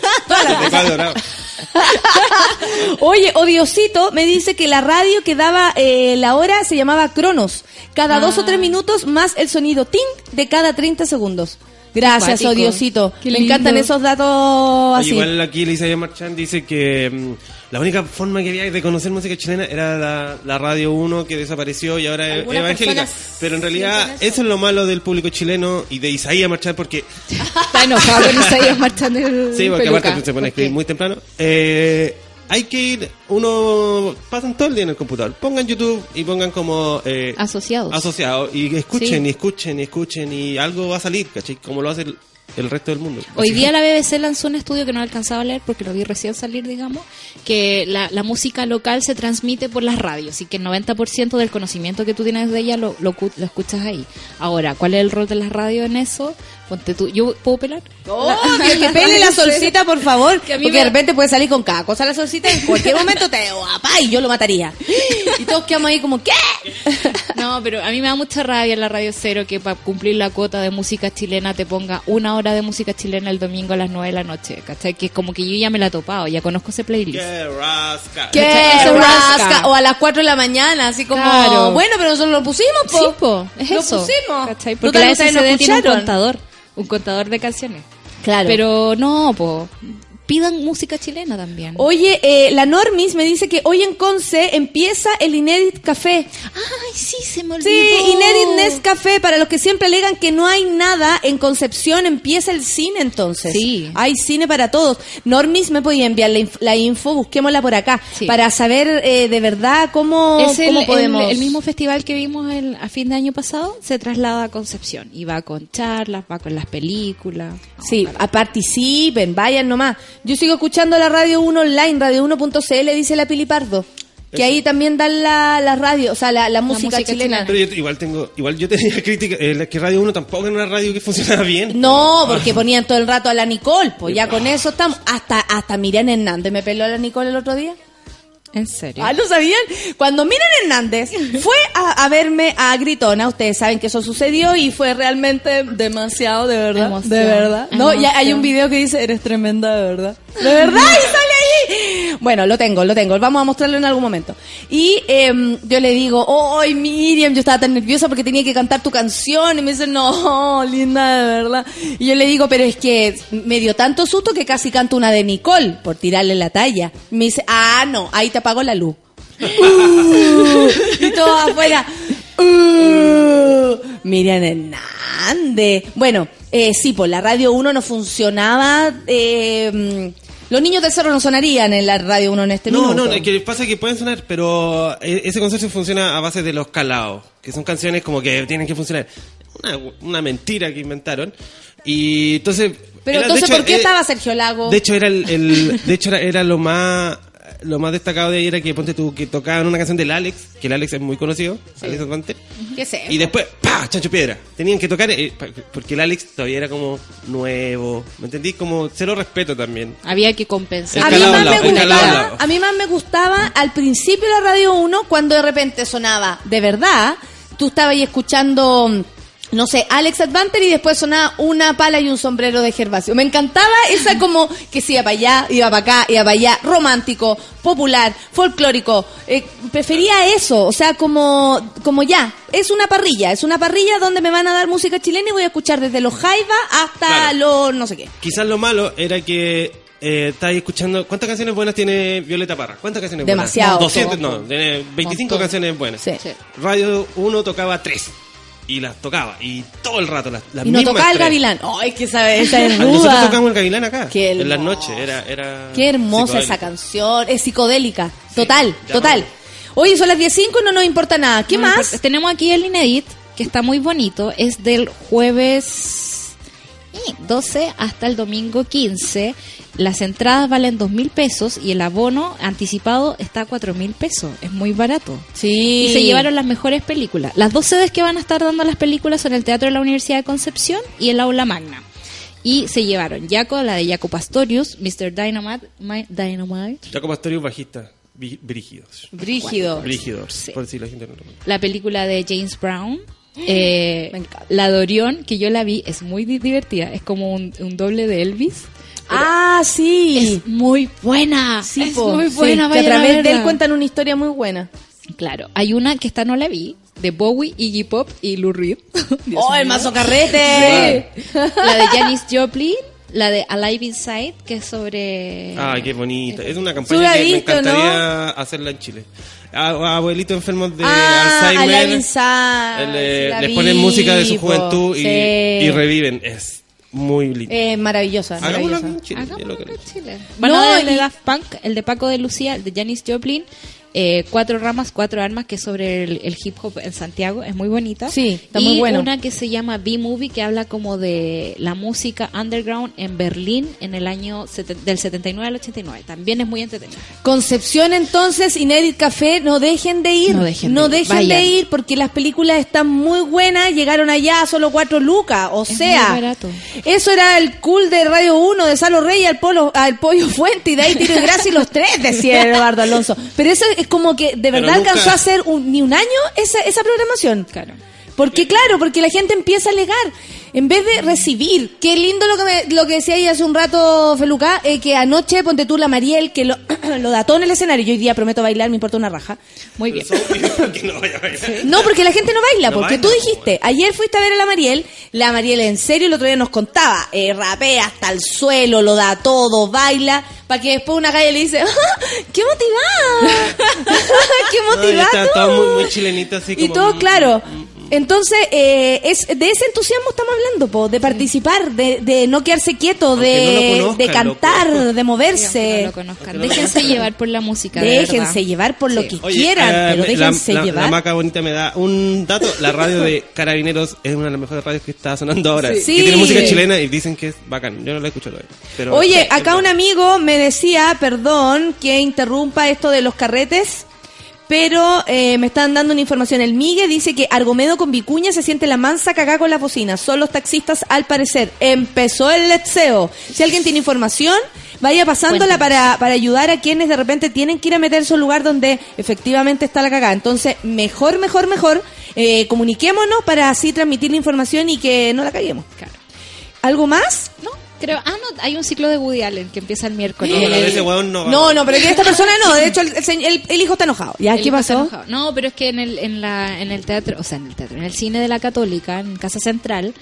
Speaker 2: Oye, Odiosito me dice que la radio que daba eh, la hora se llamaba Cronos. Cada dos o tres minutos más el sonido ting de cada 30 segundos. Gracias,
Speaker 5: Cuático.
Speaker 2: Odiosito.
Speaker 5: Qué
Speaker 2: Me
Speaker 5: lindo.
Speaker 2: encantan esos datos
Speaker 3: Oye,
Speaker 2: así.
Speaker 3: Igual aquí Elisa Marchand dice que mm, la única forma que había de conocer música chilena era la, la Radio 1 que desapareció y ahora es evangélica. Pero en realidad
Speaker 2: eso.
Speaker 3: eso. es lo malo del público chileno y de Isaías Marchand porque...
Speaker 5: Está enojado con Isaías marchando el
Speaker 3: Sí, porque
Speaker 5: peluca.
Speaker 3: aparte se pone a escribir muy temprano. Eh, hay que ir, uno pasan todo el día en el computador. Pongan YouTube y pongan como... Eh,
Speaker 5: Asociados.
Speaker 3: Asociados. Y escuchen,
Speaker 5: Sí.
Speaker 3: y escuchen, y escuchen, y algo va a salir, ¿cachai? Como lo hace el, resto del mundo.
Speaker 5: Hoy día la BBC lanzó un estudio que no alcanzaba a leer porque lo vi recién salir, digamos, que la, la música local se transmite por las radios y que el 90% del conocimiento que tú tienes de ella lo, lo, cu- lo escuchas ahí. Ahora, ¿cuál es el rol de las radios en eso? Ponte tú, ¿yo puedo pelar?
Speaker 2: Oh, que, que pele la solcita, por favor.
Speaker 5: Que a mí
Speaker 2: porque
Speaker 5: me-
Speaker 2: de repente puede salir con cada cosa la solcita. En cualquier momento te guapa y yo lo mataría. Y todos quedamos ahí como, ¿qué?
Speaker 5: No, pero a mí me da mucha rabia en la Radio Cero que para cumplir la cuota de música chilena te ponga una hora de música chilena el domingo a las 9 de la noche, ¿cachai? Que es como que yo ya me la he topado, ya conozco ese playlist.
Speaker 3: ¡Qué rasca!
Speaker 2: ¿Qué rasca?
Speaker 5: rasca.
Speaker 2: O a las 4 de la mañana, así como,
Speaker 5: Claro.
Speaker 2: bueno, pero nosotros lo pusimos, po.
Speaker 5: Sí, po, es
Speaker 2: lo
Speaker 5: eso.
Speaker 2: pusimos.
Speaker 5: ¿cachai? Porque la SCD tiene un contador, un contador de canciones.
Speaker 2: Claro.
Speaker 5: Pero no, po, pidan música chilena también.
Speaker 2: Oye, eh, la Normis me dice que hoy en Conce empieza el Inédit Café.
Speaker 5: Ay, sí, se me olvidó.
Speaker 2: Sí, Inédit Nescafé, para los que siempre alegan que no hay nada en Concepción, empieza el cine entonces.
Speaker 5: Sí.
Speaker 2: Hay cine para todos. Normis me podía enviar la, inf- la info, busquémosla por acá,
Speaker 5: Sí.
Speaker 2: para saber eh, de verdad cómo,
Speaker 5: Es el,
Speaker 2: cómo
Speaker 5: el-
Speaker 2: podemos...
Speaker 5: el mismo festival que vimos el- a fin de año pasado, se traslada a Concepción y va con charlas, va con las películas.
Speaker 2: Sí, a- participen, vayan nomás. Yo sigo escuchando la Radio 1 online, radio1.cl, dice la Pili Pardo. Que ahí también dan la, la radio, o sea, la, la música,
Speaker 5: música
Speaker 2: chilena.
Speaker 3: Pero yo igual tengo, igual yo tenía crítica, eh, que Radio 1 tampoco era una radio que funcionaba bien.
Speaker 2: No, porque ponían todo el rato a la Nicole, pues ya con eso estamos. Hasta, hasta Miriam Hernández me peló a la Nicole el otro día.
Speaker 5: ¿En serio?
Speaker 2: Ah, ¿lo sabían? Cuando Miriam Hernández fue a, a verme a Gritona, ustedes saben que eso sucedió y fue realmente demasiado, de verdad.
Speaker 5: Emoción,
Speaker 2: de verdad. No, ya hay un video que dice, eres tremenda, de verdad. De verdad, y sale. Bueno, lo tengo, lo tengo. Vamos a mostrarlo en algún momento. Y em, yo le digo, ¡ay, Miriam! Yo estaba tan nerviosa porque tenía que cantar tu canción. Y me dice, no, linda, de verdad. Y yo le digo, pero es que me dio tanto susto que casi canto una de Nicole por tirarle la talla. Me dice, ah, no, ahí te apago la luz. Uh, y todo afuera. Uh, Miriam Hernández. Bueno, eh, sí, pues la Radio 1 no funcionaba. eh, mm, los niños del cerro no sonarían en la Radio 1 en este
Speaker 3: No,
Speaker 2: minuto.
Speaker 3: no, es que pasa que pueden sonar, pero e- ese consorcio funciona a base de los calados, que son canciones como que tienen que funcionar. Una, una mentira que inventaron. Y entonces...
Speaker 2: Pero
Speaker 3: era-
Speaker 2: entonces,
Speaker 3: hecho,
Speaker 2: ¿por qué
Speaker 3: eh,
Speaker 2: estaba Sergio Lago?
Speaker 3: De hecho, era el, el- de hecho era, era lo más lo más destacado de ahí era que ponte tú que tocaban una canción del Alex, que el Alex es muy conocido, Alex Advante.
Speaker 2: ¿Qué sé?
Speaker 3: Y después, ¡pa! Chancho Piedra. Tenían que tocar, eh, porque el Alex todavía era como nuevo. ¿Me entendí? Como cero respeto también.
Speaker 5: Había que compensar.
Speaker 2: A mí, más
Speaker 3: lado,
Speaker 2: me gustaba, a mí más me gustaba al principio de la Radio 1 cuando de repente sonaba de verdad. Tú estabas ahí escuchando no sé, Alex Advanter y después sonaba una pala y un sombrero de Gervasio. Me encantaba esa como que se iba para allá, iba para acá, iba para allá, romántico, popular, folclórico. Eh, prefería eso, o sea, como, como ya, es una parrilla, es una parrilla donde me van a dar música chilena y voy a escuchar desde los Jaiba hasta
Speaker 3: Claro.
Speaker 2: los no sé qué.
Speaker 3: Quizás lo malo era que eh, estáis escuchando. ¿Cuántas canciones buenas tiene Violeta Parra? ¿Cuántas canciones
Speaker 2: Demasiado.
Speaker 3: buenas? 200, no, tiene 25
Speaker 5: Montón.
Speaker 3: canciones buenas.
Speaker 2: Sí.
Speaker 5: Sí.
Speaker 3: Radio 1 tocaba 3. Y las tocaba. Y todo el rato las, las
Speaker 2: Y no
Speaker 3: mismas
Speaker 2: tocaba el
Speaker 3: tres.
Speaker 2: gavilán. Ay, que esa, esa es
Speaker 3: Ah, Nosotros
Speaker 2: ruda.
Speaker 3: tocamos el gavilán acá.
Speaker 2: Qué
Speaker 3: en las noches. Era, era
Speaker 2: Qué hermosa esa canción, es psicodélica, total, total. Oye, son las 10.05 y no nos importa nada. ¿Qué
Speaker 5: No
Speaker 2: más?
Speaker 5: importa. Tenemos aquí el Inedit, que está muy bonito. Es del jueves eh, 12 hasta el domingo 15. Las entradas valen dos mil pesos y el abono anticipado está a cuatro mil pesos. Es muy barato.
Speaker 2: Sí.
Speaker 5: Y se llevaron las mejores películas. Las dos sedes que van a estar dando las películas son el Teatro de la Universidad de Concepción y el Aula Magna. Y se llevaron Jaco, la de Jaco Pastorius, Mr. Dynamite, My- Dynamite
Speaker 3: Jacob Astorius, bajista. Brígidos.
Speaker 2: Brígido.
Speaker 3: Brígidos.
Speaker 5: Sí.
Speaker 3: Por si la gente no lo
Speaker 5: la película de James Brown. Eh,
Speaker 2: Me encanta.
Speaker 5: la de Orión, que yo la vi, es muy di- divertida. Es como un, un doble de Elvis.
Speaker 2: Ah, sí.
Speaker 5: Es muy buena.
Speaker 2: Sí,
Speaker 5: es
Speaker 2: po,
Speaker 5: muy
Speaker 2: sí,
Speaker 5: buena.
Speaker 2: que a través de él cuentan una historia muy buena.
Speaker 5: Claro, hay una que esta no la vi, de Bowie, Iggy Pop y Lou Reed. Dios
Speaker 2: ¡Oh, el mazo carrete!
Speaker 5: La de Janis Joplin, la de Alive Inside, que es sobre...
Speaker 3: Ah, qué bonita. Es una campaña que me encantaría hacerla en Chile. Abuelitos enfermos de
Speaker 2: ah,
Speaker 3: Alzheimer.
Speaker 2: Alive Inside,
Speaker 3: le- les
Speaker 2: vi,
Speaker 3: ponen música de su juventud y,
Speaker 2: Sí.
Speaker 3: y reviven. Es muy lindo.
Speaker 2: Eh, maravillosa,
Speaker 3: Hagámoslo en Chile.
Speaker 5: Hagámoslo en. Chile.
Speaker 2: No,
Speaker 5: el de Daft Punk, el de Paco de Lucía, el de Janis Joplin, eh, Cuatro Ramas, Cuatro Armas, que es sobre el, el hip hop en Santiago, es muy bonita.
Speaker 2: Sí, está
Speaker 5: y
Speaker 2: muy bueno.
Speaker 5: una que se llama B-Movie, que habla como de la música underground en Berlín en el año del 79 al 89. También es muy entretenida.
Speaker 2: Concepción entonces, Inédit Café, no dejen de ir.
Speaker 5: No dejen de ir.
Speaker 2: de
Speaker 5: Vayan.
Speaker 2: ir porque las películas están muy buenas, llegaron allá a solo cuatro lucas, o
Speaker 5: Es
Speaker 2: sea,
Speaker 5: muy barato.
Speaker 2: eso era el cool de Radio 1, de Salo Rey al, polo, al Pollo Fuente y de ahí Tiro y Gracia y los tres, decía Eduardo Alonso. Pero eso es como que de verdad
Speaker 3: nunca-
Speaker 2: alcanzó a ser un- ni un año esa, esa programación.
Speaker 5: Claro.
Speaker 2: Porque claro, porque la gente empieza a alegar en vez de recibir. Qué lindo lo que me- lo que decía ahí hace un rato Feluca, eh, que anoche ponte tú la Mariel que lo, lo dató en el escenario. Yo hoy día prometo bailar, me importa una raja.
Speaker 5: Muy bien.
Speaker 3: no vaya a bailar.
Speaker 2: No, porque la gente no baila,
Speaker 3: No
Speaker 2: porque
Speaker 3: baila,
Speaker 2: tú
Speaker 3: pues,
Speaker 2: dijiste, ayer fuiste a ver a la Mariel, la Mariel en serio el otro día nos contaba, eh, rapea hasta el suelo, lo da todo, baila, para que después una calle le dice, ¡Ah, ¡qué motivada! ¡Qué
Speaker 3: No,
Speaker 2: motivada!
Speaker 3: está
Speaker 2: tú".
Speaker 3: todo muy, muy chilenito así
Speaker 2: Y
Speaker 3: como,
Speaker 2: todo claro. Entonces, eh, es de ese entusiasmo estamos hablando, po, de participar, de, de no quedarse quieto, de,
Speaker 3: no conozcan,
Speaker 2: de cantar,
Speaker 3: loco.
Speaker 2: de moverse.
Speaker 5: no lo conozcan. Déjense llevar por la música.
Speaker 2: Déjense
Speaker 5: verdad.
Speaker 2: llevar por lo
Speaker 5: Sí.
Speaker 2: que
Speaker 3: Oye,
Speaker 2: quieran,
Speaker 3: eh,
Speaker 2: pero déjense
Speaker 3: la,
Speaker 2: llevar.
Speaker 3: La maca bonita me da un dato. La radio de Carabineros es una de las mejores radios que está sonando ahora.
Speaker 2: Sí.
Speaker 3: Que tiene música chilena y dicen que es bacán. Yo no la escucho todavía. Pero
Speaker 2: Oye, acá un amigo me decía, perdón, que interrumpa esto de los carretes, pero eh, me están dando una información. El Migue dice que Argomedo con Vicuña se siente la mansa cagá con la bocina. Son los taxistas, al parecer. Empezó el letseo. Si alguien tiene información, vaya pasándola para, para ayudar a quienes de repente tienen que ir a meterse a un lugar donde efectivamente está la cagá. Entonces, mejor, mejor, mejor, eh, comuniquémonos para así transmitir la información y que no la caguemos.
Speaker 5: Claro.
Speaker 2: ¿Algo más?
Speaker 5: No, creo. Ah, no, hay un ciclo de Woody Allen que empieza el miércoles.
Speaker 3: No, pero ese weón no va.
Speaker 2: No, no, pero que esta persona no. De hecho, el, el el- hijo está enojado. ¿Ya
Speaker 5: el
Speaker 2: qué pasó?
Speaker 5: enojado. No, pero es que en el, en, la, en el teatro, o sea, en el teatro, en el cine de la Católica, en Casa Central,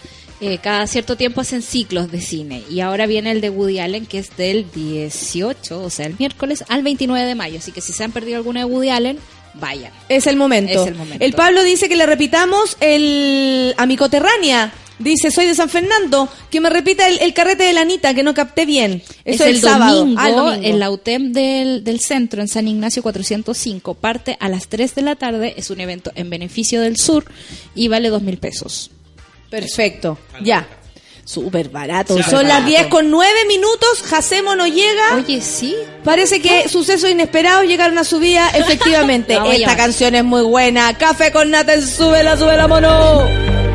Speaker 5: eh, cada cierto tiempo hacen ciclos de cine. Y ahora viene el de Woody Allen, que es del 18, o sea, el miércoles al 29 de mayo. Así que si se han perdido alguna de Woody Allen, vayan.
Speaker 2: Es el momento.
Speaker 5: Es el momento.
Speaker 2: El Pablo dice que le repitamos el Amicoterránea. Dice, soy de San Fernando. Que me repita el, el carrete de la Anita, que no capté bien. Eso
Speaker 5: es
Speaker 2: el,
Speaker 5: el
Speaker 2: sábado.
Speaker 5: domingo,
Speaker 2: Ah, el domingo.
Speaker 5: en la UTEM del, del centro, en San Ignacio 405. Parte a las 3 de la tarde. Es un evento en beneficio del sur y vale dos mil pesos.
Speaker 2: Perfecto. Ya. Súper barato. Son las
Speaker 3: barato.
Speaker 2: 10 con 9 minutos. Jacemo no llega.
Speaker 5: Oye, sí.
Speaker 2: Parece que sucesos inesperados llegaron a su vida, efectivamente. Esta canción es muy buena. Café con nata, súbela, súbela, mono.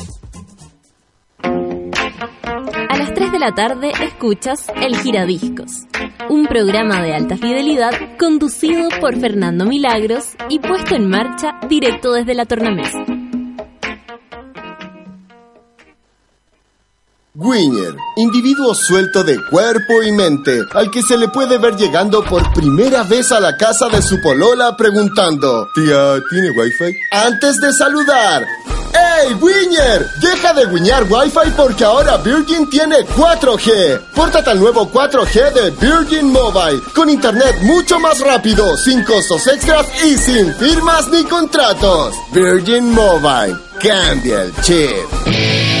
Speaker 1: 3 de la tarde escuchas El Giradiscos, un programa de alta fidelidad conducido por Fernando Milagros y puesto en marcha directo desde la tornamesa.
Speaker 6: Gwynner, individuo suelto de cuerpo y mente, al que se le puede ver llegando por primera vez a la casa de su polola preguntando, Tía, ¿tiene wifi? Antes de saludar, ¡Ey, Winner! Deja de guiñar Wi-Fi porque ahora Virgin tiene 4G. Pórtate al nuevo 4G de Virgin Mobile, con internet mucho más rápido, sin costos extras y sin firmas ni contratos. Virgin Mobile, cambia el chip.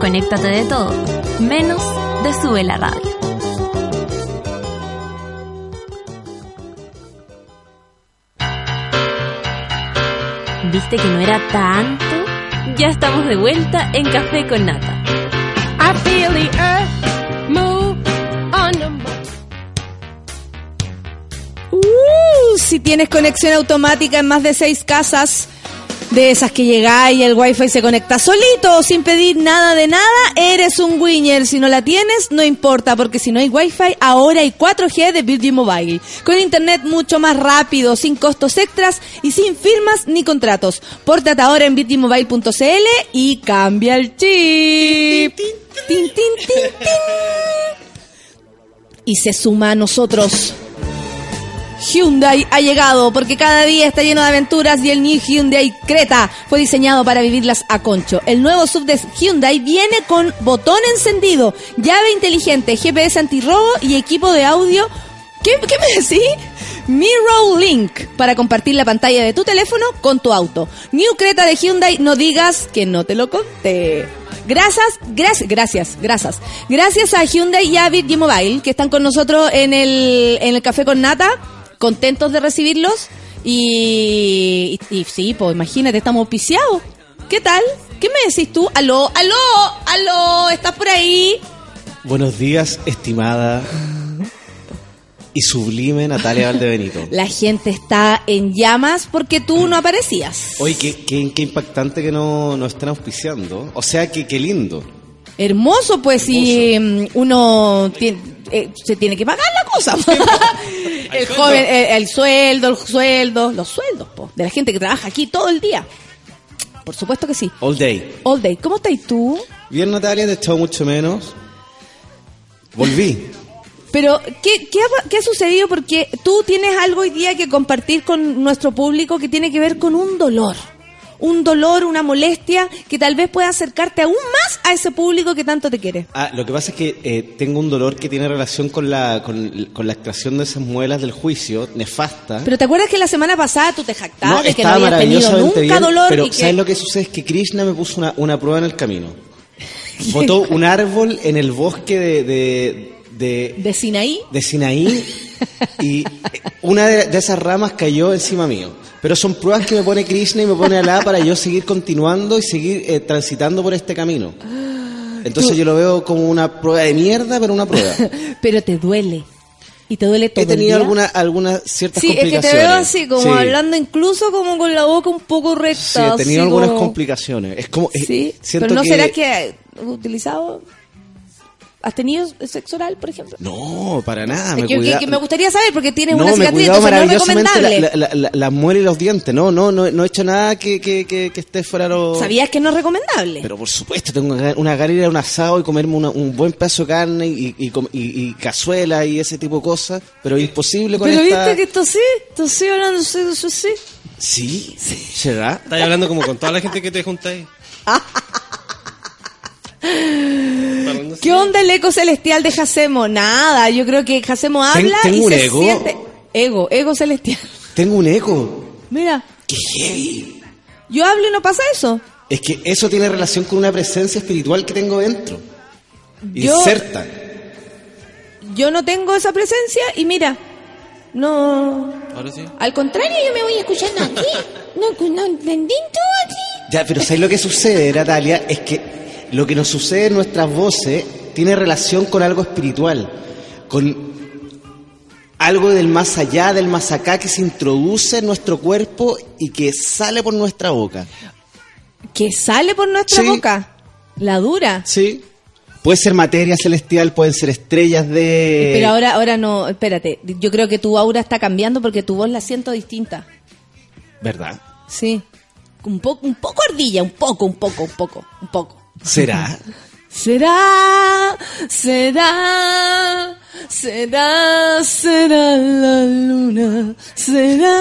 Speaker 1: Desconéctate de todo, menos de Sube la Radio. ¿Viste que no era tanto? Ya estamos de vuelta en Café con Nata.
Speaker 2: I feel the earth move under my- Uh, si tienes conexión automática en más de seis casas, de esas que llegáis y el wifi se conecta solito, sin pedir nada de nada, eres un winner. Si no la tienes, no importa, porque si no hay wifi, ahora hay 4G de Virgin Mobile. Con internet mucho más rápido, sin costos extras y sin firmas ni contratos. Pórtate ahora en virginmobile.cl y cambia el chip. Tin, tin, tin, tin. Y se suma a nosotros. Hyundai ha llegado porque cada día está lleno de aventuras y el New Hyundai Creta fue diseñado para vivirlas a concho. El nuevo sub de Hyundai viene con botón encendido, llave inteligente, GPS antirrobo y equipo de audio. ¿Qué, qué me decís? Mirror Link para compartir la pantalla de tu teléfono con tu auto. New Creta de Hyundai, no digas que no te lo conté. Gracias, gracias, gracias, gracias. Gracias a Hyundai y a Virgin Mobile que están con nosotros en el, en el café con nata, contentos de recibirlos. Y, y, y sí, pues imagínate, estamos auspiciados. ¿Qué tal? ¿Qué me decís tú? Aló, aló, aló, ¿estás por ahí?
Speaker 7: Buenos días, estimada y sublime Natalia Valdebenito.
Speaker 2: La gente está en llamas porque tú no aparecías.
Speaker 7: Oye, qué, qué- qué impactante que no, no estén auspiciando. O sea, que qué lindo.
Speaker 2: Hermoso, pues si mm, uno tiene- eh, se tiene que pagar la cosa. el
Speaker 3: sueldo.
Speaker 2: joven, el, el sueldo, el sueldo, los sueldos, po, de la gente que trabaja aquí todo el día. Por supuesto que sí.
Speaker 7: All day.
Speaker 2: All day. ¿Cómo estás tú?
Speaker 7: Bien, Natalia, te he echado mucho menos. Volví.
Speaker 2: Pero, ¿qué, qué, ha, qué ha sucedido? Porque tú tienes algo hoy día que compartir con nuestro público que tiene que ver con un dolor. Un dolor, una molestia que tal vez pueda acercarte aún más a ese público que tanto te quiere.
Speaker 7: Ah, lo que pasa es que eh, tengo un dolor que tiene relación con la, con, con la extracción de esas muelas del juicio, nefasta.
Speaker 2: Pero ¿te acuerdas que la semana pasada tú te jactabas de que no habías tenido nunca
Speaker 7: bien,
Speaker 2: dolor
Speaker 7: pero
Speaker 2: y que...
Speaker 7: ¿sabes lo que sucede? Es que Krishna me puso una, una prueba en el camino. Botó un árbol en el bosque de, de, de,
Speaker 2: de Sinaí?
Speaker 7: de Sinaí y una de, de esas ramas cayó encima mío. Pero son pruebas que me pone Krishna y me pone Alá para yo seguir continuando y seguir eh, transitando por este camino. Entonces yo lo veo como una prueba de mierda, pero una prueba.
Speaker 2: Pero te duele. Y te duele todo
Speaker 7: He tenido
Speaker 2: día.
Speaker 7: alguna, algunas ciertas
Speaker 2: Sí, es que
Speaker 7: complicaciones.
Speaker 2: te veo así, como
Speaker 7: Sí.
Speaker 2: hablando incluso como con la boca un poco recta.
Speaker 7: Sí, he tenido algunas
Speaker 2: como-
Speaker 7: complicaciones. Es como, eh,
Speaker 2: Sí,
Speaker 7: siento
Speaker 2: pero no
Speaker 7: que-
Speaker 2: será que utilizado... ¿Has tenido sexo oral, por ejemplo?
Speaker 7: No, para nada. Me,
Speaker 2: que, que-
Speaker 7: cuida-
Speaker 2: que me gustaría saber porque tienes
Speaker 7: no,
Speaker 2: una
Speaker 7: me
Speaker 2: cicatriz, entonces no es recomendable.
Speaker 7: la, la, la- las muelas y los dientes. No, no, no, no he hecho nada que, que, que, que esté fuera lo...
Speaker 2: ¿Sabías que no es recomendable?
Speaker 7: Pero por supuesto, tengo una- gana de ir a un asado y comerme una- un buen pedazo de carne y, y, com- y- y cazuela y ese tipo de cosas, pero es imposible con
Speaker 2: Pero
Speaker 7: esta...
Speaker 2: viste que esto sí, esto sí, hablando de eso sí.
Speaker 7: Sí, ¿será?
Speaker 3: Estás hablando como con toda la gente que te junta
Speaker 2: ¿Qué onda el eco celestial de Jacemo? Nada, yo creo que Jacemo habla
Speaker 7: tengo
Speaker 2: y
Speaker 7: un
Speaker 2: se
Speaker 7: ego.
Speaker 2: siente... Ego, ego celestial.
Speaker 7: Tengo un eco.
Speaker 2: Mira,
Speaker 7: ¡Qué heavy!
Speaker 2: yo hablo y no pasa eso.
Speaker 7: Es que eso tiene relación con una presencia espiritual que tengo dentro.
Speaker 2: Yo-
Speaker 7: Inserta.
Speaker 2: Yo no tengo esa presencia y mira, no...
Speaker 3: Ahora sí.
Speaker 2: Al contrario, yo me voy escuchando aquí. No, no entendí todo aquí.
Speaker 7: Ya, pero ¿sabes lo que sucede, Natalia? Es que lo que nos sucede en nuestras voces tiene relación con algo espiritual, con algo del más allá, del más acá, que se introduce en nuestro cuerpo y que sale por nuestra boca.
Speaker 2: Que sale por nuestra
Speaker 7: Sí.
Speaker 2: boca. La dura.
Speaker 7: Sí. Puede ser materia celestial, pueden ser estrellas de...
Speaker 2: Pero ahora, ahora no, espérate. Yo creo que tu aura está cambiando porque tu voz la siento distinta.
Speaker 7: ¿Verdad?
Speaker 2: Sí. Un poco, un poco ardilla, un poco, un poco, un poco, un poco.
Speaker 7: ¿Será?
Speaker 2: Será, será, será, será la luna. Será,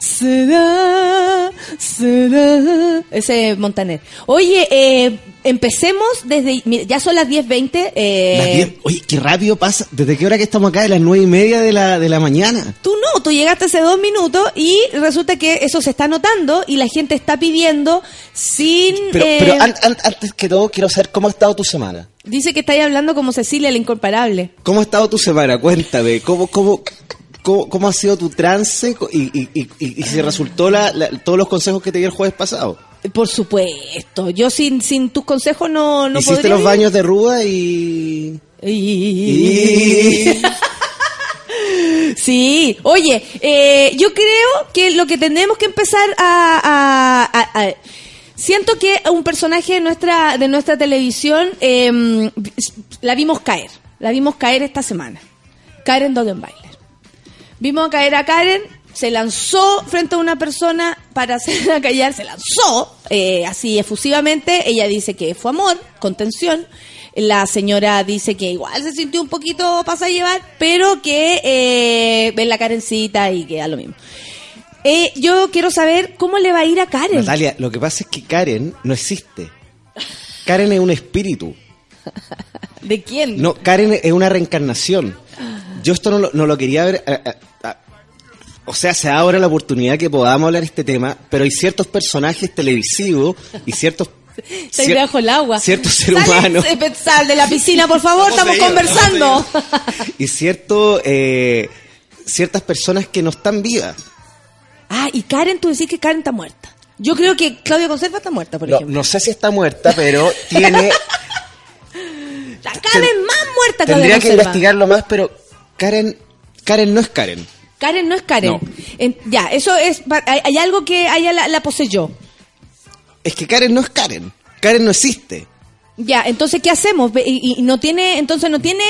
Speaker 2: será, será. Ese es Montaner. Oye, eh, empecemos desde. mira, Ya son las 10.20. Eh,
Speaker 7: Las diez- Oye, qué rápido pasa. ¿Desde qué hora que estamos acá? De las nueve y media de la, de la mañana.
Speaker 2: Tú no, tú llegaste hace dos minutos y resulta que eso se está notando y la gente está pidiendo sin...
Speaker 7: Pero,
Speaker 2: eh,
Speaker 7: pero an- an- antes que todo, quiero saber cómo ha estado tu semana.
Speaker 2: dice que estáis hablando como Cecilia, la incomparable.
Speaker 7: ¿Cómo ha estado tu semana? Cuéntame. ¿Cómo, cómo, cómo, cómo ha sido tu trance Co- y, y, y, y- y si resultó la, la- todos los consejos que te di el jueves pasado?
Speaker 2: Por supuesto, yo sin, sin tus consejos no, no
Speaker 7: Hiciste
Speaker 2: podría
Speaker 7: los baños de Ruda y...
Speaker 2: Y- Sí, oye, eh, yo creo que lo que tenemos que empezar a, a- a- a- siento que un personaje de nuestra de nuestra televisión eh, la vimos caer, la vimos caer esta semana, Karen Dodenbailer. Vimos caer a Karen, se lanzó frente a una persona para hacerla callar, se lanzó eh, así efusivamente. Ella dice que fue amor, contención. La señora dice que igual se sintió un poquito pasa a llevar, pero que eh, ven la Karencita y que da lo mismo. Eh, yo quiero saber cómo le va a ir a Karen.
Speaker 7: Natalia, lo que pasa es que Karen no existe. Karen es un espíritu.
Speaker 2: ¿De quién?
Speaker 7: No, Karen es una reencarnación. Yo esto no lo, no lo quería ver. eh, eh, o sea, se da ahora la oportunidad que podamos hablar de este tema, pero hay ciertos personajes televisivos y ciertos.
Speaker 2: Está
Speaker 7: cier-
Speaker 2: debajo del agua.
Speaker 7: Ciertos ser
Speaker 2: Sale,
Speaker 7: humanos
Speaker 2: eh, Sal de la piscina, por favor,
Speaker 3: Estamos
Speaker 2: conversando.
Speaker 7: y cierto, eh, ciertas personas que no están vivas.
Speaker 2: ah, y Karen, tú decís que Karen está muerta. Yo creo que Claudia Conserva está muerta, por
Speaker 7: No,
Speaker 2: ejemplo.
Speaker 7: no sé si está muerta, pero tiene.
Speaker 2: La Karen más muerta Claudia
Speaker 7: Tendría que investigarlo más, pero Karen, Karen no es Karen.
Speaker 2: Karen no es Karen.
Speaker 7: No.
Speaker 2: Ya, eso es. Hay, hay algo que ella la, la poseyó.
Speaker 7: Es que Karen no es Karen. Karen no existe.
Speaker 2: Ya, entonces, ¿qué hacemos? Y, y no tiene, entonces no tiene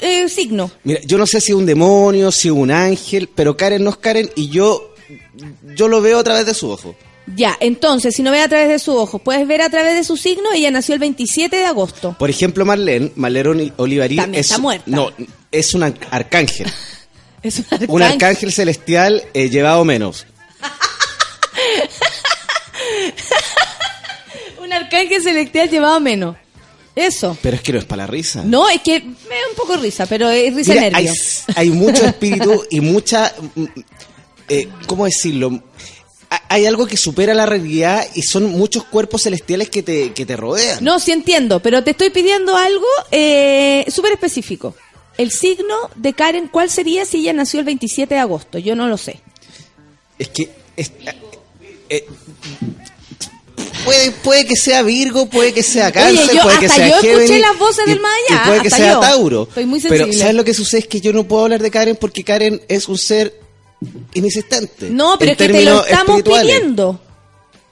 Speaker 2: eh, signo.
Speaker 7: Mira, yo no sé si es un demonio, si es un ángel, pero Karen no es Karen y yo, yo lo veo a través de su ojo.
Speaker 2: Ya, entonces, si no ve a través de su ojo, puedes ver a través de su signo. Ella nació el 27 de agosto.
Speaker 7: Por ejemplo, Marlene, Marlene Oli- Olivarí
Speaker 2: También
Speaker 7: es,
Speaker 2: está muerta.
Speaker 7: No, es un ar- arcángel.
Speaker 2: Es un arcángel.
Speaker 7: Un arcángel celestial eh, llevado menos.
Speaker 2: Un arcángel celestial llevado menos. Eso.
Speaker 7: Pero es que no es para la risa.
Speaker 2: No, es que me da un poco risa, pero es risa
Speaker 7: Mira, hay, hay mucho espíritu y mucha... mm, eh, ¿Cómo decirlo? Ha- Hay algo que supera la realidad y son muchos cuerpos celestiales que te, que te rodean.
Speaker 2: No, sí entiendo, pero te estoy pidiendo algo eh, súper específico. El signo de Karen, ¿cuál sería si ella nació el 27 de agosto? Yo no lo sé.
Speaker 7: Es que... es- eh, puede, puede que sea Virgo, puede que sea Cáncer,
Speaker 2: Oye, yo-
Speaker 7: puede que
Speaker 2: hasta
Speaker 7: sea
Speaker 2: yo escuché las voces del más allá,
Speaker 7: puede que sea
Speaker 2: yo.
Speaker 7: Tauro.
Speaker 2: Estoy muy
Speaker 7: Pero
Speaker 2: sensible.
Speaker 7: ¿sabes lo que sucede? Es que yo no puedo hablar de Karen porque Karen es un ser inexistente.
Speaker 2: No, pero es que te lo estamos pidiendo.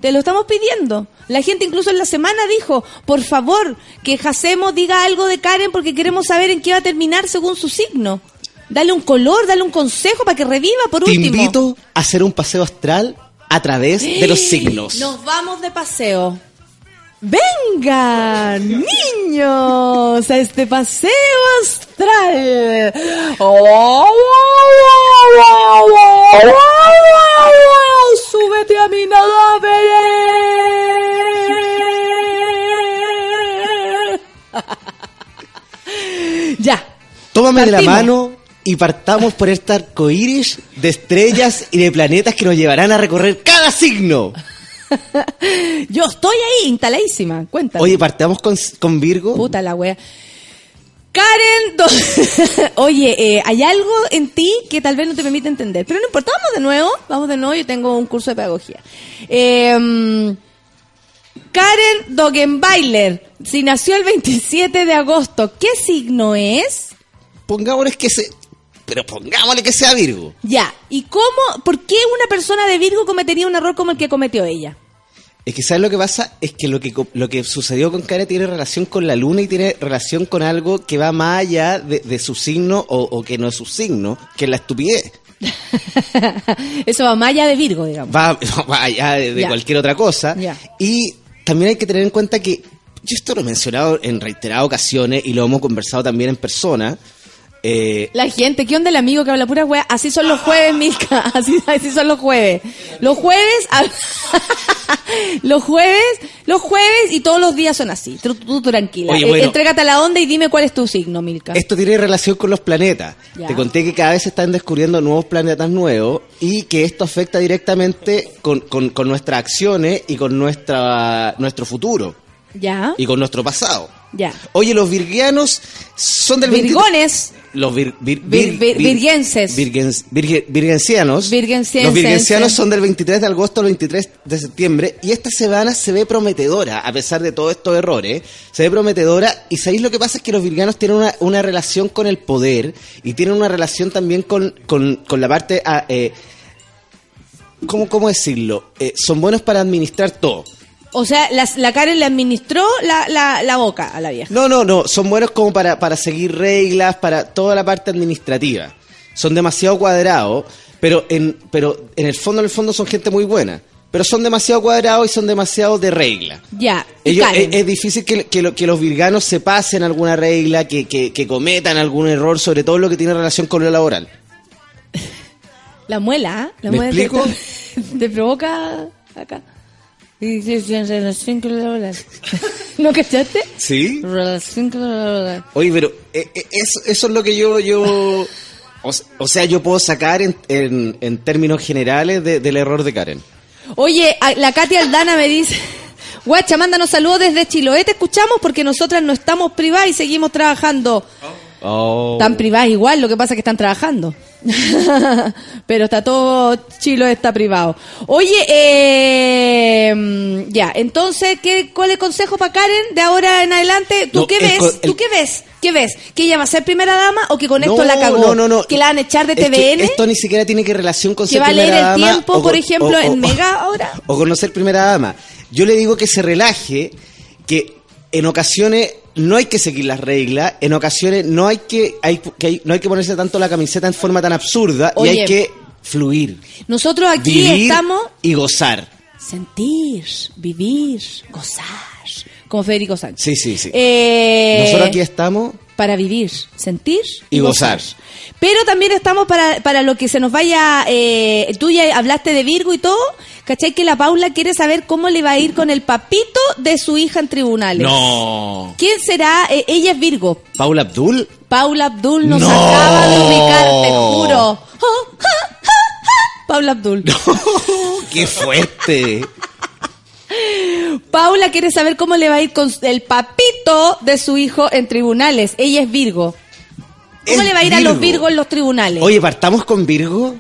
Speaker 2: Te lo estamos pidiendo. La gente incluso en la semana dijo, por favor, que Jacemo diga algo de Karen porque queremos saber en qué va a terminar según su signo. Dale un color, dale un consejo para que reviva por
Speaker 7: Te
Speaker 2: último.
Speaker 7: invito a hacer un paseo astral a través de los signos.
Speaker 2: Nos vamos de paseo. Vengan, niños, a este paseo astral. Súbete a mi cadáver. ya.
Speaker 7: Tómame de la mano y partamos por este arco iris de estrellas y de planetas que nos llevarán a recorrer cada signo.
Speaker 2: Yo estoy ahí, instaladísima. Cuéntame.
Speaker 7: Oye, partamos con, con Virgo.
Speaker 2: Puta la wea. Karen, do- oye, eh, hay algo en ti que tal vez no te permite entender, pero no importa, vamos de nuevo, vamos de nuevo, yo tengo un curso de pedagogía. Eh, Karen Dogenbailer, si nació el 27 de agosto, ¿qué signo es?
Speaker 7: Pongámosle que se. Pero pongámosle que sea Virgo.
Speaker 2: Ya, ¿y cómo, por qué una persona de Virgo cometería un error como el que cometió ella?
Speaker 7: Es que ¿sabes lo que pasa? Es que lo que, lo que sucedió con Karen tiene relación con la luna y tiene relación con algo que va más allá de, de su signo o, o que no es su signo, que es la estupidez.
Speaker 2: Eso va más allá de Virgo, digamos.
Speaker 7: Va, va allá de, cualquier otra cosa.
Speaker 2: Ya.
Speaker 7: Y también hay que tener en cuenta que yo esto lo he mencionado en reiteradas ocasiones y lo hemos conversado también en persona. Eh,
Speaker 2: La gente, ¿qué onda el amigo que habla pura wea? Así son los jueves, Milka. Así, así son los jueves. Los jueves, los jueves, los jueves y todos los días son así. Tú, tú tranquila.
Speaker 7: Oye,
Speaker 2: Eh,
Speaker 7: bueno.
Speaker 2: entrégate a la onda y dime cuál es tu signo, Milka.
Speaker 7: Esto tiene relación con los planetas.
Speaker 2: Ya.
Speaker 7: Te conté que cada vez se están descubriendo nuevos planetas nuevos y que esto afecta directamente con, con- con nuestras acciones y con nuestra, nuestro futuro
Speaker 2: Ya,
Speaker 7: y con nuestro pasado.
Speaker 2: Ya.
Speaker 7: Oye, los virgianos son del 23
Speaker 2: Virgones,
Speaker 7: Los vir- vir-
Speaker 2: Vir- vir- virgenses.
Speaker 7: virgens- virge- virgencianos. Los virgencianos son del 23 de agosto al 23 de septiembre. Y esta semana se ve prometedora, a pesar de todos estos errores. Se ve prometedora. Y sabéis lo que pasa es que los virganos tienen una, una relación con el poder. Y tienen una relación también con, con, con la parte. ah, eh, ¿cómo, ¿Cómo decirlo? Eh, son buenos para administrar todo.
Speaker 2: O sea, las- la Karen le administró la, la, la boca a la vieja.
Speaker 7: No, no, no. Son buenos como para, para seguir reglas, para toda la parte administrativa. Son demasiado cuadrados, pero en, pero en el fondo, en el fondo son gente muy buena. Pero son demasiado cuadrados y son demasiado de regla.
Speaker 2: Ya,
Speaker 7: Ellos- es, es difícil que, que lo- que los virganos se pasen alguna regla, que, que, que cometan algún error, sobre todo lo que tiene relación con lo laboral.
Speaker 2: La muela, ¿ah? La
Speaker 7: ¿Me
Speaker 2: muela
Speaker 7: explico?
Speaker 2: Te, te provoca acá. Y dice, en relación con la laboral. ¿No cachaste?
Speaker 7: ¿Sí?
Speaker 2: Relación con la laboral.
Speaker 7: Oye, pero eh, eh, eso, eso es lo que yo... yo o, o sea, yo puedo sacar en, en, en términos generales de- del error de Karen.
Speaker 2: Oye, la Katia Aldana me dice, guacha, mándanos saludos desde Chiloé, te escuchamos porque nosotras no estamos privadas y seguimos trabajando.
Speaker 7: Oh.
Speaker 2: Están privadas igual, lo que pasa es que están trabajando. Pero está todo, Chilo está privado. Oye, eh, mm, ya, entonces, ¿qué, ¿cuál es el consejo para Karen de ahora en adelante? ¿Tú
Speaker 7: No,
Speaker 2: qué ves? ¿Tú qué ves? ¿Qué ves? ¿Que ella va a ser primera dama o que con esto
Speaker 7: No,
Speaker 2: la cagó?
Speaker 7: No, no, no.
Speaker 2: ¿Que la van a echar de
Speaker 7: Es que
Speaker 2: TVN?
Speaker 7: esto ni siquiera tiene que relación con
Speaker 2: ¿Que
Speaker 7: ser
Speaker 2: va a leer
Speaker 7: primera
Speaker 2: el
Speaker 7: dama
Speaker 2: tiempo, por ejemplo,
Speaker 7: o- o-
Speaker 2: en Mega ahora?
Speaker 7: O con no ser primera dama. Yo le digo que se relaje, que en ocasiones no hay que seguir las reglas, en ocasiones no hay que, hay, que hay- no hay que ponerse tanto la camiseta en forma tan absurda y hay que fluir,
Speaker 2: Nosotros aquí
Speaker 7: vivir
Speaker 2: estamos
Speaker 7: y gozar.
Speaker 2: sentir, vivir, gozar, como Federico Sánchez.
Speaker 7: Sí, sí, sí.
Speaker 2: Eh,
Speaker 7: Nosotros aquí estamos
Speaker 2: para vivir, sentir
Speaker 7: Y gozar.
Speaker 2: Pero también estamos para, para lo que se nos vaya. Eh, tú ya hablaste de Virgo y todo. ¿Cachai? Que la Paula quiere saber cómo le va a ir con el papito de su hija en tribunales.
Speaker 7: No.
Speaker 2: ¿Quién será? Eh, ella es Virgo.
Speaker 7: Paula Abdul.
Speaker 2: Paula Abdul nos
Speaker 7: No.
Speaker 2: acaba de ubicar, te juro. Oh. Paula Abdul.
Speaker 7: ¡Qué fuerte!
Speaker 2: Paula quiere saber cómo le va a ir con el papito de su hijo en tribunales. Ella es Virgo. ¿Cómo le va a ir a los
Speaker 7: Virgo.
Speaker 2: Virgos en los tribunales?
Speaker 7: Oye, partamos con Virgo.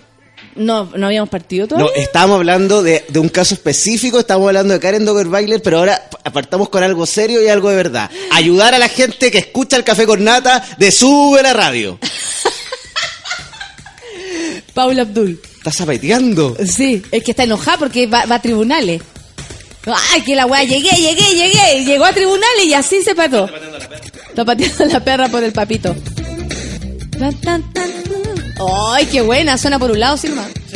Speaker 2: No, no habíamos partido
Speaker 7: No,
Speaker 2: todavía.
Speaker 7: estábamos hablando de, de un caso específico, estamos hablando de Karen Dogerbailer, pero ahora apartamos con algo serio y algo de verdad. Ayudar a la gente que escucha el café con nata de Sube la Radio.
Speaker 2: Paula Abdul.
Speaker 7: ¿Estás zapateando?
Speaker 2: Sí, es que está enojada porque va, va a tribunales. Ay, que la weá, llegué, llegué, llegué. Llegó a tribunales y así se pató. Está pateando la perra por el papito. Tan, tan, tan. Ay, qué buena, suena por un lado, Silma.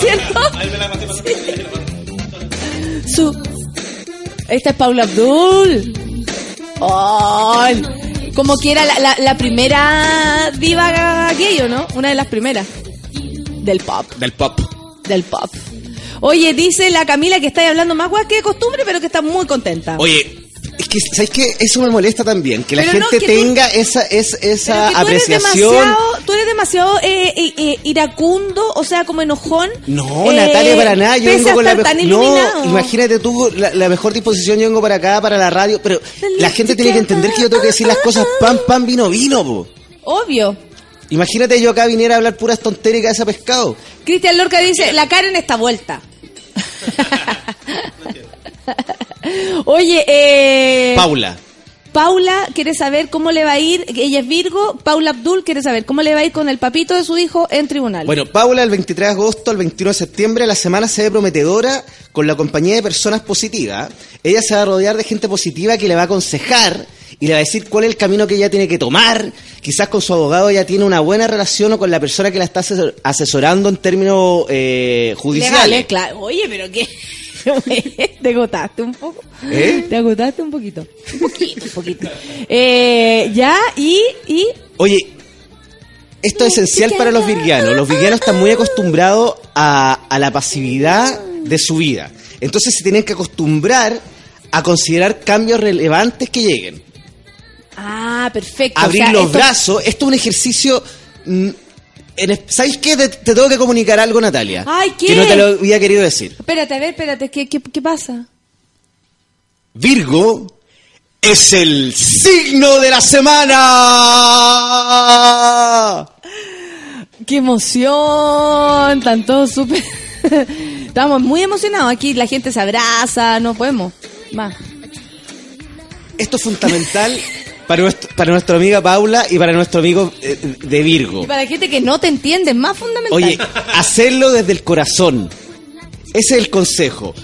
Speaker 2: ¿Cierto? Su. Esta es Paula Abdul. Ay, como que era la, la- la primera diva gay, ¿o no? Una de las primeras. Del pop,
Speaker 7: Del pop.
Speaker 2: del pop. Oye, dice la Camila que está hablando más guay que de costumbre, pero que está muy contenta.
Speaker 7: Oye, es que, ¿sabes qué? Eso me molesta también, que la
Speaker 2: Pero no,
Speaker 7: gente
Speaker 2: tú-
Speaker 7: tenga esa, es, esa
Speaker 2: Pero que tú eres
Speaker 7: apreciación.
Speaker 2: demasiado, tú eres demasiado eh, eh, eh, iracundo, o sea, como enojón.
Speaker 7: No,
Speaker 2: Eh,
Speaker 7: Natalia, para nada. Yo
Speaker 2: pese
Speaker 7: vengo
Speaker 2: a
Speaker 7: con la
Speaker 2: tan
Speaker 7: mejor. No, imagínate tú, la, la mejor disposición. Yo vengo para acá, para la radio. Pero la gente tiene que entender que yo tengo que decir las cosas pan, pan, vino, vino, po.
Speaker 2: Obvio.
Speaker 7: Imagínate yo acá viniera a hablar puras tonterías de ese pescado.
Speaker 2: Cristian Lorca dice, la Karen está vuelta. Oye, eh,
Speaker 7: Paula.
Speaker 2: Paula quiere saber cómo le va a ir, ella es Virgo, Paula Abdul quiere saber cómo le va a ir con el papito de su hijo en tribunal.
Speaker 7: Bueno, Paula, el 23 de agosto al 21 de septiembre, la semana se ve prometedora con la compañía de personas positivas. Ella se va a rodear de gente positiva que le va a aconsejar y le va a decir cuál es el camino que ella tiene que tomar. Quizás con su abogado ella tiene una buena relación o con la persona que la está asesor- asesorando en términos eh, judiciales.
Speaker 2: Legales, claro. Oye, pero qué... ¿Te agotaste un poco?
Speaker 7: ¿Eh?
Speaker 2: ¿Te agotaste un poquito? Un poquito, un poquito. Eh, ya, y, y...
Speaker 7: Oye, esto es esencial para los virgianos. Los virgianos están muy acostumbrados a, a la pasividad de su vida. Entonces se tienen que acostumbrar a considerar cambios relevantes que lleguen.
Speaker 2: Ah, perfecto.
Speaker 7: Abrir
Speaker 2: O sea,
Speaker 7: los
Speaker 2: esto-
Speaker 7: brazos. Esto es un ejercicio... ¿Sabes qué? Te, te tengo que comunicar algo, Natalia.
Speaker 2: Ay, ¿qué?
Speaker 7: Que no te lo había querido decir.
Speaker 2: Espérate, a ver, espérate, ¿qué, qué, qué pasa?
Speaker 7: Virgo es el signo de la semana.
Speaker 2: ¡Qué emoción! Están todos súper... Estamos muy emocionados aquí, la gente se abraza, no podemos. Más.
Speaker 7: Esto es fundamental para, nuestro- para nuestra amiga Paula y para nuestro amigo eh, de Virgo.
Speaker 2: Y para la gente que no te entiende, más fundamental.
Speaker 7: Oye, hacerlo desde el corazón. Ese es el consejo.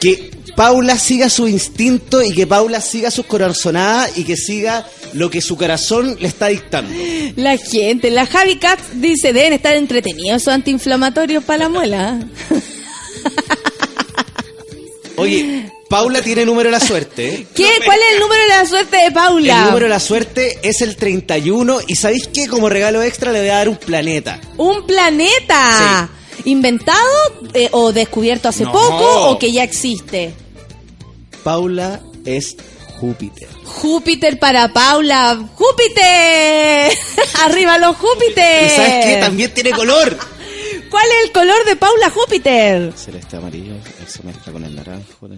Speaker 7: Que Paula siga su instinto y que Paula siga sus corazonadas y que siga lo que su corazón le está dictando.
Speaker 2: La gente, la Javi Katz dice, deben estar entretenidos esos antiinflamatorios para la muela.
Speaker 7: Oye, Paula tiene número de la suerte.
Speaker 2: ¿Qué? ¿Cuál es el número de la suerte de Paula?
Speaker 7: El número de la suerte es el 31 y ¿sabéis qué? Como regalo extra le voy a dar un planeta.
Speaker 2: Un planeta. ¿Inventado eh, o descubierto hace
Speaker 7: No.
Speaker 2: poco o que ya existe?
Speaker 7: Paula es Júpiter.
Speaker 2: Júpiter para Paula. ¡Júpiter! ¡Arriba los Júpiter!
Speaker 7: ¿Y sabes qué? También tiene color.
Speaker 2: ¿Cuál es el color de Paula Júpiter?
Speaker 7: Celeste amarillo, se mezcla con el naranjo.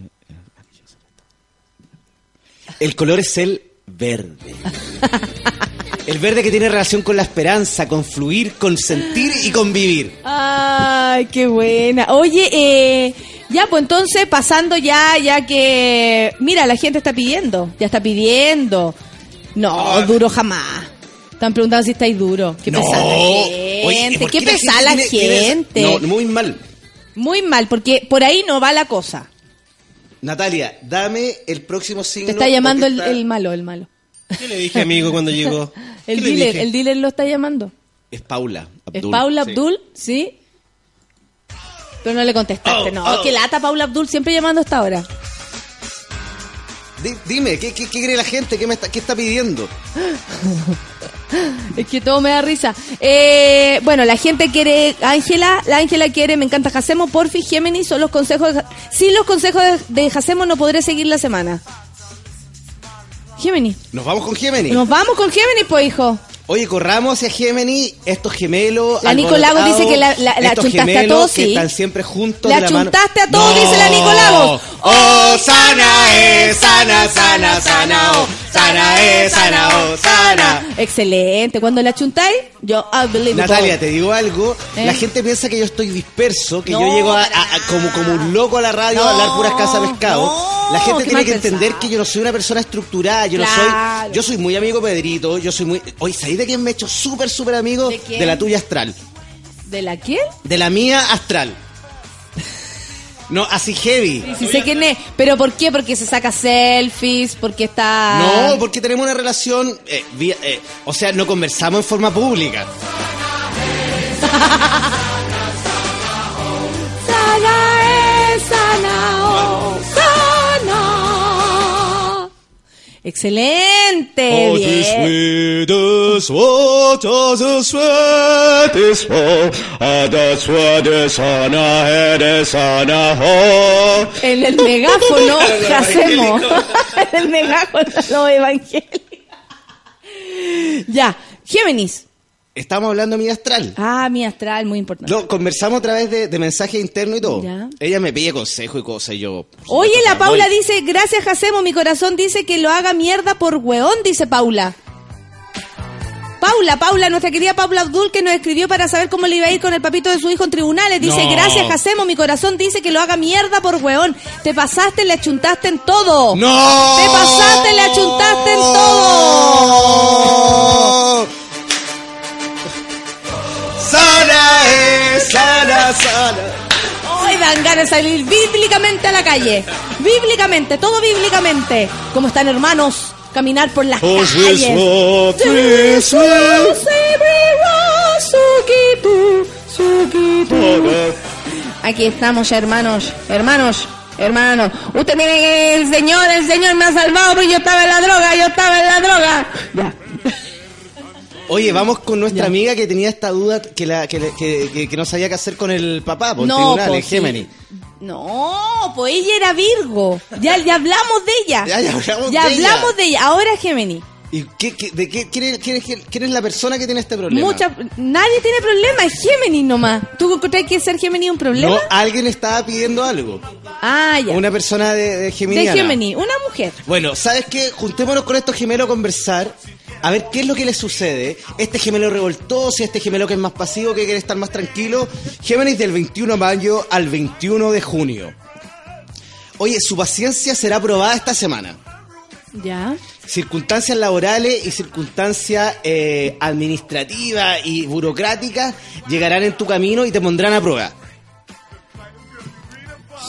Speaker 7: El color es el verde. El verde que tiene relación con la esperanza, con fluir, con sentir y con vivir.
Speaker 2: Ay, qué buena. Oye, eh, ya, pues entonces pasando ya, ya que... Mira, la gente está pidiendo, ya está pidiendo. No, duro jamás. Están preguntando si estáis duro. Qué pesada la gente.
Speaker 7: Oye, ¿y por
Speaker 2: qué pesada la
Speaker 7: tiene- tiene esa-
Speaker 2: gente.
Speaker 7: No, muy mal.
Speaker 2: Muy mal, porque por ahí no va la cosa.
Speaker 7: Natalia, dame el próximo signo.
Speaker 2: Te está llamando el,
Speaker 7: porque está-
Speaker 2: el malo, el malo.
Speaker 3: ¿Qué le dije, amigo, cuando llegó?
Speaker 2: El
Speaker 3: ¿Qué le
Speaker 2: dealer, el dealer lo está llamando.
Speaker 7: Es Paula.
Speaker 2: ¿Es
Speaker 7: Abdul,
Speaker 2: Paula
Speaker 7: sí.
Speaker 2: Abdul? ¿Sí? Pero no le contestaste,
Speaker 7: Oh,
Speaker 2: no.
Speaker 7: oh.
Speaker 2: Que lata Paula Abdul siempre llamando a esta hora.
Speaker 7: Di- dime, ¿qué, qué, qué cree la gente? ¿Qué, me está, qué está pidiendo?
Speaker 2: Es que todo me da risa. Eh, bueno, la gente quiere, Ángela, la Ángela quiere, me encanta Jacemo, porfi, Géminis, son los consejos de, sin los consejos de, de Jacemo no podré seguir la semana. Géminis.
Speaker 7: Nos vamos con Géminis.
Speaker 2: Nos vamos con Géminis, pues, hijo.
Speaker 7: Oye, corramos hacia Géminis, estos gemelos.
Speaker 2: La Nico Lagos
Speaker 7: alborotados,
Speaker 2: dice que la- la- chuntaste a todos,
Speaker 7: que
Speaker 2: sí.
Speaker 7: están siempre juntos.
Speaker 2: La
Speaker 7: de la mano.
Speaker 2: chuntaste a todos,
Speaker 7: No.
Speaker 2: dice la Nico Lagos.
Speaker 7: Oh, sana es, sana, sana, sana, oh, sana es, sana, oh, sana.
Speaker 2: Excelente. Cuando la chuntáis, yo, I believe it.
Speaker 7: Natalia, te digo algo.
Speaker 2: ¿Eh?
Speaker 7: La gente piensa que yo estoy disperso, que
Speaker 2: No,
Speaker 7: yo llego a-
Speaker 2: para
Speaker 7: a- a- como, como un loco a la radio a hablar puras casas pescado. la gente tiene que entender que yo no soy una persona estructurada. Yo no soy. Yo soy muy amigo Pedrito. Yo soy muy. Oye, ¿sabéis de quién me he hecho súper, súper amigo?
Speaker 2: ¿De quién?
Speaker 7: la tuya astral.
Speaker 2: ¿De la quién?
Speaker 7: De la mía astral. No, así heavy.
Speaker 2: Sí, sé quién es. ¿Pero por qué? Porque se saca selfies, porque está...
Speaker 7: No, porque tenemos una relación, eh, vía- eh, o sea, no conversamos en forma pública.
Speaker 2: Sana es sana, oh, Excelente. bien. En el megáfono hacemos. en el megáfono los evangélicos. ya, Géminis.
Speaker 7: Estamos hablando de mi astral.
Speaker 2: Ah, mi astral, muy importante.
Speaker 7: No, conversamos a través de, de mensajes internos y todo.
Speaker 2: Ya.
Speaker 7: Ella me pide consejo y cosas y yo...
Speaker 2: Oye, la Paula dice, gracias Jacemo, mi corazón dice que lo haga mierda por hueón, dice Paula. Paula, Paula, nuestra querida Paula Abdul que nos escribió para saber cómo le iba a ir con el papito de su hijo en tribunales. Dice,
Speaker 7: No.
Speaker 2: gracias Jacemo, mi corazón dice que lo haga mierda por hueón. Te pasaste, le achuntaste en todo.
Speaker 7: ¡No!
Speaker 2: Te pasaste, le achuntaste en todo.
Speaker 7: ¡Sana, sana!
Speaker 2: Hoy dan ganas de salir bíblicamente a la calle. Bíblicamente, todo bíblicamente. Como están hermanos, caminar por las calles. Aquí estamos, hermanos, hermanos, hermanos. Usted mire que el Señor, el Señor me ha salvado porque yo estaba en la droga, yo estaba en la droga. Ya.
Speaker 7: Oye, vamos con nuestra amiga que tenía esta duda que, la, que, que, que- que no sabía qué hacer con el papá, por el tribunal,
Speaker 2: pues sí. No, pues ella era Virgo. Ya, ya hablamos de ella.
Speaker 7: Ya, ya hablamos
Speaker 2: Ya
Speaker 7: de ella.
Speaker 2: hablamos de ella. Ahora es Géminis.
Speaker 7: ¿Y qué, qué- de qué, quién, es, quién es- quién es la persona que tiene este problema?
Speaker 2: Mucha, nadie tiene problema, es Géminis nomás. ¿Tú crees que ser Géminis es un problema?
Speaker 7: No, alguien estaba pidiendo algo.
Speaker 2: ah, ya.
Speaker 7: Una persona de, de
Speaker 2: de. Géminis, una mujer.
Speaker 7: Bueno, ¿sabes qué? Juntémonos con estos gemelos a conversar. A ver qué es lo que les sucede. Este gemelo revoltoso, este gemelo que es más pasivo, que quiere estar más tranquilo. Géminis del 21 de mayo al 21 de junio. Oye, su paciencia será aprobada esta semana.
Speaker 2: Ya.
Speaker 7: Circunstancias laborales y circunstancias eh, administrativas y burocráticas llegarán en tu camino y te pondrán a prueba.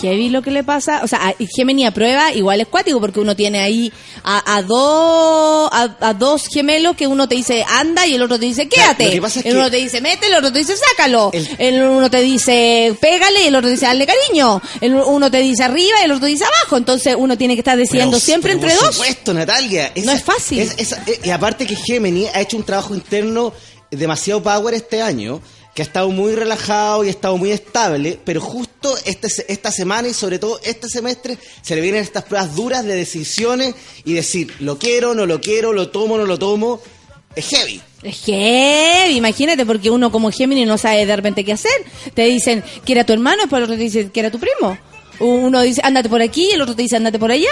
Speaker 2: Heavy lo que le pasa. O sea, a- Géminis a prueba igual es cuático porque uno tiene ahí a, a dos a, a dos gemelos que uno te dice anda y el otro te dice quédate.
Speaker 7: lo que pasa es
Speaker 2: el
Speaker 7: que-
Speaker 2: uno te dice mete, el otro te dice sácalo.
Speaker 7: El-
Speaker 2: El, uno te dice pégale y el otro te dice dale cariño. El uno te dice arriba y el otro te dice abajo. Entonces uno tiene que estar decidiendo
Speaker 7: Pero-
Speaker 2: siempre
Speaker 7: pero
Speaker 2: entre
Speaker 7: por
Speaker 2: dos.
Speaker 7: supuesto, Natalia.
Speaker 2: No es fácil.
Speaker 7: es- es- eh, y aparte que Gemini ha hecho un trabajo interno demasiado power este año, que ha estado muy relajado y ha estado muy estable, pero justo este, esta semana y sobre todo este semestre se le vienen estas pruebas duras de decisiones y decir, lo quiero, no lo quiero, lo tomo, no lo tomo. Es heavy.
Speaker 2: Es heavy, imagínate, porque uno como Géminis no sabe de repente qué hacer. Te dicen que era tu hermano, después el otro te dice que era tu primo. Uno dice, ándate por aquí, el otro te dice, ándate por allá.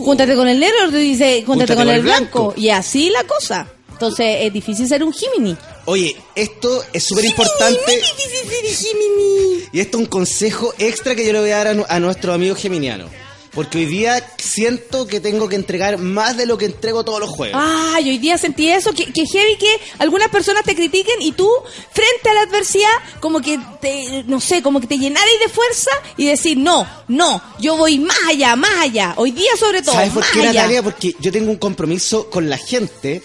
Speaker 2: Júntate con el negro, el otro te dice, júntate, con, el blanco. Y así la cosa. Entonces es difícil ser un Géminis.
Speaker 7: Oye, esto es súper importante. Y esto es un consejo extra que yo le voy a dar a, nu- a nuestro amigo geminiano. Porque hoy día siento que tengo que entregar más de lo que entrego todos los jueves.
Speaker 2: Ay, hoy día sentí eso, que, que heavy que algunas personas te critiquen y tú, frente a la adversidad, como que te, no sé, como que te llenarais de fuerza y decir, no, no, yo voy más allá, más allá. Hoy día sobre todo,
Speaker 7: ¿Sabes por qué. Natalia? Porque yo tengo un compromiso con la gente.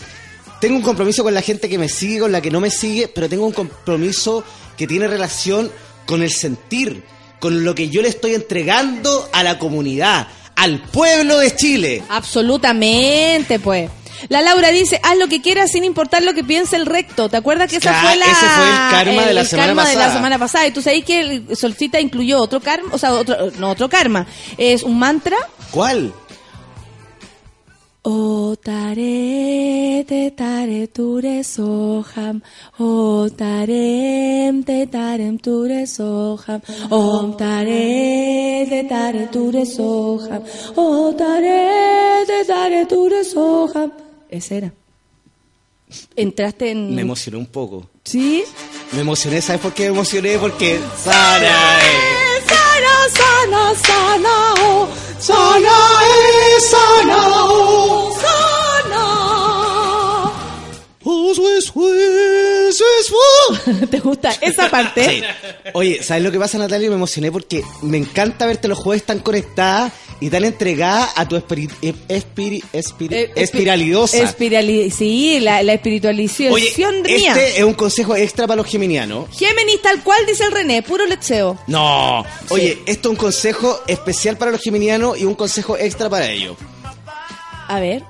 Speaker 7: Tengo un compromiso con la gente que me sigue, con la que no me sigue, pero tengo un compromiso que tiene relación con el sentir, con lo que yo le estoy entregando a la comunidad, al pueblo de Chile.
Speaker 2: Absolutamente, pues. La Laura dice, haz lo que quieras sin importar lo que piense el recto. ¿Te acuerdas que esa fue la...
Speaker 7: ese fue el karma de la semana
Speaker 2: karma de la
Speaker 7: pasada.
Speaker 2: semana pasada? Y tú sabes que el Solcita incluyó otro karma, o sea, otro, no, otro karma. Es un mantra.
Speaker 7: ¿Cuál?
Speaker 2: O tare te tare ture soham, o tarem te tarem ture soham, om tare te tare ture soham, o tare te tare ture soham. Ese era. Entraste en...
Speaker 7: Me emocioné un poco.
Speaker 2: ¿Sí?
Speaker 7: Me emocioné, ¿sabes por qué me emocioné? Porque sana es.
Speaker 2: Sana, sana, sana, oh, sana,
Speaker 7: es, sana, oh.
Speaker 2: sana.
Speaker 7: Oh, Swiss,
Speaker 2: ¿Te gusta esa parte?
Speaker 7: Sí. Oye, ¿sabes lo que pasa, Natalia? Me emocioné porque me encanta verte los jueves tan conectada y tan entregada a tu espiri- eh, espiri- espiri-
Speaker 2: Eh, espi-
Speaker 7: espiralidosa.
Speaker 2: espirali- sí, la, la espiritualización
Speaker 7: Oye,
Speaker 2: mía.
Speaker 7: este es un consejo extra para los geminianos.
Speaker 2: Géminis tal cual dice el René, puro lecheo.
Speaker 7: No. Oye, esto es un consejo especial para los geminianos y un consejo extra para ellos.
Speaker 2: A ver.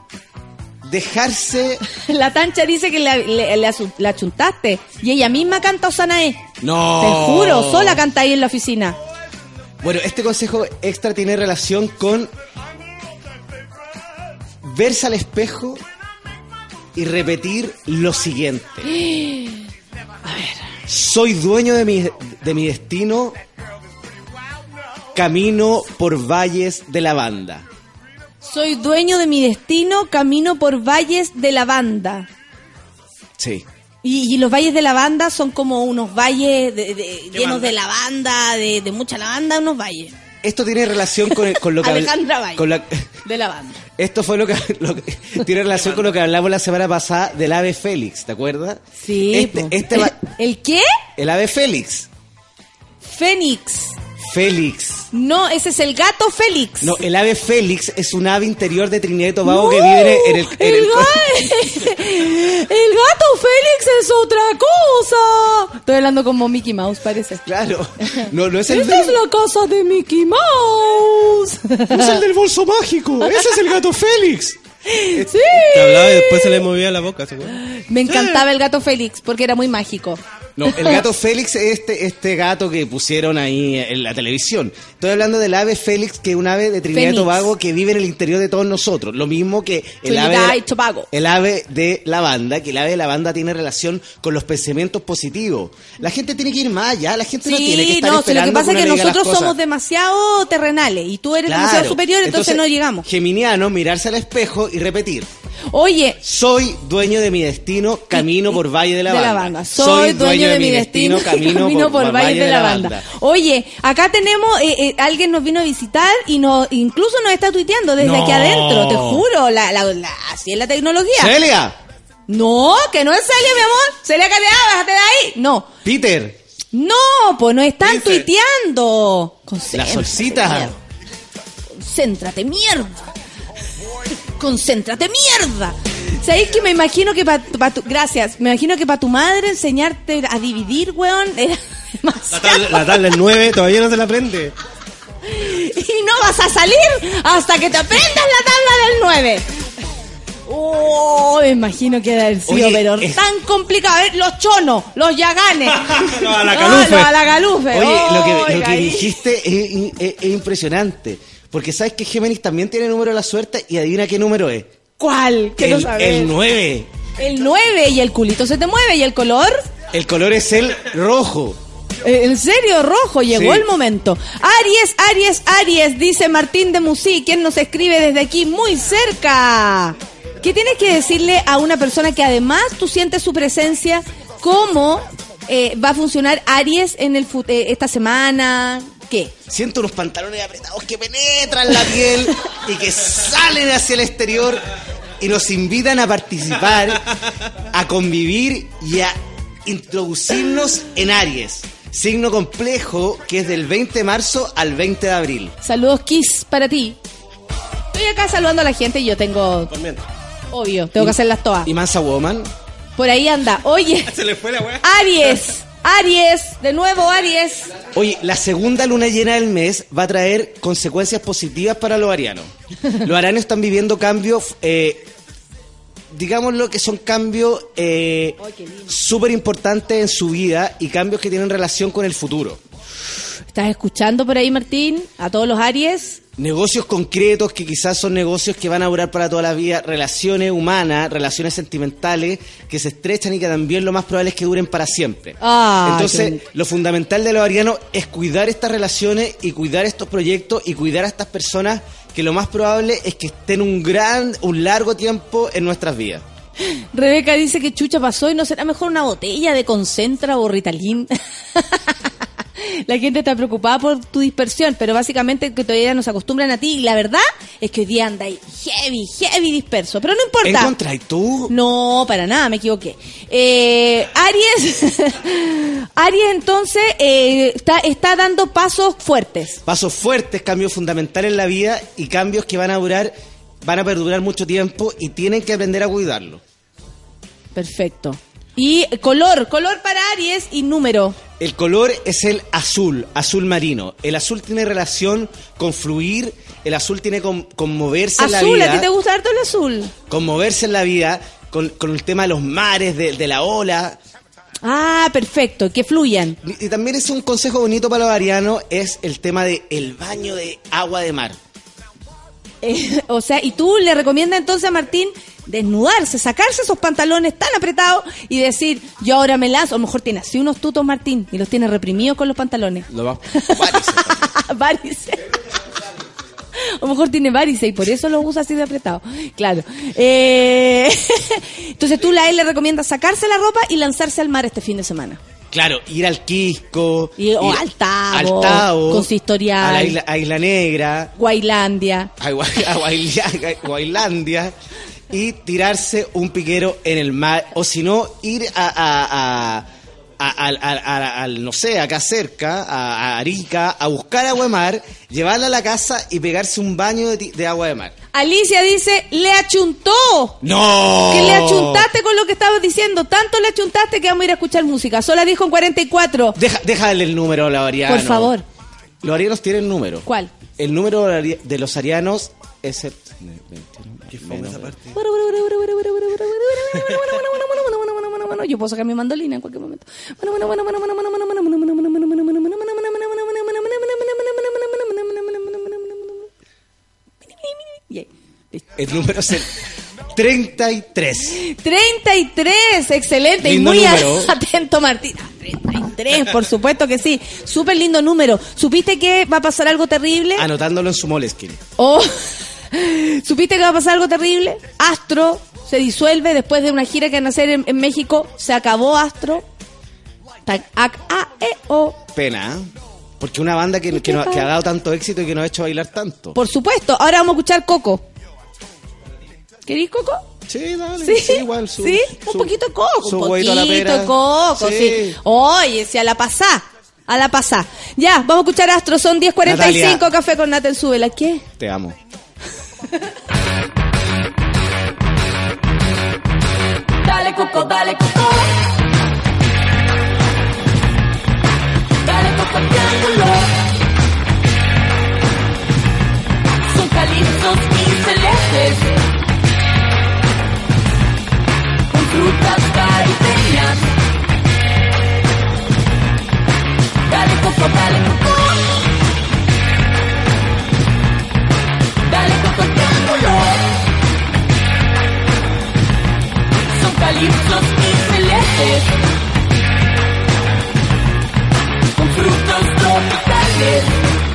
Speaker 7: Dejarse...
Speaker 2: La tancha dice que la, le- le asu- la chuntaste y ella misma canta Osanae.
Speaker 7: No.
Speaker 2: Te juro, sola canta ahí en la oficina.
Speaker 7: Bueno, este consejo extra tiene relación con verse al espejo y repetir lo siguiente. Soy dueño de mi, de mi destino, camino por valles de lavanda.
Speaker 2: Soy dueño de mi destino, camino por valles de lavanda.
Speaker 7: Sí.
Speaker 2: Y, y los valles de lavanda son como unos valles de- de- llenos de lavanda, de, de mucha lavanda, unos valles
Speaker 7: Esto tiene relación con, lo que...
Speaker 2: Alejandra Valle.
Speaker 7: con la-
Speaker 2: de lavanda.
Speaker 7: esto fue lo que, lo que- tiene relación con lo que hablamos la semana pasada del ave Félix, ¿te acuerdas?
Speaker 2: Sí.
Speaker 7: Este, este va-
Speaker 2: ¿El, ¿El qué?
Speaker 7: el ave Félix.
Speaker 2: Fénix.
Speaker 7: Félix.
Speaker 2: No, ese es el gato Félix.
Speaker 7: No, el ave Félix es un ave interior de Trinidad y Tobago que vive en el... en el-
Speaker 2: ga- el gato Félix es otra cosa. Estoy hablando como Mickey Mouse, parece.
Speaker 7: Claro, no, no es el,
Speaker 2: Esta es la casa de Mickey Mouse.
Speaker 7: no es el del bolso mágico, ese es el gato Félix.
Speaker 2: sí.
Speaker 3: Que hablaba y después se le movía la boca.
Speaker 2: Me encantaba el gato Félix porque era muy mágico.
Speaker 7: No, el gato Félix es este, este gato que pusieron ahí en la televisión. Estoy hablando del ave Félix, que es un ave de Trinidad y
Speaker 2: Fénix.
Speaker 7: Tobago que vive en el interior de todos nosotros. Lo mismo que el
Speaker 2: Trinidad
Speaker 7: ave,
Speaker 2: y Tobago.
Speaker 7: el ave de la banda, que el ave de la banda tiene relación con los pensamientos positivos. La gente tiene que ir más allá, la gente no tiene que
Speaker 2: Sí,
Speaker 7: estar
Speaker 2: no, si lo que pasa es
Speaker 7: uno
Speaker 2: que
Speaker 7: le diga las
Speaker 2: nosotros
Speaker 7: cosas.
Speaker 2: somos demasiado terrenales y tú eres
Speaker 7: Claro.
Speaker 2: demasiado superior, entonces, no llegamos.
Speaker 7: Geminiano, mirarse al espejo y repetir.
Speaker 2: Oye,
Speaker 7: Soy dueño de mi destino, camino por Valle de la
Speaker 2: de
Speaker 7: Banda.
Speaker 2: Soy, dueño de, mi destino, camino, por, Valle de la Banda. Oye, acá tenemos, eh, eh, alguien nos vino a visitar y nos, incluso nos está tuiteando desde
Speaker 7: No.
Speaker 2: aquí adentro, te juro, la, la, la- así es la tecnología.
Speaker 7: Celia,
Speaker 2: No, que no es Celia, mi amor. Celia, cállate, bájate de ahí. No,
Speaker 7: Peter,
Speaker 2: no, pues no están
Speaker 3: Dice.
Speaker 2: tuiteando.
Speaker 7: la solcita.
Speaker 2: mierda. Concéntrate, mierda. Concéntrate, mierda. ¿Sabéis que me imagino que para tu... Gracias. Me imagino que para tu madre enseñarte a dividir, weón, era
Speaker 3: La
Speaker 2: demasiado.
Speaker 3: tabla, la tabla del 9 todavía no se la aprende.
Speaker 2: Y no vas a salir hasta que te aprendas la tabla del 9. Oh, me imagino que debe haber sido,
Speaker 7: Oye,
Speaker 2: pero
Speaker 7: es-
Speaker 2: tan complicado. A ver, los chonos, los yaganes.
Speaker 3: Los alacalufe.
Speaker 2: Ah, los alacalufe.
Speaker 7: Oye, lo que, lo que dijiste es, es- es impresionante. Porque sabes que Géminis también tiene número de la suerte y adivina qué número es.
Speaker 2: ¿Cuál? Quiero
Speaker 7: El,
Speaker 2: saber.
Speaker 7: el 9.
Speaker 2: El 9 y el culito se te mueve y el color.
Speaker 7: El color es el rojo.
Speaker 2: Eh, En serio, rojo, llegó
Speaker 7: Sí.
Speaker 2: el momento. Aries, Aries, Aries, dice Martín de Musí, quien nos escribe desde aquí muy cerca. ¿Qué tienes que decirle a una persona que además tú sientes su presencia? ¿Cómo eh, va a funcionar Aries en el eh, esta semana? ¿Qué?
Speaker 7: Siento unos pantalones apretados que penetran la piel y que salen hacia el exterior y nos invitan a participar, a convivir y a introducirnos en Aries. Signo complejo que es del 20 de marzo al 20 de abril.
Speaker 2: Saludos, Kiss, para ti. Estoy acá saludando a la gente y yo tengo, obvio, tengo que hacer las todas.
Speaker 7: Y Mansa Woman.
Speaker 2: Por ahí anda. Oye,
Speaker 3: Se le fue la weá.
Speaker 2: Aries, Aries, de nuevo Aries.
Speaker 7: Oye, la segunda luna llena del mes va a traer consecuencias positivas para los arianos. Los arianos están viviendo cambios, eh, digámoslo que son cambios eh, súper importantes en su vida y cambios que tienen relación con el futuro.
Speaker 2: ¿Estás escuchando por ahí, Martín? A todos los Aries.
Speaker 7: Negocios concretos que quizás son negocios que van a durar para toda la vida, relaciones humanas, relaciones sentimentales que se estrechan y que también lo más probable es que duren para siempre.
Speaker 2: Ah,
Speaker 7: Entonces, lo fundamental de los arianos es cuidar estas relaciones y cuidar estos proyectos y cuidar a estas personas que lo más probable es que estén un gran, un largo tiempo en nuestras vidas.
Speaker 2: Rebeca dice que chucha pasó y no será mejor una botella de concentra o Ritalin. la gente está preocupada por tu dispersión, pero básicamente que todavía nos acostumbran a ti y la verdad es que hoy día anda ahí heavy, heavy disperso, pero no importa.
Speaker 7: ¿Encontráis tú?
Speaker 2: No, para nada, me equivoqué. Eh, Aries, Aries entonces eh, está, está dando pasos fuertes.
Speaker 7: Pasos fuertes, cambios fundamentales en la vida y cambios que van a durar, van a perdurar mucho tiempo y tienen que aprender a cuidarlo.
Speaker 2: Perfecto. Y color, color para Aries y número.
Speaker 7: El color es el azul, azul marino. El azul tiene relación con fluir, el azul tiene con, con moverse en la
Speaker 2: Azul,
Speaker 7: vida.
Speaker 2: ¿a ti te gusta harto el azul?
Speaker 7: Con moverse en la vida, con, con el tema de los mares, de, de la ola.
Speaker 2: Ah, perfecto, que fluyan.
Speaker 7: Y y también es un consejo bonito para los arianos, es el tema de el baño de agua de mar.
Speaker 2: Eh, o sea, y tú le recomiendas entonces a Martín desnudarse, sacarse esos pantalones tan apretados y decir, yo ahora me lanzo. A lo mejor tiene así unos tutos Martín y los tiene reprimidos con los pantalones.
Speaker 7: Lo va-
Speaker 2: varices. A lo mejor tiene varices y por eso los usa así de apretado. Claro. Eh, entonces tú a él le recomiendas sacarse la ropa y lanzarse al mar este fin de semana.
Speaker 7: Claro, ir al Quisco.
Speaker 2: O
Speaker 7: ir
Speaker 2: al Tabo,
Speaker 7: al Tabo,
Speaker 2: Consistorial.
Speaker 7: A la isla, a Isla Negra.
Speaker 2: Guailandia.
Speaker 7: a Guailandia y tirarse un piquero en el mar o si no ir a, a- al, no sé acá cerca a, Arica a buscar agua de mar llevarla a la casa y pegarse un baño de, agua de mar
Speaker 2: Alicia dice, le achuntó.
Speaker 7: no
Speaker 2: Que le achuntaste con lo que estabas diciendo. Tanto le achuntaste que vamos a ir a escuchar música. Sola dijo en 44.
Speaker 7: Deja, déjale el número a los arianos
Speaker 2: Por favor.
Speaker 7: los arianos tienen número
Speaker 2: ¿Cuál?
Speaker 7: el número de los arianos
Speaker 3: Qué esa parte.
Speaker 2: Yo puedo sacar mi mandolina en cualquier momento.
Speaker 7: El número es el 33
Speaker 2: 33, excelente.
Speaker 7: Lindo
Speaker 2: y muy
Speaker 7: número.
Speaker 2: atento, Martín. Ah, 33, por supuesto que sí. Súper lindo número. ¿Supiste que va a pasar algo terrible?
Speaker 7: anotándolo en su moleskin
Speaker 2: Oh, ¿Supiste que va a pasar algo terrible? Astro se disuelve después de una gira que van a hacer en, en México. Se acabó Astro. A, A, E, O.
Speaker 7: Pena, ¿eh? Porque una banda que, que, no- que ha dado tanto éxito y que nos ha hecho bailar tanto.
Speaker 2: Por supuesto. Ahora vamos a escuchar Coco. ¿Querís Coco?
Speaker 7: Sí, dale.
Speaker 2: Sí,
Speaker 7: Sí, igual. Su,
Speaker 2: sí, un
Speaker 7: su-
Speaker 2: poquito de coco, un poquito de coco, sí. Oye, si a la pasá, a la pasá. Ya, vamos a escuchar Astro, son 10.45,
Speaker 7: Natalia.
Speaker 2: café con Nata en Súbela. ¿Qué?
Speaker 7: Te amo.
Speaker 8: Dale coco, dale coco. Dale coco triángulo. Son calipsos y celestes. Con frutas caribeñas. Dale coco, dale coco. Son calipsos y celestes con frutos tropicales.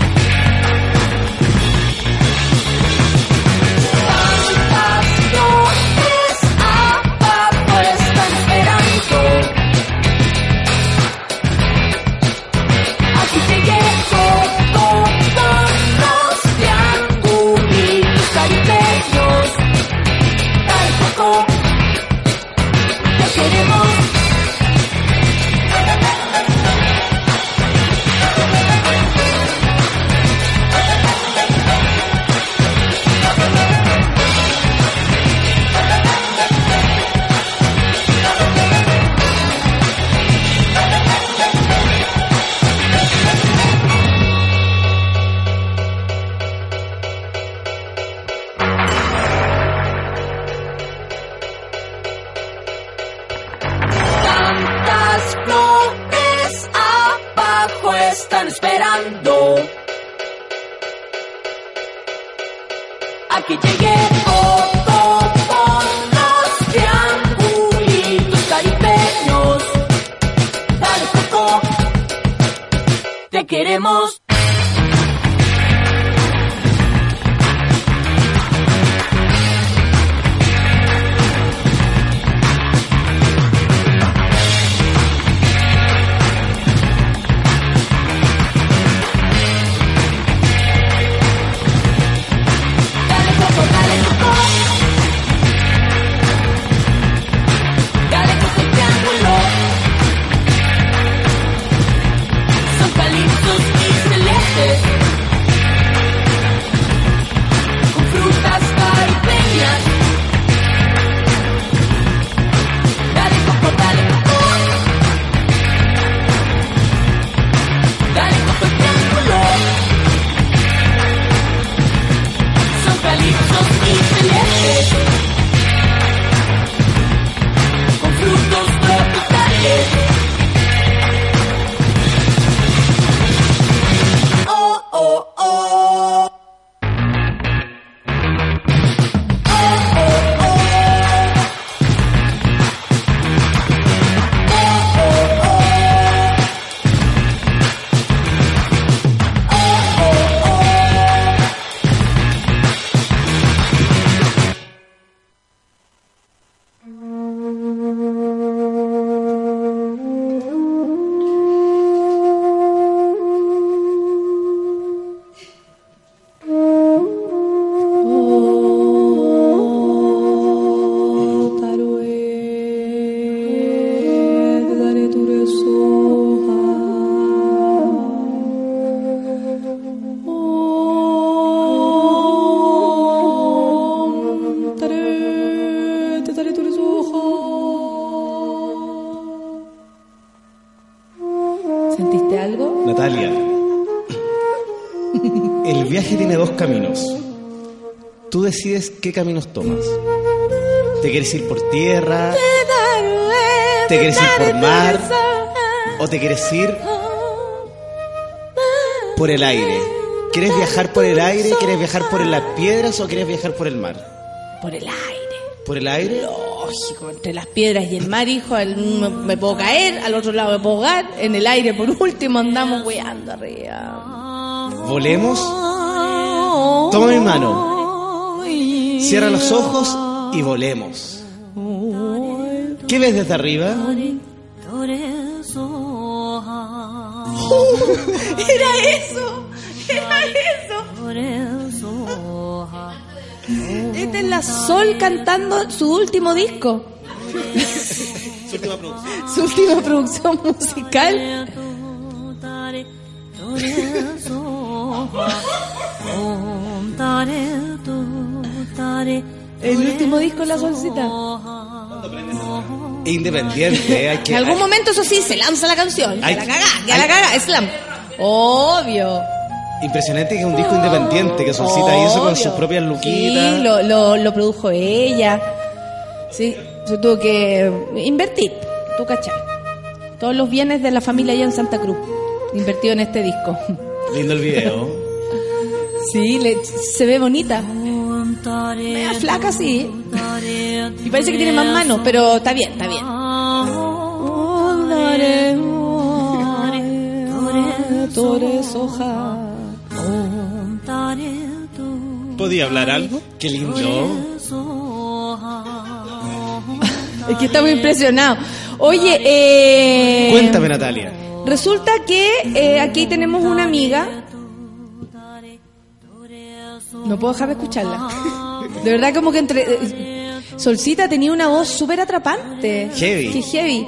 Speaker 8: Te
Speaker 7: decides qué caminos tomas. ¿Te quieres ir por tierra? ¿Te quieres ir por mar? ¿O te quieres ir por el aire? ¿Quieres viajar por el aire? ¿Quieres viajar por las piedras o quieres viajar por el mar?
Speaker 2: Por el aire.
Speaker 7: ¿Por el aire?
Speaker 2: Lógico, entre las piedras y el mar, hijo, me puedo caer, al otro lado me puedo ahogar, en el aire por último andamos weando arriba.
Speaker 7: ¿Volemos? Toma mi mano. Cierra los ojos y volemos. ¿Qué ves desde arriba?
Speaker 2: Era eso, era eso. Esta es la Sol cantando su último disco,
Speaker 3: Su última producción.
Speaker 2: su última producción musical. El último disco la Solcita.
Speaker 7: Independiente, hay que...
Speaker 2: En algún momento, eso sí, se lanza la canción.
Speaker 7: Hay-
Speaker 2: Que la caga, que
Speaker 7: hay-
Speaker 2: la caga, slam. Obvio.
Speaker 7: Impresionante que es un disco independiente, que Solcita hizo con
Speaker 2: Obvio.
Speaker 7: sus propias luquitas.
Speaker 2: Sí, lo, lo, lo produjo ella. Sí, se tuvo que invertir, tú cachai. Todos los bienes de la familia allá en Santa Cruz, invertido en este disco.
Speaker 7: Lindo el video.
Speaker 2: Sí, le- se ve bonita. Media flaca, sí. Y parece que tiene más manos, pero está bien, está bien.
Speaker 3: ¿Podía hablar algo?
Speaker 7: Qué lindo.
Speaker 2: Es que estamos impresionados. Oye, eh,
Speaker 7: Cuéntame, Natalia.
Speaker 2: Resulta que eh, aquí tenemos una amiga. No puedo dejar de escucharla. De verdad, como que entre. eh, Solcita tenía una voz súper atrapante.
Speaker 7: Heavy.
Speaker 2: Qué heavy.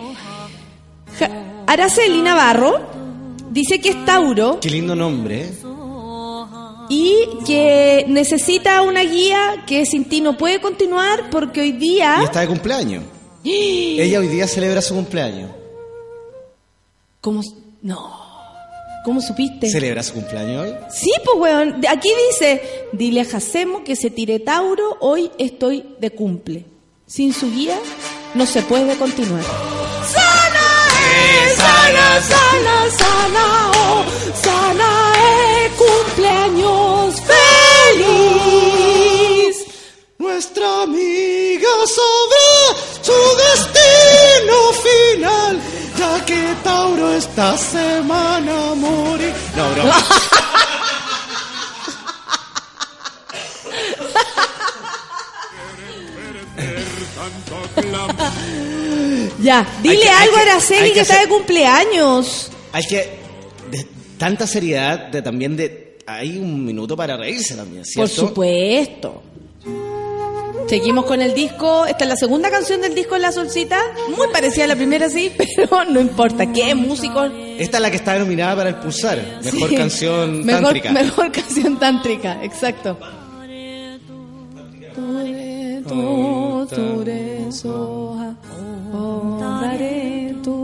Speaker 2: Ja- Araceli Navarro dice que es Tauro
Speaker 7: Qué lindo nombre. ¿eh?
Speaker 2: y que necesita una guía que sin ti no puede continuar porque hoy
Speaker 7: Y
Speaker 2: día.
Speaker 7: está de cumpleaños. Ella hoy día celebra su cumpleaños.
Speaker 2: ¿Cómo? No. ¿Cómo supiste?
Speaker 7: ¿Celebra su cumpleaños hoy?
Speaker 2: Sí, pues, weón. De- Aquí dice, dile a Jacemo que se tire Tauro, hoy estoy de cumple. Sin su guía no se puede continuar. ¡Sana es! ¡Sana, sana, sana! ¡Oh, sana es! ¡Cumpleaños feliz!
Speaker 7: Nuestra amiga sabrá su destino esta semana morir. No, bro.
Speaker 2: Ya, dile
Speaker 7: que-
Speaker 2: algo
Speaker 7: que-
Speaker 2: a Araceli que,
Speaker 7: que
Speaker 2: está de cumpleaños.
Speaker 7: Hay que. De tanta seriedad, de también de. Hay un minuto para reírse también,
Speaker 2: Por
Speaker 7: ¿cierto?
Speaker 2: supuesto. Seguimos con el disco. Esta es la segunda canción del disco La Solcita. Muy parecida a la primera, sí, pero no importa. ¿Qué músico?
Speaker 7: Esta es la que está nominada para el Pulsar. Mejor
Speaker 2: Sí.
Speaker 7: canción
Speaker 2: mejor,
Speaker 7: tántrica.
Speaker 2: Mejor canción tántrica, exacto.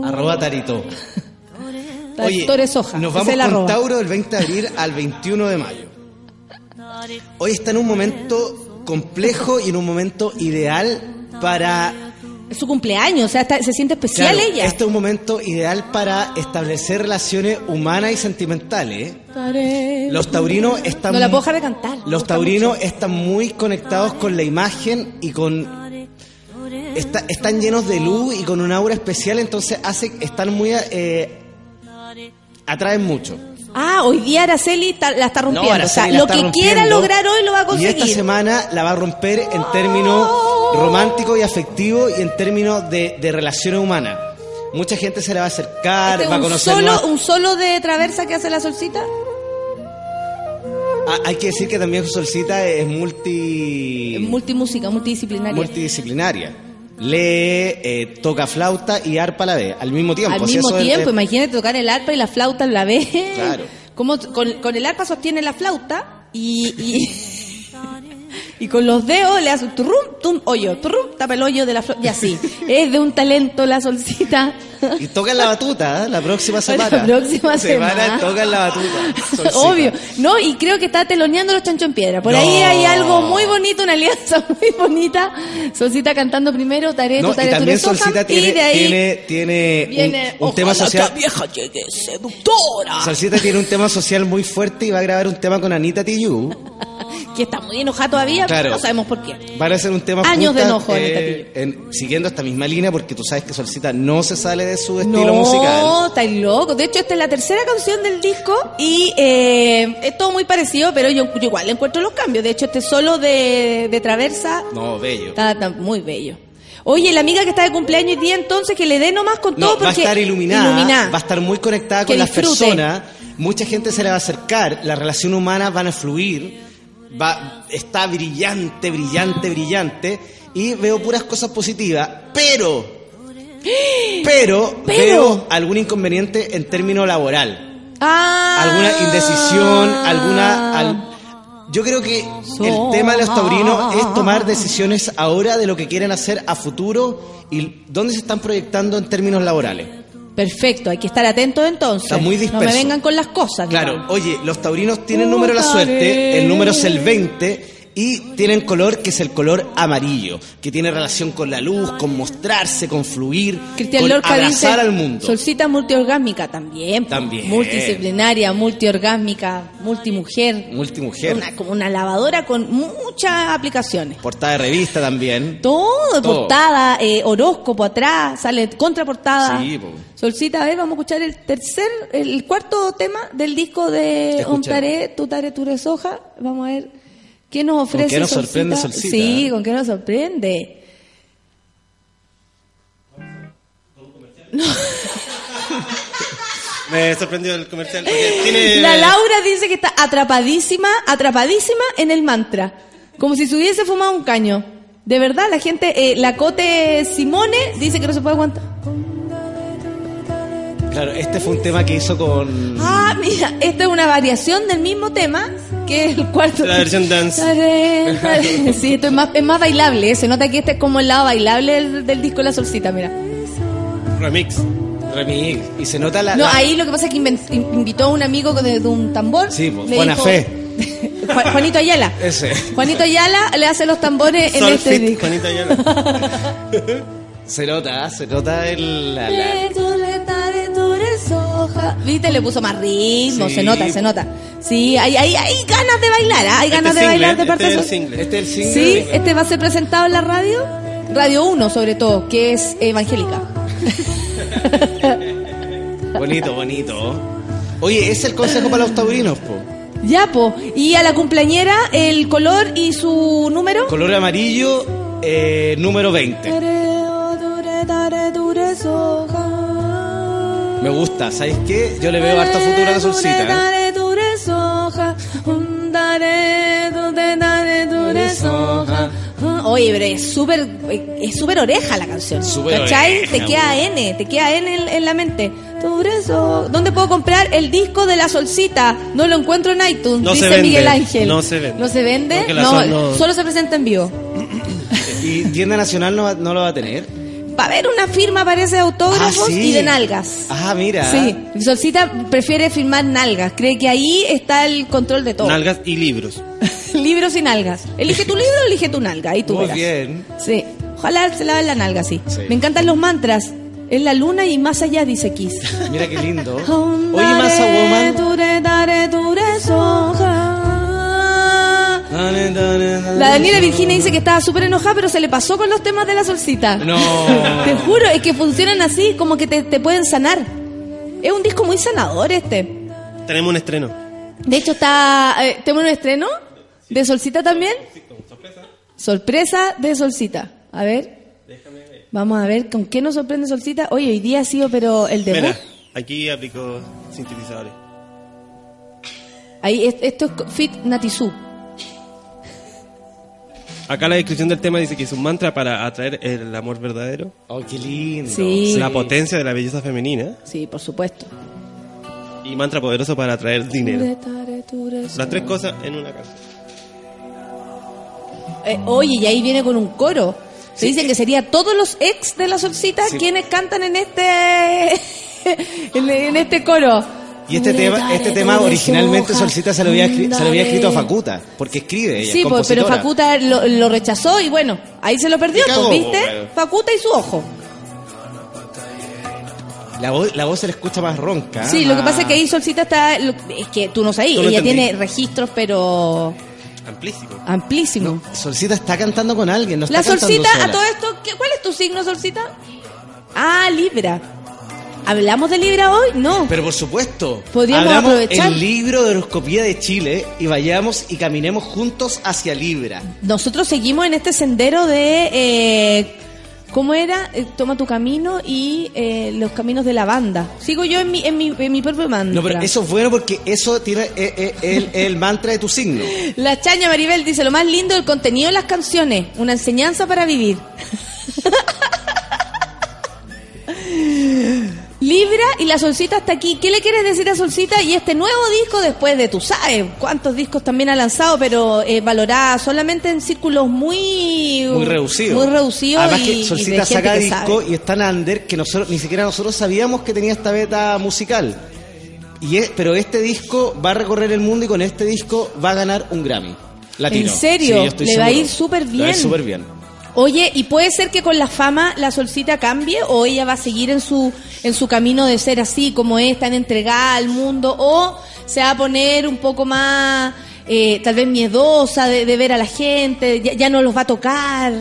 Speaker 7: Arroba Tarito. Oye, nos vamos con. Tauro del 20 de abril al 21 de mayo. Hoy está en un momento complejo y en un momento ideal para...
Speaker 2: Es su cumpleaños, o sea, está- se siente especial
Speaker 7: Claro,
Speaker 2: ella.
Speaker 7: Este es un momento ideal para establecer relaciones humanas y sentimentales. Los taurinos están...
Speaker 2: No la puedo dejar de cantar.
Speaker 7: Los taurinos están muy conectados con la imagen y con está- están llenos de luz y con un aura especial, entonces hace están muy eh, atraen mucho.
Speaker 2: Ah, hoy día Araceli está- la está rompiendo. o sea,
Speaker 7: la
Speaker 2: lo que quiera lograr hoy lo va a
Speaker 7: Y
Speaker 2: conseguir.
Speaker 7: esta semana la va a romper en términos románticos y afectivos y en términos de, de relaciones humanas. Mucha gente se le va a acercar,
Speaker 2: Este es
Speaker 7: va a conocer
Speaker 2: solo,
Speaker 7: nuevas-
Speaker 2: un solo de traversa que hace la solcita.
Speaker 7: Ah, hay que decir que también Solcita es multi
Speaker 2: Es multimúsica, multidisciplinaria.
Speaker 7: multidisciplinaria. Lee, eh, toca flauta y arpa a la vez, al mismo tiempo.
Speaker 2: Al mismo tiempo,
Speaker 7: es-
Speaker 2: imagínate tocar el arpa y la flauta a la vez.
Speaker 7: Claro.
Speaker 2: Como con, con el arpa sostiene la flauta y, y, y con los dedos le hace un turrum, tum, hoyo, turrum, tapa el hoyo de la flauta y así. es de un talento la solcita.
Speaker 7: Y toca la batuta, ¿eh? la próxima semana.
Speaker 2: La próxima semana.
Speaker 7: toca la batuta. Solcita.
Speaker 2: Obvio. No, y creo que está teloneando los chancho en piedra. Por ahí hay algo muy bonito, una alianza muy bonita. Solcita cantando primero, tareto,
Speaker 7: No, y
Speaker 2: tareto,
Speaker 7: también
Speaker 2: y de ahí
Speaker 7: tiene, tiene
Speaker 2: viene,
Speaker 7: un, tema
Speaker 2: "Ojalá
Speaker 7: social.
Speaker 2: vieja llegue seductora.
Speaker 7: Solcita tiene un tema social muy fuerte y va a grabar un tema con Anita Tijoux.
Speaker 2: Que está muy enojada todavía,
Speaker 7: Claro.
Speaker 2: no sabemos por qué.
Speaker 7: Van a hacer un tema
Speaker 2: Años de enojo, Anita
Speaker 7: eh, en- siguiendo esta misma línea porque tú sabes que Solcita no se sale de su estilo
Speaker 2: no,
Speaker 7: musical.
Speaker 2: estáis loco. De hecho, esta es la tercera canción del disco y eh, es todo muy parecido, pero yo, yo igual le encuentro los cambios. De hecho, este solo de, de Traversa
Speaker 7: No, bello.
Speaker 2: está, está muy bello. Oye, la amiga que está de cumpleaños hoy día, entonces, que le dé nomás con
Speaker 7: No,
Speaker 2: todo
Speaker 7: va a
Speaker 2: porque...
Speaker 7: estar iluminada,
Speaker 2: iluminada.
Speaker 7: va a estar muy conectada con las personas. Mucha gente se le va a acercar, las relaciones humanas van a fluir, va, está brillante, brillante, brillante, y veo puras cosas positivas, pero, pero,
Speaker 2: Pero.
Speaker 7: veo algún inconveniente en términos laboral,
Speaker 2: Ah.
Speaker 7: alguna indecisión, alguna... al- yo creo que el tema de los taurinos es tomar decisiones ahora de lo que quieren hacer a futuro y dónde se están proyectando en términos laborales.
Speaker 2: Perfecto, hay que estar atentos entonces.
Speaker 7: Está muy
Speaker 2: No
Speaker 7: disperso.
Speaker 2: me vengan con las cosas.
Speaker 7: Claro,
Speaker 2: digamos.
Speaker 7: oye, los taurinos tienen número de la suerte, el número es el 20 y tienen color que es el color amarillo, que tiene relación con la luz, con mostrarse, con fluir,
Speaker 2: Cristian
Speaker 7: con
Speaker 2: Lorca dice,
Speaker 7: abrazar al mundo.
Speaker 2: Solcita multiorgásmica también. po.
Speaker 7: También.
Speaker 2: Multidisciplinaria, multiorgásmica, multimujer.
Speaker 7: Multimujer,
Speaker 2: Una, como una lavadora con muchas aplicaciones.
Speaker 7: portada de revista también.
Speaker 2: Todo,
Speaker 7: Todo.
Speaker 2: portada, eh, horóscopo atrás, sale contraportada.
Speaker 7: Sí, po.
Speaker 2: Solcita, a ver, vamos a escuchar el tercer, el cuarto tema del disco de. Ontaré, Tutare Ture Soja. Vamos a ver qué nos ofrece
Speaker 7: qué nos sorprende Solcita?
Speaker 2: Sí, con qué nos sorprende.
Speaker 3: Me sorprendió el comercial tiene...
Speaker 2: La Laura dice que está atrapadísima, atrapadísima en el mantra. Como si se hubiese fumado un caño. De verdad, la gente, eh, la Cote Simone dice que no se puede aguantar.
Speaker 7: Claro, este fue un tema que hizo con...
Speaker 2: Ah, mira, esta es una variación del mismo tema que el cuarto.
Speaker 3: La versión dance.
Speaker 2: Sí, esto es más, es más bailable. eh. Se nota que este es como el lado bailable del, del disco La Solcita, mira.
Speaker 3: Remix.
Speaker 7: Remix. Y se nota la...
Speaker 2: No,
Speaker 7: la-
Speaker 2: ahí lo que pasa es que invitó a un amigo de, de un tambor.
Speaker 7: Sí, pues, Buena
Speaker 2: dijo-
Speaker 7: Fe.
Speaker 2: Ju- Juanito Ayala.
Speaker 7: Ese.
Speaker 2: Juanito Ayala le hace los tambores en este
Speaker 3: Fit,
Speaker 2: disco.
Speaker 3: Juanita Ayala.
Speaker 7: Se nota, se nota el... la- la-
Speaker 2: Viste, le puso más ritmo,
Speaker 7: Sí.
Speaker 2: se nota, se nota. Sí, hay, hay, hay ganas de bailar, ¿ah? hay
Speaker 3: Este
Speaker 2: ganas de
Speaker 3: single,
Speaker 2: bailar de parte
Speaker 3: este
Speaker 2: de
Speaker 3: es el
Speaker 2: Sol.
Speaker 3: single.
Speaker 7: Este es el single.
Speaker 2: Sí, este va a ser presentado en la radio, Radio 1 sobre todo, que es evangélica.
Speaker 7: Bonito, bonito. Oye, ese es el consejo para los taurinos, po.
Speaker 2: Ya, po. Y a la cumpleañera, el color y su número.
Speaker 7: Color amarillo, eh, número 20. Me gusta, ¿sabes qué? Yo le veo harto futuro a la solcita. ¿eh?
Speaker 2: Oye, pero es súper es súper oreja la canción.
Speaker 7: Súper
Speaker 2: ¿Cachai?
Speaker 7: oreja,
Speaker 2: te queda N, te queda N en, en la mente. ¿dónde puedo comprar el disco de la solcita? No lo encuentro en iTunes,
Speaker 3: No
Speaker 2: dice Miguel Ángel.
Speaker 3: no se vende.
Speaker 2: ¿No se vende? No,
Speaker 3: no-
Speaker 2: solo se presenta en vivo.
Speaker 7: ¿Y tienda nacional no, no lo va a tener?
Speaker 2: Va a haber una firma, parece, de autógrafos
Speaker 7: Ah, sí.
Speaker 2: y de nalgas.
Speaker 7: Ah, mira.
Speaker 2: Sí, Solcita prefiere firmar nalgas. Cree que ahí está el control de todo.
Speaker 3: Nalgas y libros.
Speaker 2: Libros y nalgas. Elige tu libro, elige tu nalga. Ahí tú
Speaker 7: Muy
Speaker 2: verás.
Speaker 7: bien.
Speaker 2: Sí. Ojalá se laven la nalga, sí.
Speaker 7: Sí.
Speaker 2: Me encantan los mantras. Es la luna y más allá, dice Kiss.
Speaker 7: Mira qué lindo. Oye, Massa Woman.
Speaker 2: La Daniela Virginia dice que estaba súper enojada, pero se le pasó con los temas de la solcita.
Speaker 7: No.
Speaker 2: Te juro, es que funcionan así, como que te, te pueden sanar. Es un disco muy sanador este.
Speaker 3: Tenemos un estreno.
Speaker 2: De hecho, está. eh, ¿Tenemos un estreno? ¿De Solcita también? Sorpresa de Solcita. A ver. Vamos a ver con qué nos sorprende Solcita. Oye, hoy día ha sido, pero el debut.
Speaker 3: Mira, aquí aplicó sintetizadores.
Speaker 2: Ahí, es- esto es Fit Natizú.
Speaker 3: Acá la descripción del tema dice que es un mantra para atraer el amor verdadero,
Speaker 7: Oh, qué lindo.
Speaker 2: Sí.
Speaker 3: la potencia de la belleza femenina
Speaker 2: Sí, por supuesto.
Speaker 3: y mantra poderoso para atraer dinero. Las tres cosas en una canción.
Speaker 2: Eh, oye, y ahí viene con un coro. Se dicen que sería todos los ex de la Solcita
Speaker 7: Sí.
Speaker 2: quienes cantan en este en, en este coro.
Speaker 7: Y este tema, este tema originalmente Solcita se lo había, escri- se lo había escrito a Facuta, porque escribe ella,
Speaker 2: Sí,
Speaker 7: es
Speaker 2: pues, pero. Facuta lo, lo rechazó y bueno, ahí se lo perdió,
Speaker 7: cagó,
Speaker 2: pues, ¿viste?
Speaker 7: bueno.
Speaker 2: Facuta y su ojo.
Speaker 7: La voz, la voz se le escucha más ronca.
Speaker 2: Sí, lo que pasa es que ahí Solcita está. lo- es que tú no sabes,
Speaker 3: no
Speaker 2: ella
Speaker 3: entendí.
Speaker 2: tiene registros, pero
Speaker 3: Amplísimo.
Speaker 2: amplísimos.
Speaker 7: Solcita está cantando con alguien, no está
Speaker 2: La Solcita,
Speaker 7: sola.
Speaker 2: a todo esto, ¿qué- ¿cuál es tu signo, Solcita? Ah, Libra. ¿Hablamos de Libra hoy? No.
Speaker 7: Pero por supuesto,
Speaker 2: Podríamos
Speaker 7: abramos
Speaker 2: aprovechar.
Speaker 7: el libro de horoscopía de Chile y vayamos y caminemos juntos hacia Libra.
Speaker 2: Nosotros seguimos en este sendero de. eh, ¿Cómo era? Eh, toma tu camino y eh, los caminos de la banda. Sigo yo en mi, en mi, en mi propio mantra.
Speaker 7: No, pero eso es bueno porque eso tiene eh, eh, el, el mantra de tu signo.
Speaker 2: La Chaña Maribel dice, lo más lindo del contenido de las canciones, una enseñanza para vivir. Libra y la Solcita está aquí. ¿Qué le quieres decir a Solcita? Y este nuevo disco después de, tú sabes, cuántos discos también ha lanzado, pero eh, valorada solamente en círculos muy...
Speaker 7: Muy reducido.
Speaker 2: Muy reducidos
Speaker 7: Además
Speaker 2: y-
Speaker 7: que
Speaker 2: y de
Speaker 7: Solcita
Speaker 2: gente
Speaker 7: saca
Speaker 2: que
Speaker 7: disco
Speaker 2: sabe.
Speaker 7: y es tan under que nosotros ni siquiera nosotros sabíamos que tenía esta beta musical. Y es, pero este disco va a recorrer el mundo y con este disco va a ganar un Grammy. Latino.
Speaker 2: ¿En serio?
Speaker 7: Sí, yo estoy
Speaker 2: Le va a ir súper
Speaker 7: Le va a ir súper bien.
Speaker 2: Oye, ¿y puede ser que con la fama la solcita cambie o ella va a seguir en su en su camino de ser así como es, tan entregada al mundo o se va a poner un poco más eh, tal vez miedosa de, ver a la gente, ya, no los va a tocar,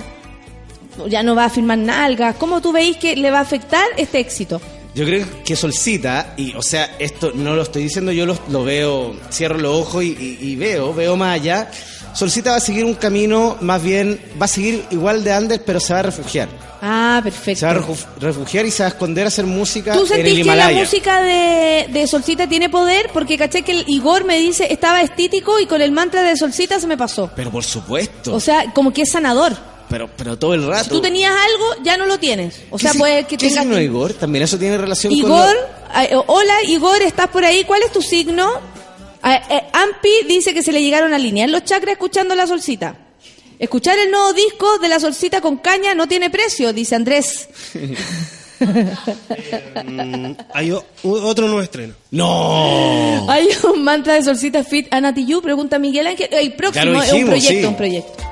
Speaker 2: ya no va a firmar nalgas? ¿Cómo tú veis que le va a afectar este éxito?
Speaker 7: Yo creo que Solcita, y o sea, esto no lo estoy diciendo, yo lo, lo veo, cierro los ojos y- y veo, veo más allá. Solcita va a seguir un camino, más bien, va a seguir igual de Anders, pero se va a refugiar.
Speaker 2: Ah,
Speaker 7: Se
Speaker 2: perfecto.
Speaker 7: va a refu- refugiar y se va a esconder a hacer música
Speaker 2: ¿Tú
Speaker 7: en el
Speaker 2: sentís que la
Speaker 7: Himalaya.
Speaker 2: música de, de Solcita tiene poder? Porque caché que el Igor me dice, estaba estítico y con el mantra de Solcita se me pasó.
Speaker 7: Pero por supuesto.
Speaker 2: O sea, como que es sanador.
Speaker 7: pero, pero todo el rato.
Speaker 2: Si tú tenías algo, ya no lo tienes. O
Speaker 7: ¿Qué
Speaker 2: sea, puede que
Speaker 7: ¿Qué
Speaker 2: tengas...
Speaker 7: signo Igor? También eso tiene relación con...
Speaker 2: Igor,
Speaker 7: lo-
Speaker 2: eh, hola Igor, ¿estás por ahí? ¿Cuál es tu signo? Eh, eh, Ampi dice que se le llegaron a alinear los chakras escuchando la solcita. Escuchar el nuevo disco de la solcita con caña no tiene precio, dice Andrés.
Speaker 3: Hay o- otro nuevo estreno.
Speaker 7: ¡No!
Speaker 2: Hay un mantra de solcita fit Anatiyu, pregunta Miguel Ángel. El próximo es un proyecto,
Speaker 7: sí.
Speaker 2: un proyecto.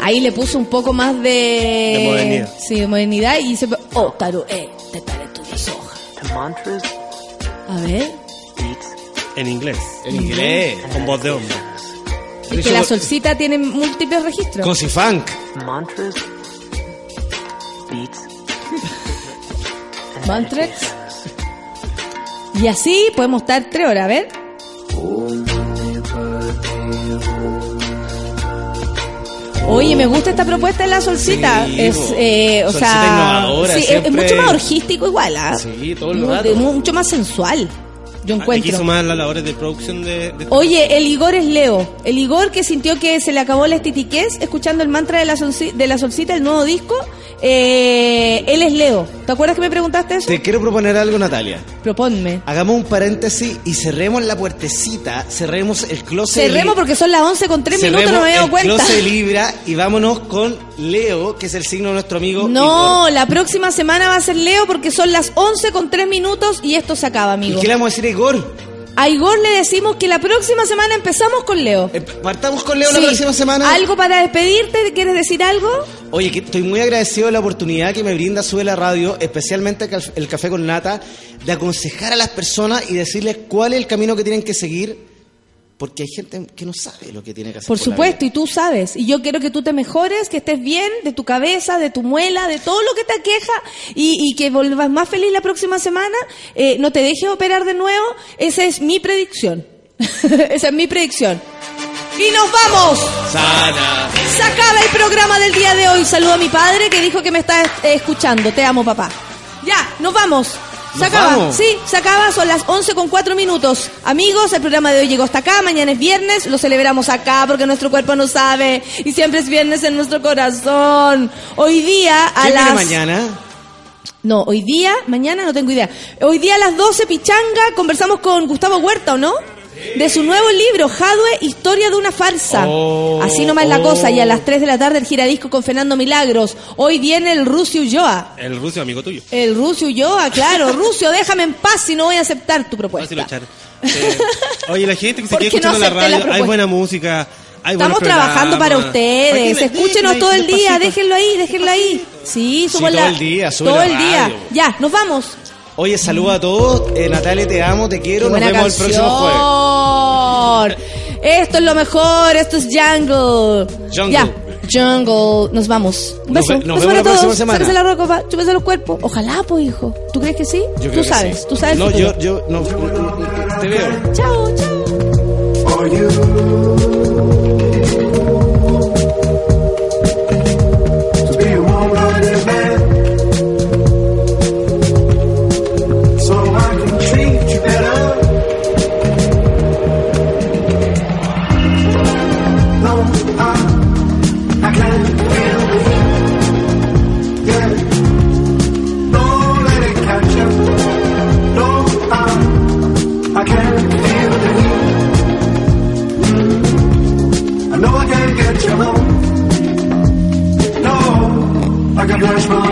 Speaker 2: Ahí le puso un poco más de...
Speaker 3: De modernidad.
Speaker 2: Sí, de modernidad y dice, oh, taru, eh, te tare tu
Speaker 9: mantras,
Speaker 2: A ver.
Speaker 3: En inglés.
Speaker 7: En inglés.
Speaker 3: Con voz de hombre.
Speaker 2: Es que la solcita tiene múltiples registros.
Speaker 7: Con Funk.
Speaker 9: mantras, beats,
Speaker 2: Mantrex. Y así podemos estar tres horas, a ver. Oye, me gusta esta propuesta de la solcita.
Speaker 7: Sí,
Speaker 2: es, eh, o
Speaker 7: Solcita
Speaker 2: sea, sí, es- mucho más orgístico igual, ¿ah?
Speaker 7: Sí, todo el rato.
Speaker 2: Mucho más sensual. Yo encuentro.
Speaker 3: sumar las labores de producción de... de-
Speaker 2: Oye, el Igor es Leo. El Igor que sintió que se le acabó la estitiquez escuchando el mantra de la, solci- de la solcita, el nuevo disco. eh, él es Leo. ¿Te acuerdas que me preguntaste eso?
Speaker 7: Te quiero proponer algo, Natalia.
Speaker 2: Proponme.
Speaker 7: Hagamos un paréntesis y cerremos la puertecita, cerremos el closet.
Speaker 2: Cerremos porque son las 11 con 3 minutos,
Speaker 7: cerremos
Speaker 2: no me he dado
Speaker 7: el
Speaker 2: cuenta.
Speaker 7: closet Libra y vámonos con Leo, que es el signo de nuestro amigo.
Speaker 2: No, la próxima semana va a ser Leo porque son las 11 con 3 minutos y esto se acaba,
Speaker 7: Igor. ¿Y
Speaker 2: amigo.
Speaker 7: qué le vamos a decir a Igor?
Speaker 2: A Igor le decimos que la próxima semana empezamos con Leo.
Speaker 7: Eh, Partamos con Leo
Speaker 2: Sí.
Speaker 7: la próxima semana.
Speaker 2: ¿Algo para despedirte? ¿Quieres decir algo?
Speaker 7: Oye, que estoy muy agradecido de la oportunidad que me brinda Sube la Radio, especialmente el Café con Nata, de aconsejar a las personas y decirles cuál es el camino que tienen que seguir, porque hay gente que no sabe lo que tiene que hacer.
Speaker 2: Por supuesto,
Speaker 7: vida.
Speaker 2: y tú sabes. Y yo quiero que tú te mejores, que estés bien de tu cabeza, de tu muela, de todo lo que te aqueja y, y que vuelvas más feliz la próxima semana. Eh, no te dejes operar de nuevo. Esa es mi predicción. Esa es mi predicción. Y nos vamos.
Speaker 3: Sana.
Speaker 2: Se acaba el programa del día de hoy. Saludo a mi padre que dijo que me está eh, escuchando. Te amo, papá. Ya, nos vamos. Se
Speaker 7: ¿Nos
Speaker 2: acaba.
Speaker 7: vamos?
Speaker 2: Sí, se acaba. Son las 11 con 4 minutos. Amigos, el programa de hoy llegó hasta acá. Mañana es viernes. Lo celebramos acá porque nuestro cuerpo no sabe. Y siempre es viernes en nuestro corazón. Hoy día a
Speaker 7: ¿Quién viene
Speaker 2: las...
Speaker 7: mañana?
Speaker 2: No, hoy día, mañana no tengo idea. Hoy día a las 12, Pichanga, conversamos con Gustavo Huerta, ¿o no? De su nuevo libro, Jadwe, Historia de una farsa.
Speaker 7: Oh,
Speaker 2: Así nomás la
Speaker 7: oh.
Speaker 2: cosa. Y a las 3 de la tarde el giradisco con Fernando Milagros. Hoy viene el Rusio Ulloa.
Speaker 3: El ruso amigo tuyo.
Speaker 2: El Rusio Ulloa, claro. Rusio, déjame en paz si no voy a aceptar tu propuesta.
Speaker 3: echar. Eh, oye, la gente que se
Speaker 2: ¿Por
Speaker 3: queda
Speaker 2: qué no
Speaker 3: escuchando la
Speaker 2: la
Speaker 3: radio, hay buena música. Hay
Speaker 2: Estamos trabajando para ustedes. Escúchenos todo el día. Déjenlo ahí, déjenlo ahí. Sí, somos
Speaker 7: todo
Speaker 2: la-
Speaker 7: el día,
Speaker 2: Todo
Speaker 7: la
Speaker 2: el día. Ya, nos vamos.
Speaker 7: Oye, saluda a todos. Eh, Natalia, te amo, te quiero.
Speaker 2: Qué
Speaker 7: Nos
Speaker 2: buena
Speaker 7: vemos el próximo jueves.
Speaker 2: canción. Esto es lo mejor, esto es Jungle.
Speaker 7: Jungle.
Speaker 2: Ya, Jungle. Nos vamos. Un beso.
Speaker 7: nos
Speaker 2: beso
Speaker 7: vemos
Speaker 2: para
Speaker 7: la próxima
Speaker 2: todos.
Speaker 7: semana.
Speaker 2: Sáquense la ropa, pa- chúpense los cuerpos. Ojalá, pues, hijo. ¿Tú crees que sí?
Speaker 7: Yo creo
Speaker 2: tú
Speaker 7: que
Speaker 2: sabes,
Speaker 7: sí.
Speaker 2: tú sabes.
Speaker 7: No, yo, yo, no, te veo.
Speaker 2: Chao, chao.
Speaker 6: I got flash